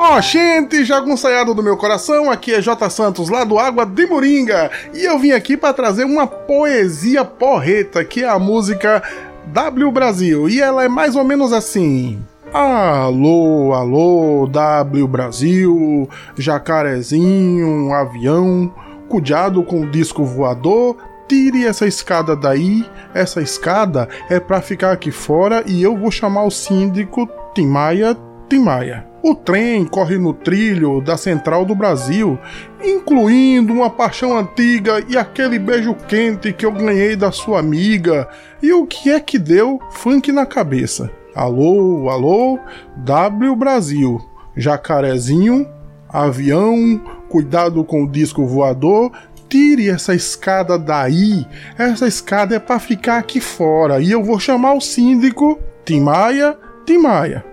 Ó, oh, gente, jagunçaiado do meu coração, aqui é J Santos, lá do Água de Moringa, e eu vim aqui para trazer uma poesia porreta, que é a música W Brasil, e ela é mais ou menos assim. Alô, alô, W Brasil, jacarezinho, avião, cuidado com o disco voador, tire essa escada daí, essa escada é para ficar aqui fora e eu vou chamar o síndico Tim Maia Tim Maia. O trem corre no trilho da Central do Brasil, incluindo uma paixão antiga e aquele beijo quente que eu ganhei da sua amiga. E o que é que deu funk na cabeça? Alô, alô, W Brasil, jacarezinho, avião, cuidado com o disco voador, tire essa escada daí. Essa escada é para ficar aqui fora. E eu vou chamar o síndico Tim Maia, Tim Maia.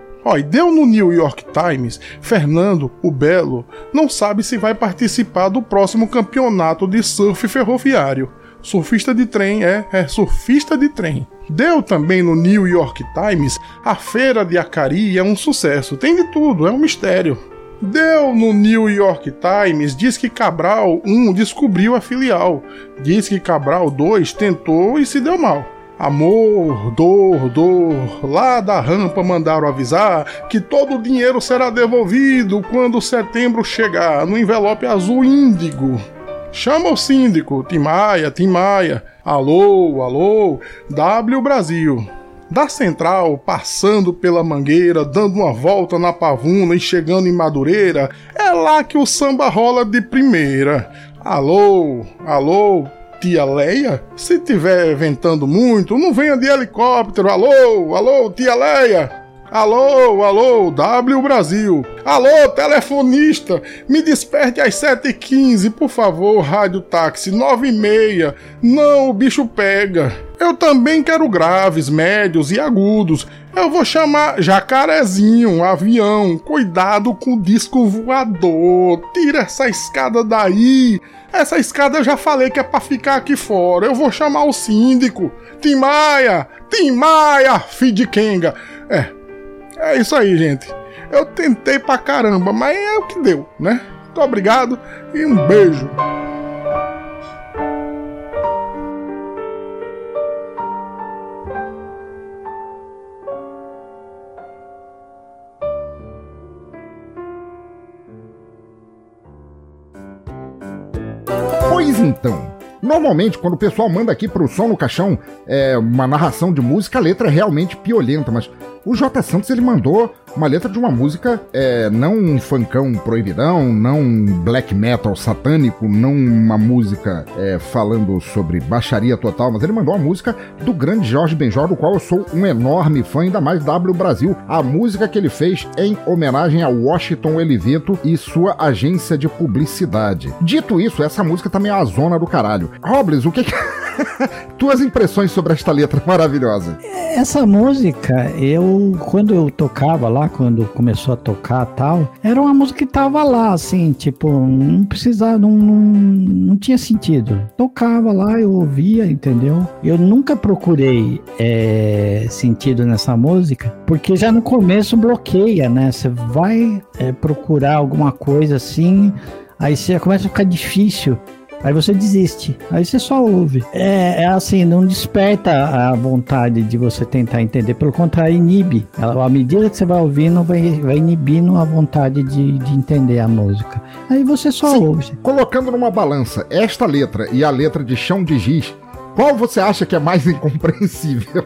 Deu no New York Times, Fernando, o Belo, não sabe se vai participar do próximo campeonato de surf ferroviário. Surfista de trem, é, é surfista de trem. Deu também no New York Times, a feira de Acari é um sucesso, tem de tudo, é um mistério. Deu no New York Times, diz que Cabral 1 descobriu a filial, diz que Cabral 2 tentou e se deu mal. Amor, dor, dor. Lá da rampa mandaram avisar que todo o dinheiro será devolvido quando setembro chegar no envelope azul índigo. Chama o síndico, Timaia, Timaia. Alô, alô, W Brasil. Da central, passando pela mangueira, dando uma volta na pavuna e chegando em Madureira, é lá que o samba rola de primeira. Alô, alô, tia Leia? Se tiver ventando muito, não venha de helicóptero. Alô, alô, tia Leia? Alô, alô, W Brasil. Alô, telefonista, me desperte às 7h15, por favor, rádio táxi 96. Não, o bicho pega. Eu também quero graves, médios e agudos. Eu vou chamar jacarezinho, avião. Cuidado com o disco voador. Tira essa escada daí. Essa escada eu já falei que é pra ficar aqui fora. Eu vou chamar o síndico. Tim Maia! Tim Maia, filho de Kenga. É, é isso aí, gente. Eu tentei pra caramba, mas é o que deu, né? Muito obrigado e um beijo. Então, normalmente quando o pessoal manda aqui pro som no caixão é, uma narração de música, a letra é realmente piolenta, mas o J. Santos ele mandou uma letra de uma música, é, não um funkão proibidão, não um black metal satânico, não uma música é, falando sobre baixaria total, mas ele mandou uma música do grande Jorge Benjor, do qual eu sou um enorme fã, ainda mais W Brasil. A música que ele fez em homenagem a Washington Oliveto e sua agência de publicidade. Dito isso, essa música também é a zona do caralho. Robles, o que que... <laughs> <laughs> Tuas impressões sobre esta letra maravilhosa? Essa música, eu, quando eu tocava lá, quando começou a tocar tal, era uma música que tava lá, assim, tipo, não precisava, não, não, não tinha sentido. Tocava lá, eu ouvia, entendeu? Eu nunca procurei é, sentido nessa música, porque já no começo bloqueia, né? Você vai é, procurar alguma coisa assim, aí você começa a ficar difícil Aí você desiste, aí você só ouve. É, é, assim, não desperta a vontade de você tentar entender, pelo contrário, inibe. À medida que você vai ouvindo, vai, vai inibindo a vontade de, de entender a música. Aí você só Sim, ouve. Colocando numa balança esta letra e a letra de Chão de Giz, qual você acha que é mais <laughs> incompreensível?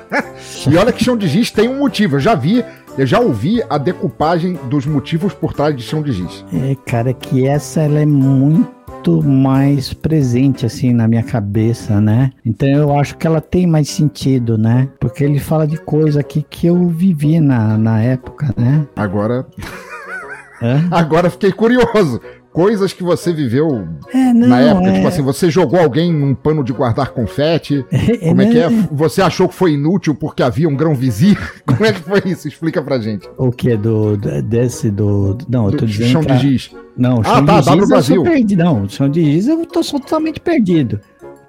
<laughs> e olha que Chão de Giz tem um motivo, eu já vi eu já ouvi a decupagem dos motivos por trás de Chão de Giz. É, cara, que essa ela é muito muito mais presente assim na minha cabeça, né? Então eu acho que ela tem mais sentido, né? Porque ele fala de coisa aqui que eu vivi na, na época, né? Agora. <laughs> Agora fiquei curioso coisas que você viveu é, não, na época. É... Tipo assim, você jogou alguém num pano de guardar confete. Como é que é? Você achou que foi inútil porque havia um grão vizir? <laughs> Como é que foi isso? Explica pra gente. O que? Do, desse do. Não, eu tô dizendo. Chão de giz. Não, ah, chão ah, tá, de giz Brasil. Perdido. Não, chão de giz eu tô totalmente perdido.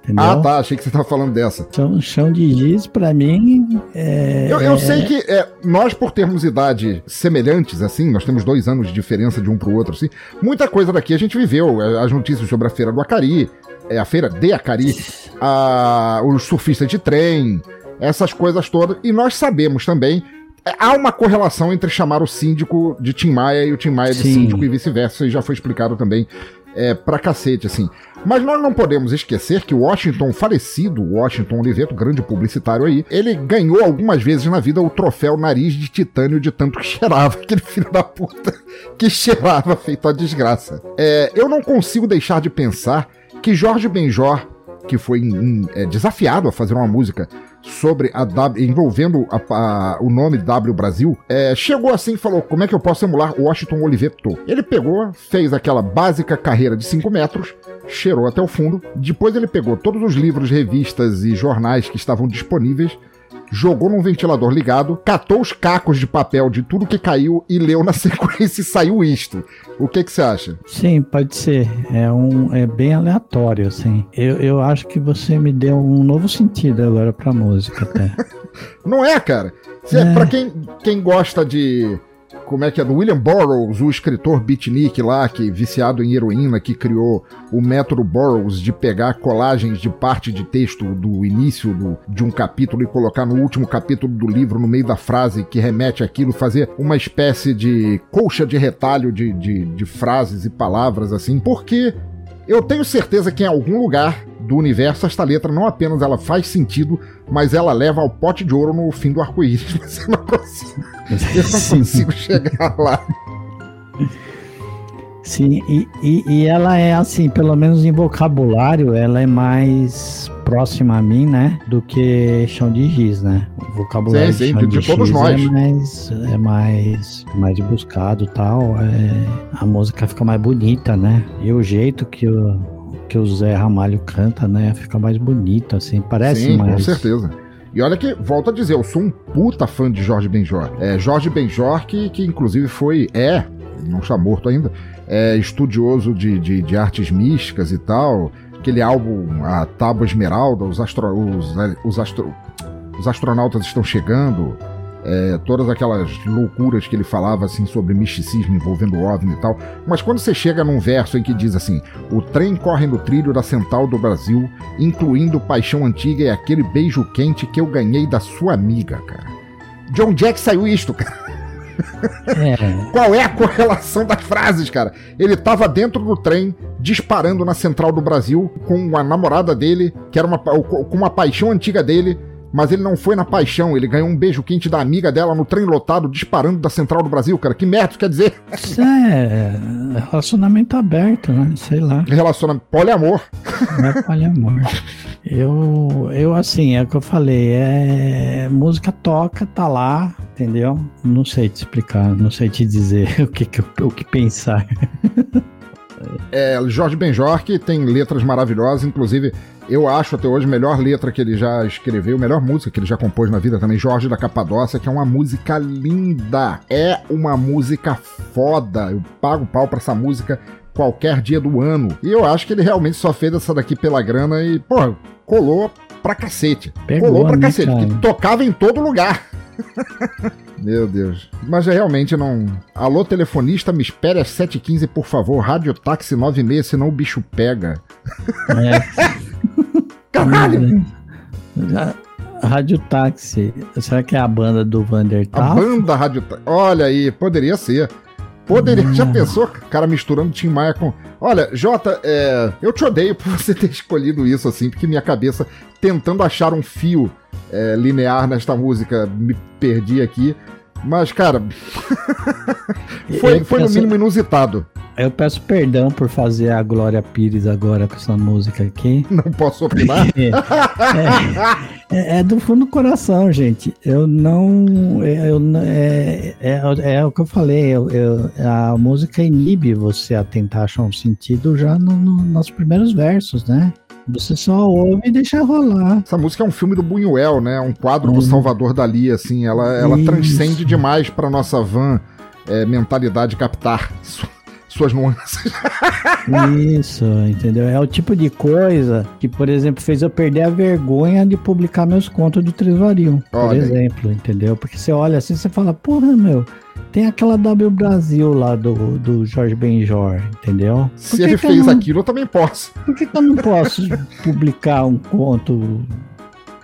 Entendeu? Ah, tá. Achei que você estava falando dessa. Chão, chão de giz, para mim. É, eu, eu sei que é, nós, por termos idade semelhantes, assim, nós temos dois anos de diferença de um para o outro, assim, muita coisa daqui a gente viveu. É, as notícias sobre a Feira do Acari, é, a Feira de Acari, a, os surfistas de trem, essas coisas todas. E nós sabemos também é, há uma correlação entre chamar o síndico de Tim Maia e o Tim Maia de Sim. síndico e vice-versa, e já foi explicado também é, pra cacete, assim. Mas nós não podemos esquecer que o Washington, falecido Washington Oliveto, grande publicitário aí, ele ganhou algumas vezes na vida o troféu nariz de titânio de tanto que <laughs> cheirava, aquele filho da puta que cheirava feito a desgraça. É, eu não consigo deixar de pensar que Jorge Benjor, que foi é, desafiado a fazer uma música sobre a W, envolvendo a, a, o nome W Brasil, é, chegou assim e falou: como é que eu posso emular Washington Oliveto? Ele pegou, fez aquela básica carreira de 5 metros, cheirou até o fundo. Depois ele pegou todos os livros, revistas e jornais que estavam disponíveis jogou num ventilador ligado, catou os cacos de papel de tudo que caiu e leu na <laughs> sequência e saiu isto. O que que você acha? Sim, pode ser. É, um, é bem aleatório, assim. Eu, eu acho que você me deu um novo sentido agora pra música até. <laughs> Não é, cara? Cê, é. Pra quem, quem gosta de como é que é, do William Burroughs, o escritor beatnik lá, que viciado em heroína, que criou o método Burroughs de pegar colagens de parte de texto do início do, de um capítulo e colocar no último capítulo do livro, no meio da frase que remete aquilo, fazer uma espécie de colcha de retalho de, de, de frases e palavras assim, porque eu tenho certeza que em algum lugar do universo esta letra não apenas ela faz sentido, mas ela leva ao pote de ouro no fim do arco-íris. <laughs> Mas eu não consigo, eu não consigo chegar lá. Sim, e, e, e, ela é assim, pelo menos em vocabulário, ela é mais próxima a mim, né? Do que chão de giz, né? O vocabulário sim, sim, de, de, de todos nós. É mais, é mais, mais buscado tal. É, a música fica mais bonita, né? E o jeito que o, que o Zé Ramalho canta, né? Fica mais bonito, assim, parece sim, mais. Com certeza. E olha que, volto a dizer, eu sou um puta fã de Jorge Benjor. É, Jorge Benjor, que, que inclusive foi, é, não está morto ainda, é estudioso de, de, de artes místicas e tal. Aquele álbum, a Tábua Esmeralda, os, astro, os, os, astro, os astronautas estão chegando. É, todas aquelas loucuras que ele falava assim sobre misticismo envolvendo o OVNI e tal. Mas quando você chega num verso em que diz assim: O trem corre no trilho da Central do Brasil, incluindo paixão antiga e aquele beijo quente que eu ganhei da sua amiga, cara. De onde é que saiu isto, cara? É. Qual é a correlação das frases, cara? Ele tava dentro do trem, disparando na Central do Brasil com a namorada dele, que era uma, com uma paixão antiga dele, mas ele não foi na paixão, ele ganhou um beijo quente da amiga dela no trem lotado, disparando da Central do Brasil, cara. Que merda quer dizer? Isso é relacionamento aberto, né? Sei lá. Relacionamento. Poliamor. É poliamor. Eu, eu, assim, é o que eu falei, é música toca, tá lá, entendeu? Não sei te explicar, não sei te dizer <laughs> o que, o que pensar. É, Jorge Benjor, que tem letras maravilhosas, inclusive eu acho até hoje a melhor letra que ele já escreveu, a melhor música que ele já compôs na vida também, Jorge da Capadócia, que é uma música linda. É uma música foda. Eu pago pau pra essa música qualquer dia do ano. E eu acho que ele realmente só fez essa daqui pela grana e, pô, colou pra cacete. Pegou, colou pra né, cacete, cara? que tocava em todo lugar. <laughs> Meu Deus. Mas é realmente não. Alô, telefonista, me espere às 7h15, por favor. Rádio Táxi 96, senão o bicho pega. É. <laughs> <laughs> Caralho! Rádio Táxi. Será que é a banda do Vander A banda Rádio Táxi. Olha aí, poderia ser. Poderia. Hum. Já pensou, cara, misturando Tim Maia com. Olha, Jota, é... eu te odeio por <laughs> você ter escolhido isso assim, porque minha cabeça, tentando achar um fio é, linear nesta música, me perdi aqui. Mas, cara, <laughs> foi, foi no mínimo inusitado. Eu peço perdão por fazer a Glória Pires agora com essa música aqui. <laughs> Não posso opinar? é, é, é, do fundo do coração, gente. Eu não. Eu, é, é, é, o que eu falei. Eu, eu, a música inibe você a tentar achar um sentido já no, no, nos primeiros versos, né? Você só ouve e deixa rolar. Essa música é um filme do Buñuel, né? Um quadro do Salvador Dali, assim. Ela, ela transcende demais pra nossa van é, mentalidade captar suas nuances. <laughs> Isso, entendeu? É o tipo de coisa que, por exemplo, fez eu perder a vergonha de publicar meus contos do Tresoril, por exemplo, entendeu? Porque você olha assim, você fala, porra, meu, tem aquela W Brasil lá do, do Jorge Benjor, entendeu? Por Se ele fez não... aquilo, eu também posso. Por que, que eu não posso publicar um conto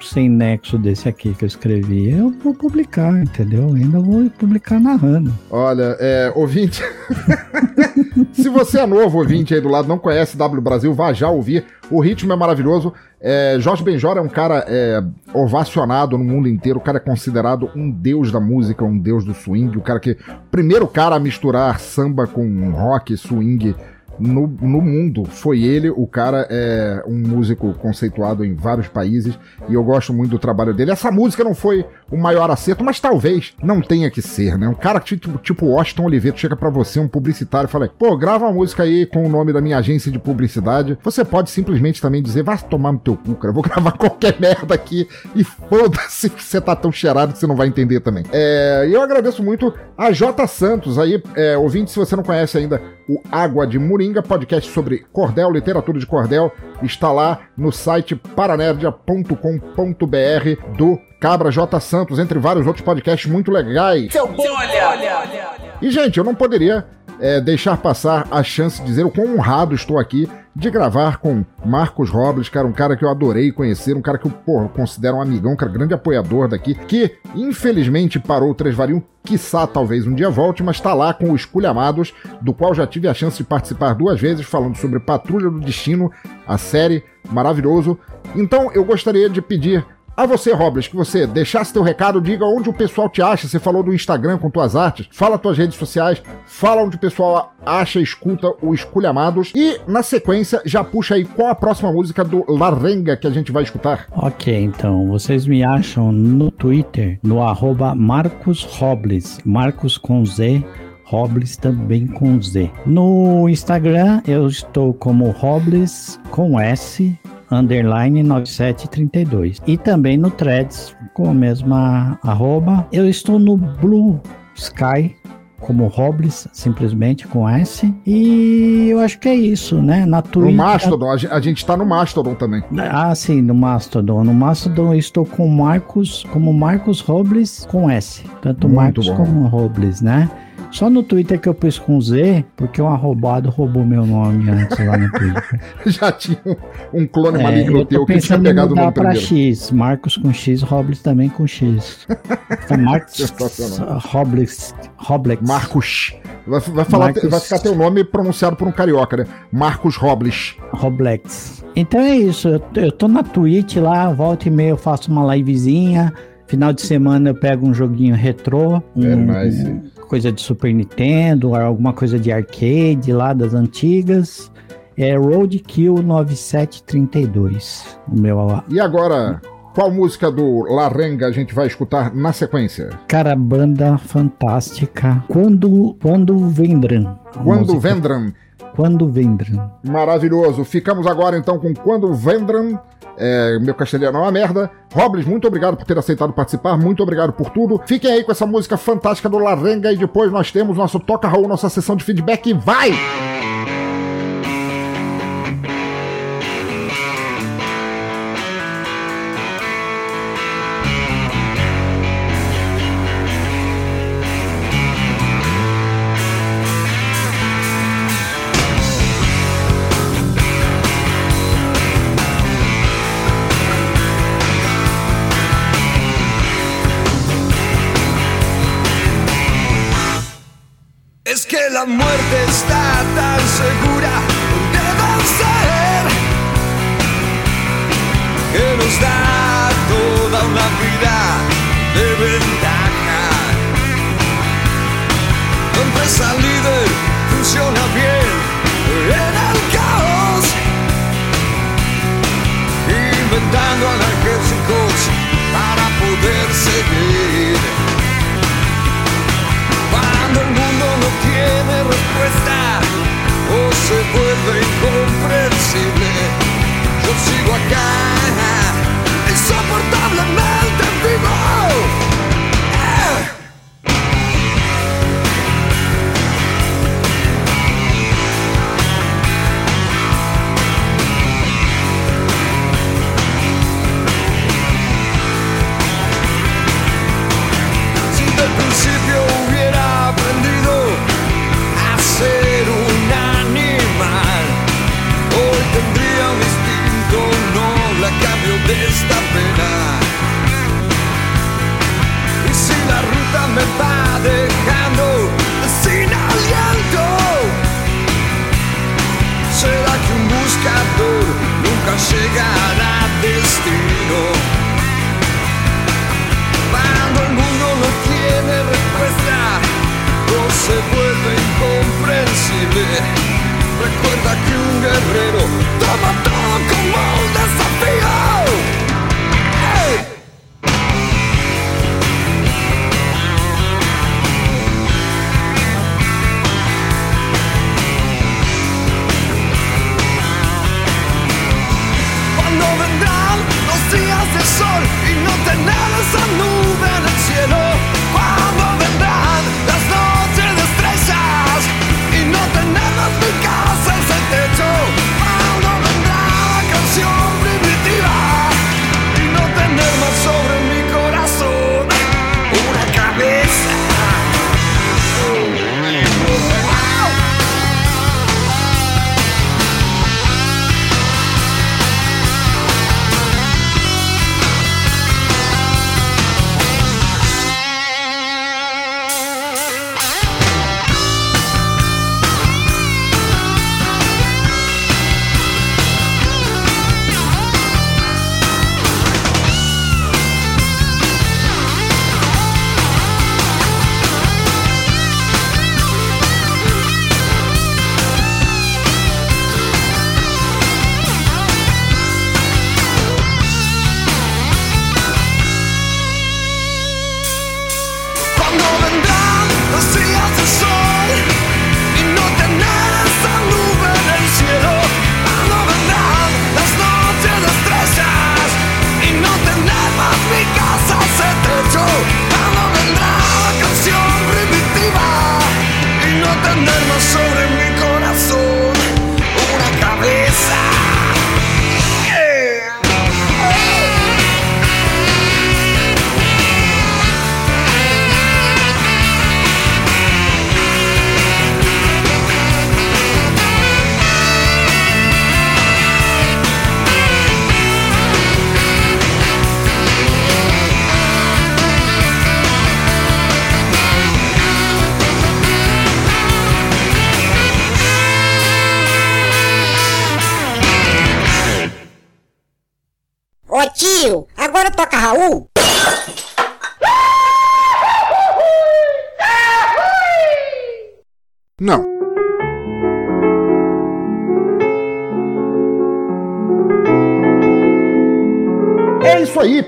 sem nexo desse aqui que eu escrevi, eu vou publicar, entendeu? Ainda vou publicar narrando. Olha, é, ouvinte, <laughs> Se você é novo ouvinte aí do lado, não conhece W Brasil, vá já ouvir. O ritmo é maravilhoso. É, Jorge Benjor é um cara é, ovacionado no mundo inteiro. O cara é considerado um deus da música, um deus do swing. O cara que. Primeiro cara a misturar samba com rock, swing no, no mundo. Foi ele, o cara é um músico conceituado em vários países e eu gosto muito do trabalho dele. Essa música não foi o maior acerto, mas talvez não tenha que ser, né? Um cara tipo, tipo Washington Oliveira chega para você, um publicitário, e fala: pô, grava uma música aí com o nome da minha agência de publicidade. Você pode simplesmente também dizer: vai tomar no teu cu, cara, vou <laughs> gravar qualquer merda aqui e foda-se que você tá tão cheirado que você não vai entender também. É, eu agradeço muito a J Santos aí, é, ouvinte, se você não conhece ainda o Água de Moringa, podcast sobre cordel, literatura de cordel, está lá no site paranerdia.com.br do Cabra J Santos, entre vários outros podcasts muito legais. Seu bolha! E, gente, eu não poderia é, deixar passar a chance de dizer o quão honrado estou aqui de gravar com Marcos Robles, cara, um cara que eu adorei conhecer, um cara que eu porra, considero um amigão, um cara grande apoiador daqui, que infelizmente parou o Tresvarinho, quiçá talvez um dia volte, mas tá lá com o Esculhamados, do qual já tive a chance de participar duas vezes, falando sobre Patrulha do Destino, a série maravilhoso. Então eu gostaria de pedir a você, Robles, que você deixasse teu recado, diga onde o pessoal te acha. Você falou do Instagram com tuas artes, fala tuas redes sociais, fala onde o pessoal acha, escuta o Esculhamados. E, na sequência, já puxa aí qual a próxima música do Larenga que a gente vai escutar. Ok, então, vocês me acham no Twitter, no arroba Marcos Robles, Marcos com Z, Robles também com Z. No Instagram eu estou como Robles com S underline 9732. E também no Threads, com a mesma arroba. Eu estou no Blue Sky, como Robles, simplesmente com S. E eu acho que é isso, né? Na Twitch. No Mastodon, a gente tá no Mastodon também. Ah, sim, no Mastodon. No Mastodon eu estou com Marcos, como Marcos Robles com S. Tanto Muito Marcos bom. como Robles, né? Só no Twitter que eu pus com Z, porque um arrombado roubou meu nome antes lá no Twitter. <laughs> Já tinha um, um clone É, maligno teu que tinha pegado o nome pra primeiro. X. Marcos com X, Robles também com X. Então, <laughs> Marcos. Robles. Robles. Marcos. Vai, vai falar, Marcos- vai ficar teu nome pronunciado por um carioca, né? Marcos Robles. Roblex. Então é isso, eu, eu tô na Twitch lá, volta e meia eu faço uma livezinha. Final de semana eu pego um joguinho retrô, um, nice. coisa de Super Nintendo, alguma coisa de arcade lá das antigas. É Roadkill 9732. O meu. E agora, qual música do Larenga a gente vai escutar na sequência? Cara, banda fantástica. Quando, quando vendrão. A Quando música. Vendram. Quando vendrão. Maravilhoso. Ficamos agora então com Quando Vendram. É, meu castelhano é uma merda. Robles, muito obrigado por ter aceitado participar. Muito obrigado por tudo. Fiquem aí com essa música fantástica do Larenga e depois nós temos nosso Toca Raul, nossa sessão de feedback. Vai!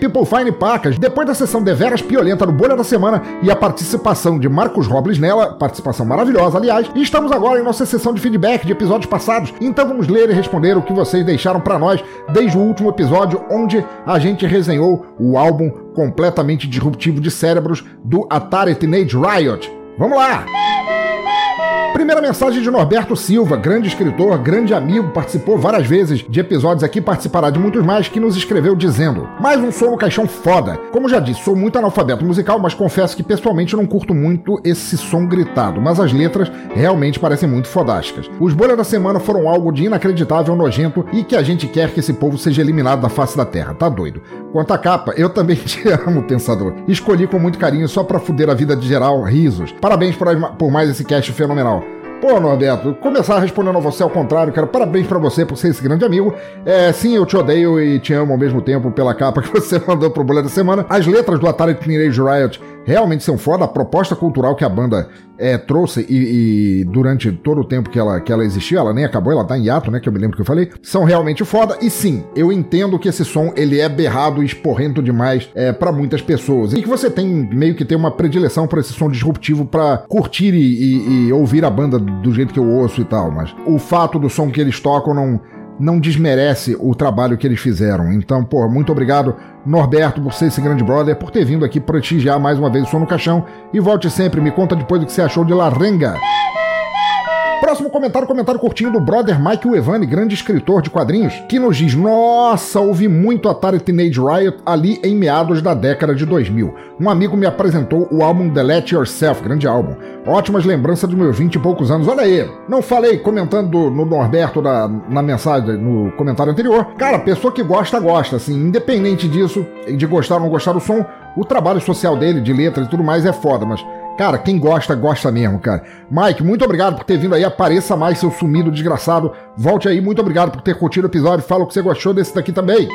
People Fine Pacas, depois da sessão deveras piolenta no Bolha da Semana e a participação de Marcos Robles nela, participação maravilhosa, aliás, estamos agora em nossa sessão de feedback de episódios passados, então vamos ler e responder o que vocês deixaram para nós desde o último episódio, onde a gente resenhou o álbum completamente disruptivo de cérebros do Atari Teenage Riot. Vamos lá! Primeira mensagem de Norberto Silva, grande escritor, grande amigo, participou várias vezes de episódios aqui, participará de muitos mais, que nos escreveu dizendo: Mais um som no caixão foda. Como já disse, sou muito analfabeto musical, mas confesso que pessoalmente não curto muito esse som gritado, mas as letras realmente parecem muito fodásticas. Os bolhas da semana foram algo de inacreditável, nojento e que a gente quer que esse povo seja eliminado da face da terra. Tá doido. Quanto à capa, eu também <laughs> te amo, pensador. Escolhi com muito carinho só pra fuder a vida de geral, risos. Parabéns por mais esse cast fenomenal. Pô, Norberto, começar respondendo a você ao contrário, cara. Parabéns para você por ser esse grande amigo. É, sim, eu te odeio e te amo ao mesmo tempo pela capa <laughs> que você mandou pro Bolha da Semana. As letras do Atari Teenage Riot realmente são foda. A proposta cultural que a banda é, trouxe e, e, durante todo o tempo que ela, que ela existiu, ela nem acabou, ela tá em hiato, né? Que eu me lembro que eu falei, são realmente foda. E sim, eu entendo que esse som ele é berrado e esporrento demais é, para muitas pessoas. E que você tem meio que tem uma predileção por esse som disruptivo para curtir e, e, e ouvir a banda do jeito que eu ouço e tal. Mas o fato do som que eles tocam não não desmerece o trabalho que eles fizeram. Então, pô, muito obrigado, Norberto, por ser esse grande brother, por ter vindo aqui prestigiar mais uma vez o som no caixão. E volte sempre, me conta depois do que você achou de Larenga. Próximo comentário, comentário curtinho do brother Mike Evani, grande escritor de quadrinhos, que nos diz: Nossa, ouvi muito Atari Teenage Riot ali em meados da década de 2000. Um amigo me apresentou o álbum The Let Yourself, grande álbum. Ótimas lembranças dos meus 20 e poucos anos. Olha aí, não falei comentando no Norberto da, na mensagem, no comentário anterior. Cara, pessoa que gosta, gosta, assim, independente disso, de gostar ou não gostar do som, o trabalho social dele, de letras e tudo mais, é foda, mas Cara, quem gosta, gosta mesmo, cara. Mike, muito obrigado por ter vindo aí. Apareça mais, seu sumido desgraçado. Volte aí, muito obrigado por ter curtido o episódio. Fala o que você gostou desse daqui também.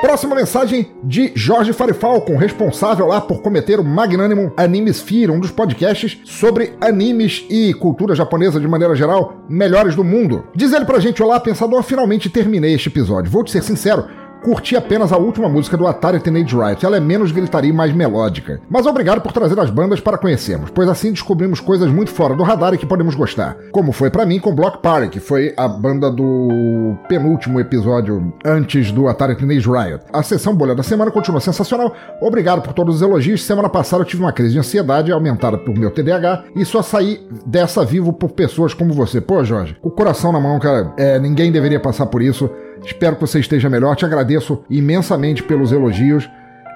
Próxima mensagem de Jorge Farifalcon, responsável lá por cometer o magnânimo Animesphere, um dos podcasts sobre animes e cultura japonesa de maneira geral, melhores do mundo. Diz ele pra gente: Olá, pensador, finalmente terminei este episódio. Vou te ser sincero, curti apenas a última música do Atari Teenage Riot. Ela é menos gritaria e mais melódica. Mas obrigado por trazer as bandas para conhecermos, pois assim descobrimos coisas muito fora do radar e que podemos gostar. Como foi para mim com Block Party, que foi a banda do penúltimo episódio antes do Atari Teenage Riot. A sessão bolha da semana continua sensacional. Obrigado por todos os elogios. Semana passada eu tive uma crise de ansiedade aumentada por meu TDAH e só saí dessa vivo por pessoas como você. Pô, Jorge, o coração na mão, cara, é, ninguém deveria passar por isso. Espero que você esteja melhor. Te agradeço imensamente pelos elogios.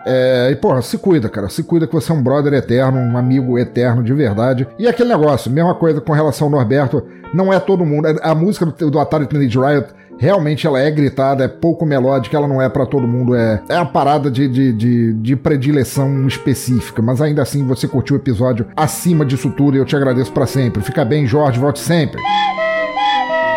É, e porra, se cuida, cara. Se cuida que você é um brother eterno, um amigo eterno de verdade. E aquele negócio, mesma coisa com relação ao Norberto, não é todo mundo. A música do, do Atari Teenage Riot realmente ela é gritada, é pouco melódica, ela não é para todo mundo, é, é a parada de, de, de, de, predileção específica, mas ainda assim você curtiu o episódio acima disso tudo e eu te agradeço para sempre. Fica bem, Jorge, volte sempre.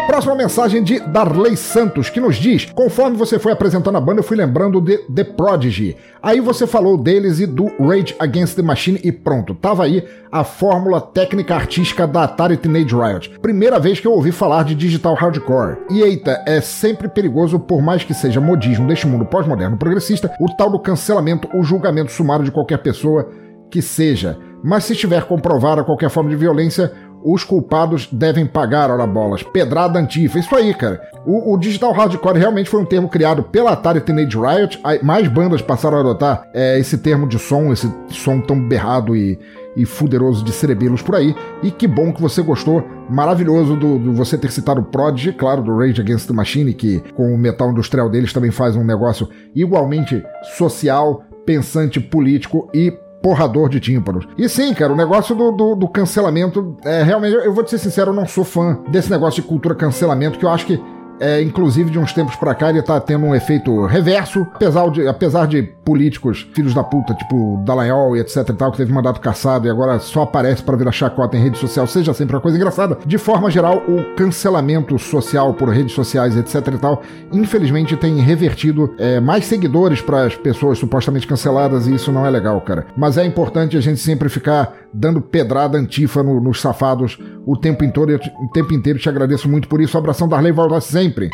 Próxima mensagem de Darley Santos, que nos diz: Conforme você foi apresentando a banda, eu fui lembrando de The Prodigy. Aí você falou deles e do Rage Against the Machine e pronto, tava aí a fórmula técnica artística da Atari Teenage Riot. Primeira vez que eu ouvi falar de digital hardcore. E eita, é sempre perigoso, por mais que seja modismo deste mundo pós-moderno progressista, o tal do cancelamento, o julgamento sumário de qualquer pessoa que seja. Mas se estiver comprovada qualquer forma de violência, os culpados devem pagar, ora bolas. Pedrada antifa. Isso aí, cara. O, o, digital hardcore realmente foi um termo criado pela Atari Teenage Riot. Mais bandas passaram a adotar é, esse termo de som, esse som tão berrado e, e fuderoso de cerebelos por aí. E que bom que você gostou. Maravilhoso do, do, você ter citado o Prodigy, claro, do Rage Against the Machine, que com o metal industrial deles também faz um negócio igualmente social, pensante, político e porrador de tímpanos. E sim, cara, o negócio do, do, do cancelamento, é realmente, eu vou te ser sincero, eu não sou fã desse negócio de cultura cancelamento, que eu acho que é, inclusive de uns tempos pra cá, ele tá tendo um efeito reverso, apesar de, apesar de políticos, filhos da puta, tipo Dallagnol e etc e tal, que teve mandato caçado e agora só aparece para virar chacota em rede social, seja sempre uma coisa engraçada. De forma geral, o cancelamento social por redes sociais, etc e tal, infelizmente tem revertido é, mais seguidores para as pessoas supostamente canceladas e isso não é legal, cara. Mas é importante a gente sempre ficar dando pedrada antifa no, nos safados o tempo inteiro. O tempo inteiro te agradeço muito por isso. Abração, Darley, volta sempre.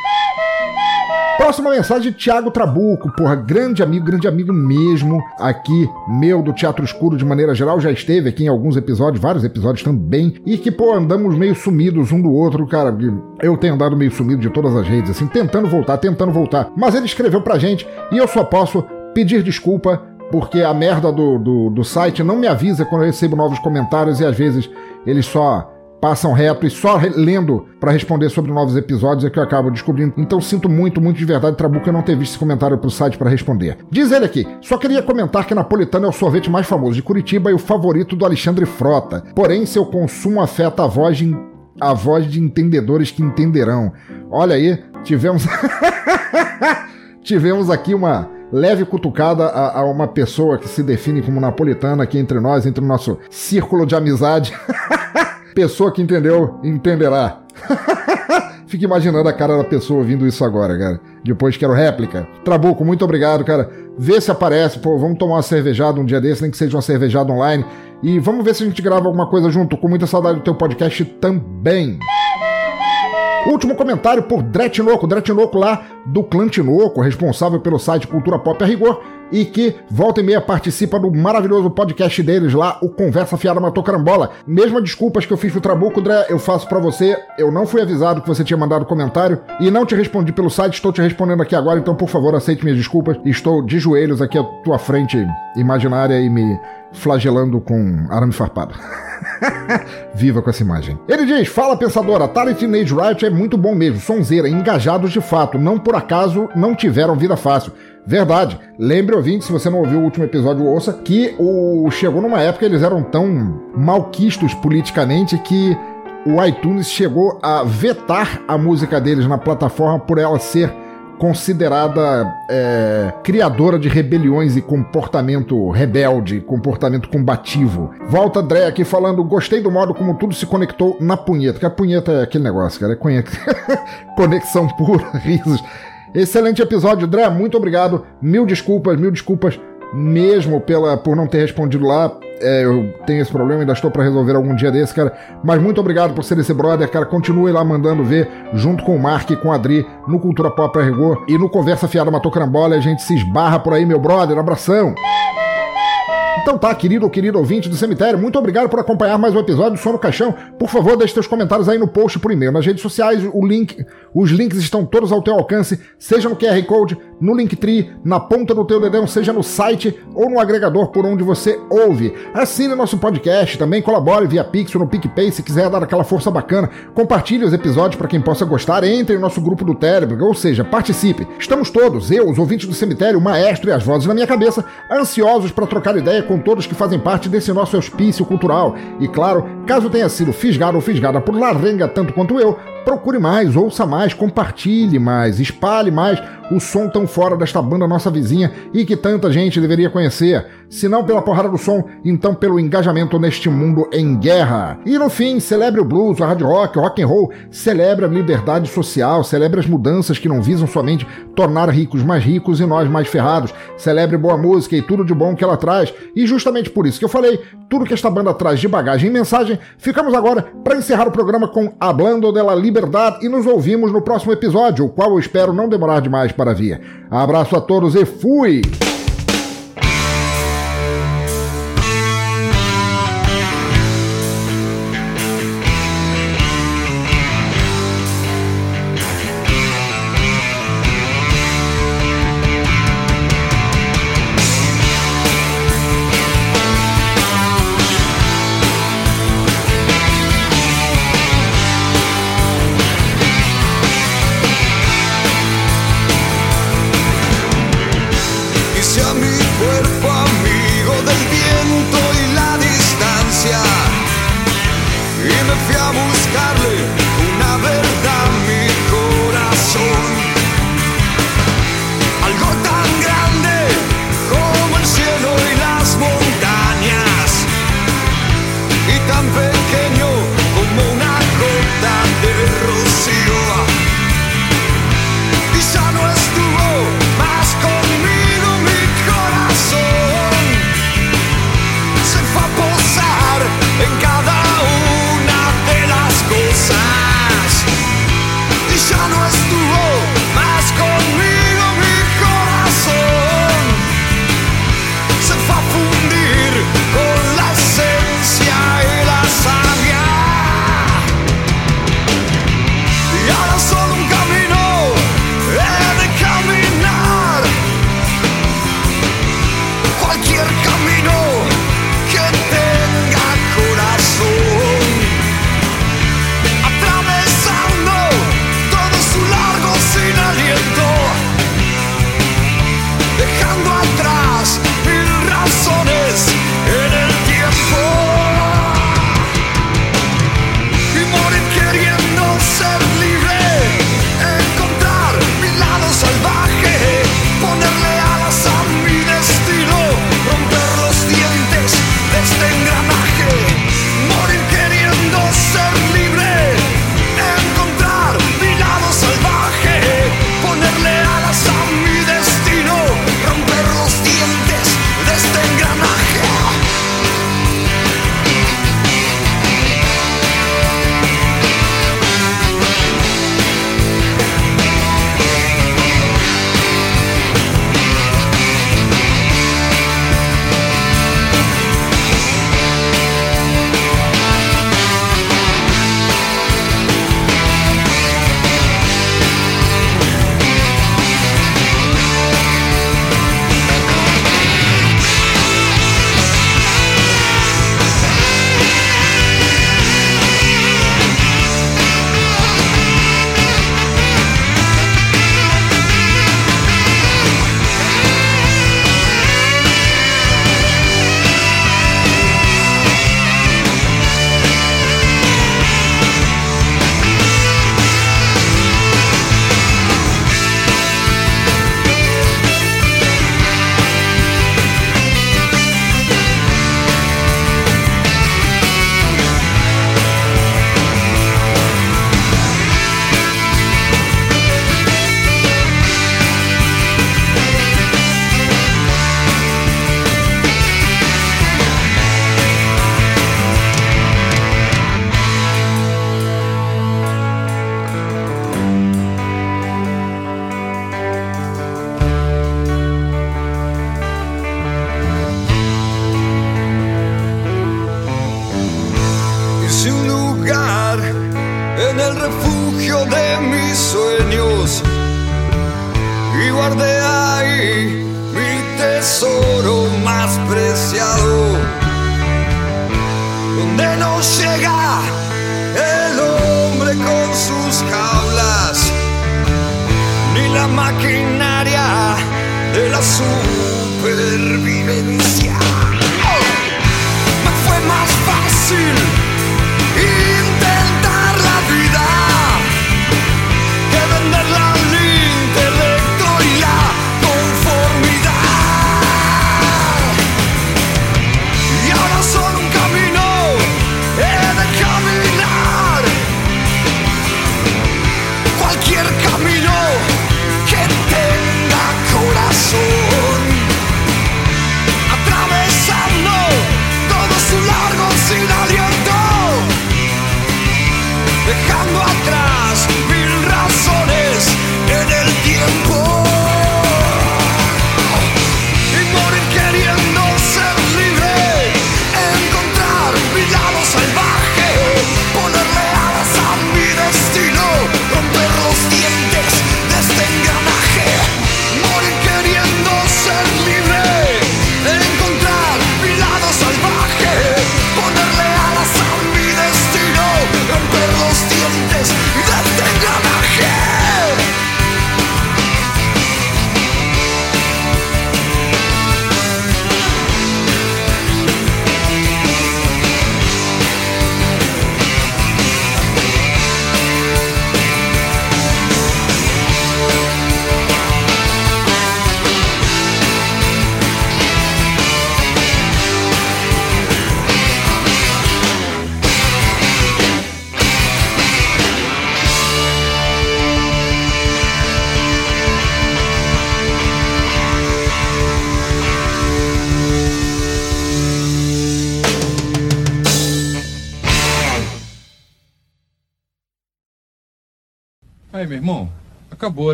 Próxima mensagem, Thiago Trabuco, porra, grande amigo, grande amigo mesmo, aqui, meu, do Teatro Escuro de maneira geral, já esteve aqui em alguns episódios, vários episódios também, e que, pô, andamos meio sumidos um do outro, cara, eu tenho andado meio sumido de todas as redes, assim, tentando voltar, tentando voltar, mas ele escreveu pra gente, e eu só posso pedir desculpa, porque a merda do, do, do site não me avisa quando eu recebo novos comentários, e às vezes eles só passam reto e só lendo para responder sobre novos episódios é que eu acabo descobrindo. Então sinto muito, muito de verdade, Trabuca, não ter visto esse comentário pro site para responder. Diz ele aqui: só queria comentar que Napolitano é o sorvete mais famoso de Curitiba e o favorito do Alexandre Frota. Porém, seu consumo afeta a voz de, a voz de entendedores que entenderão. Olha aí, tivemos. <laughs> tivemos aqui uma leve cutucada a, a, uma pessoa que se define como napolitana aqui entre nós, entre o nosso círculo de amizade. <laughs> Pessoa que entendeu, entenderá. <laughs> Fica imaginando a cara da pessoa ouvindo isso agora, cara. Depois quero réplica. Trabuco, muito obrigado, cara. Vê se aparece, pô, vamos tomar uma cervejada um dia desse, nem que seja uma cervejada online. E vamos ver se a gente grava alguma coisa junto. Com muita saudade do teu podcast também. Último comentário por Dretinoco, Dretinoco lá do Clã Tinoco, responsável pelo site Cultura Pop a Rigor, e que volta e meia participa do maravilhoso podcast deles lá, o Conversa Fiada Matou Carambola. Mesmo desculpas que eu fiz pro Trabuco, Dré, eu faço para você. Eu não fui avisado que você tinha mandado comentário e não te respondi pelo site, estou te respondendo aqui agora, então por favor aceite minhas desculpas. Estou de joelhos aqui à tua frente imaginária e me flagelando com arame farpado. <laughs> Viva com essa imagem. Ele diz: Fala pensadora, Atari Teenage Riot é muito bom mesmo, sonzeira, engajados de fato, não por acaso não tiveram vida fácil. Verdade. Lembre, ouvinte, se você não ouviu o último episódio, ouça, que o chegou numa época eles eram tão malquistos politicamente que o iTunes chegou a vetar a música deles na plataforma por ela ser considerada é, criadora de rebeliões e comportamento rebelde, comportamento combativo. Volta André aqui falando, gostei do modo como tudo se conectou na punheta, que a punheta é aquele negócio, cara, é <laughs> conexão pura, <laughs> risos. Excelente episódio, André, muito obrigado, mil desculpas, mil desculpas mesmo pela, por não ter respondido lá. É, eu tenho esse problema, ainda estou para resolver algum dia desse, cara. Mas muito obrigado por ser esse brother, cara. Continue lá mandando ver, junto com o Mark e com o Adri, no Cultura Pop a Rigor e no Conversa Fiada Matou Carambola. A gente se esbarra por aí, meu brother. Abração! Então tá, querido ou querido ouvinte do cemitério, muito obrigado por acompanhar mais um episódio do Som no Caixão. Por favor, deixe seus comentários aí no post por e-mail. Nas redes sociais, o link, os links estão todos ao teu alcance, seja no QR Code, no Linktree, na ponta do teu dedão, seja no site ou no agregador por onde você ouve. Assine nosso podcast, também colabore via Pix no PicPay se quiser dar aquela força bacana. Compartilhe os episódios para quem possa gostar, entre no nosso grupo do Telegram, ou seja, participe. Estamos todos, eu, os ouvintes do cemitério, o maestro e as vozes na minha cabeça, ansiosos para trocar ideia com todos que fazem parte desse nosso hospício cultural. E claro, caso tenha sido fisgado ou fisgada por Larenga tanto quanto eu, procure mais, ouça mais, compartilhe mais, espalhe mais o som tão fora desta banda nossa vizinha e que tanta gente deveria conhecer. Se não pela porrada do som, então pelo engajamento neste mundo em guerra. E no fim, celebre o blues, o hard rock, o rock and roll, celebre a liberdade social, celebre as mudanças que não visam somente tornar ricos mais ricos e nós mais ferrados. Celebre boa música e tudo de bom que ela traz. E justamente por isso que eu falei, tudo que esta banda traz de bagagem e mensagem, ficamos agora para encerrar o programa com Hablando de la Liberdade e nos ouvimos no próximo episódio, o qual eu espero não demorar demais para vir. Abraço a todos e fui!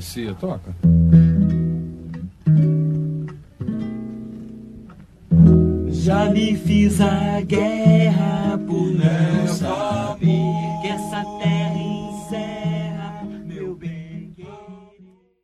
Então toca